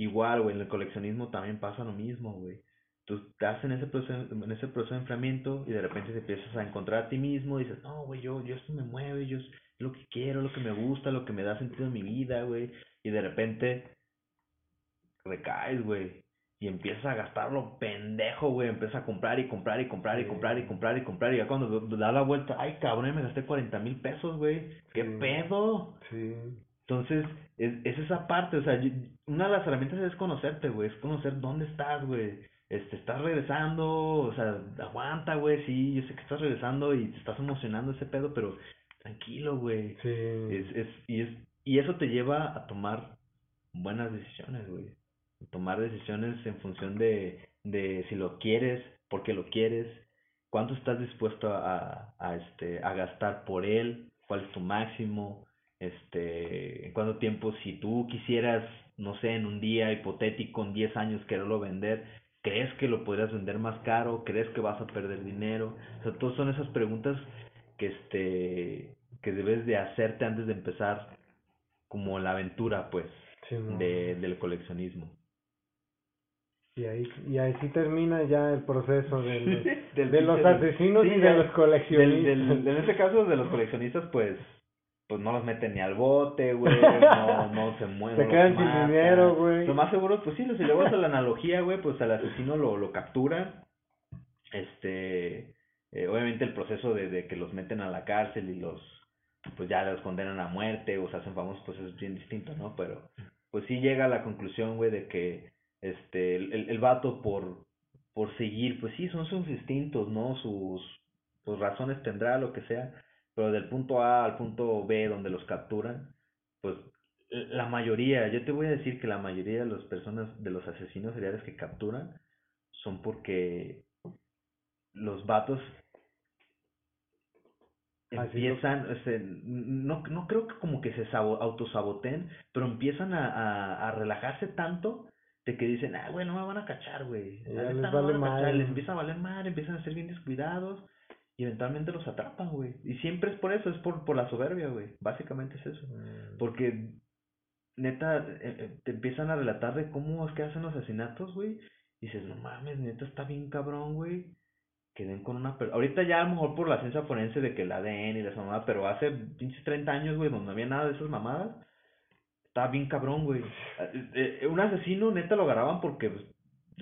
[SPEAKER 3] Igual, güey, en el coleccionismo también pasa lo mismo, güey. Tú estás en ese proceso, en ese proceso de enfriamiento y de repente te empiezas a encontrar a ti mismo y dices, no, güey, yo, yo esto me mueve, yo es lo que quiero, lo que me gusta, lo que me da sentido en mi vida, güey. Y de repente recaes, güey. Y empiezas a gastarlo pendejo, güey. Empiezas a comprar y comprar y comprar y
[SPEAKER 4] Sí.
[SPEAKER 3] comprar y comprar y comprar. Y ya cuando da la vuelta, ay, cabrón, me gasté 40 mil pesos, güey. ¿Qué
[SPEAKER 4] Sí.
[SPEAKER 3] pedo?
[SPEAKER 4] Sí.
[SPEAKER 3] Entonces, es, es esa parte, o sea, yo- una de las herramientas es conocerte, güey, es conocer dónde estás, güey. Este, estás regresando, o sea, aguanta, güey, sí, yo sé que estás regresando y te estás emocionando ese pedo, pero tranquilo, güey.
[SPEAKER 4] Sí.
[SPEAKER 3] Es, es, y es, y eso te lleva a tomar buenas decisiones, güey. Tomar decisiones en función de, de si lo quieres, por qué lo quieres, cuánto estás dispuesto a, a, este, a gastar por él, cuál es tu máximo, este, en cuánto tiempo, si tú quisieras, no sé, en un día hipotético, en 10 años quererlo vender, ¿crees que lo podrías vender más caro? ¿Crees que vas a perder dinero? O sea, todas son esas preguntas que este que debes de hacerte antes de empezar como la aventura pues de, del coleccionismo
[SPEAKER 4] Y ahí, y ahí sí termina ya el proceso de los,
[SPEAKER 3] Del
[SPEAKER 4] de los asesinos
[SPEAKER 3] sí,
[SPEAKER 4] y de los
[SPEAKER 3] del,
[SPEAKER 4] coleccionistas.
[SPEAKER 3] del- en este caso de los coleccionistas pues pues no los meten ni al bote güey no no se mueven
[SPEAKER 4] Se quedan sin dinero, güey.
[SPEAKER 3] lo más seguro pues sí si le vas a la analogía güey pues al asesino lo lo capturan. Este eh, obviamente el proceso de, de que los meten a la cárcel y los pues ya los condenan a muerte o se hacen famosos pues es bien distinto no pero pues sí llega a la conclusión güey de que este el, el, el vato por por seguir pues sí son sus instintos no sus sus razones tendrá lo que sea pero del punto A al punto B donde los capturan pues la mayoría yo te voy a decir que la mayoría de las personas de los asesinos seriales que capturan son porque los vatos
[SPEAKER 4] lo-
[SPEAKER 3] empiezan, este, no, no creo que como que se sabo- autosaboten, pero empiezan a, a, a relajarse tanto de que dicen, ah, güey, no me van a cachar, güey.
[SPEAKER 4] Les vale
[SPEAKER 3] van a cachar",
[SPEAKER 4] madre.
[SPEAKER 3] Les empieza a valer madre, empiezan a ser bien descuidados y eventualmente los atrapan, güey. Y siempre es por eso, es por, por la soberbia, güey. Básicamente es eso.
[SPEAKER 4] Mm.
[SPEAKER 3] Porque, neta, eh, eh, te empiezan a relatar de cómo es que hacen los asesinatos, güey. Y dices, no mames, neta, está bien cabrón, güey. Que den con una persona. Ahorita ya a lo mejor por la ciencia forense de que el ADN y la mamada, pero hace pinches 30 años, güey, donde no había nada de esas mamadas. Estaba bien cabrón, güey. Eh, Un asesino, neta, lo agarraban porque pues,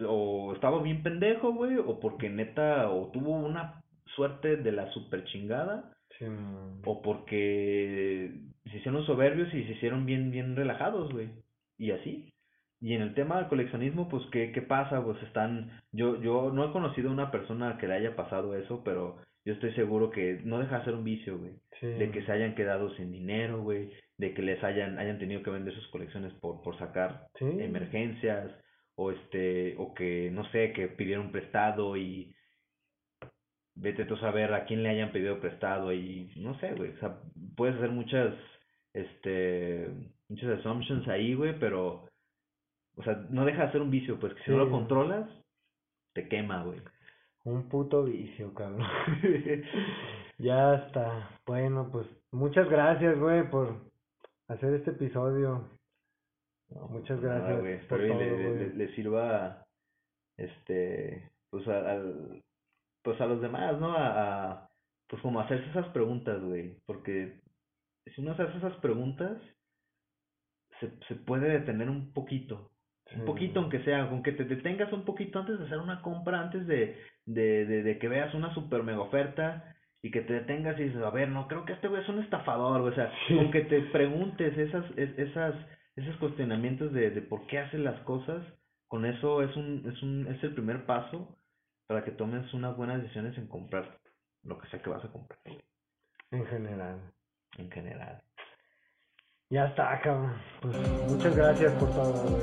[SPEAKER 3] o estaba bien pendejo, güey, o porque neta, o tuvo una suerte de la super chingada, o porque se hicieron soberbios y se hicieron bien, bien relajados, güey. Y así. Y en el tema del coleccionismo, pues, ¿qué, qué pasa? Pues están, yo, yo no he conocido a una persona que le haya pasado eso, pero yo estoy seguro que no deja de ser un vicio, güey.
[SPEAKER 4] Sí.
[SPEAKER 3] De que se hayan quedado sin dinero, güey. De que les hayan, hayan tenido que vender sus colecciones por, por sacar
[SPEAKER 4] Sí.
[SPEAKER 3] emergencias. O este, o que, no sé, que pidieron prestado y vete tú a saber a quién le hayan pedido prestado y no sé, güey, o sea, puedes hacer muchas, este, muchas assumptions ahí, güey, pero, o sea, no deja de ser un vicio, pues, que si no lo controlas, te quema, güey.
[SPEAKER 4] Un puto vicio, cabrón. ya está. Bueno, pues muchas gracias, güey, por hacer este episodio. Muchas
[SPEAKER 3] Nada,
[SPEAKER 4] gracias
[SPEAKER 3] güey,
[SPEAKER 4] por
[SPEAKER 3] espero y
[SPEAKER 4] todo,
[SPEAKER 3] le,
[SPEAKER 4] güey.
[SPEAKER 3] sirva, este, pues, a, al, pues a los demás, ¿no? A, a, pues como hacerse esas preguntas, güey, porque si uno se hace esas preguntas, se, se puede detener un poquito. Un poquito, aunque sea, con que te detengas un poquito antes de hacer una compra, antes de, de, de, de que veas una super mega oferta y que te detengas y dices, a ver, no, creo que este güey es un estafador, o sea,
[SPEAKER 4] Sí.
[SPEAKER 3] con que te preguntes esas, es- esas, esos cuestionamientos de, de por qué haces las cosas, con eso es un, es un, es el primer paso para que tomes unas buenas decisiones en comprar lo que sea que vas a comprar.
[SPEAKER 4] En general.
[SPEAKER 3] En general.
[SPEAKER 4] Ya está, cabrón. Pues muchas gracias por todo.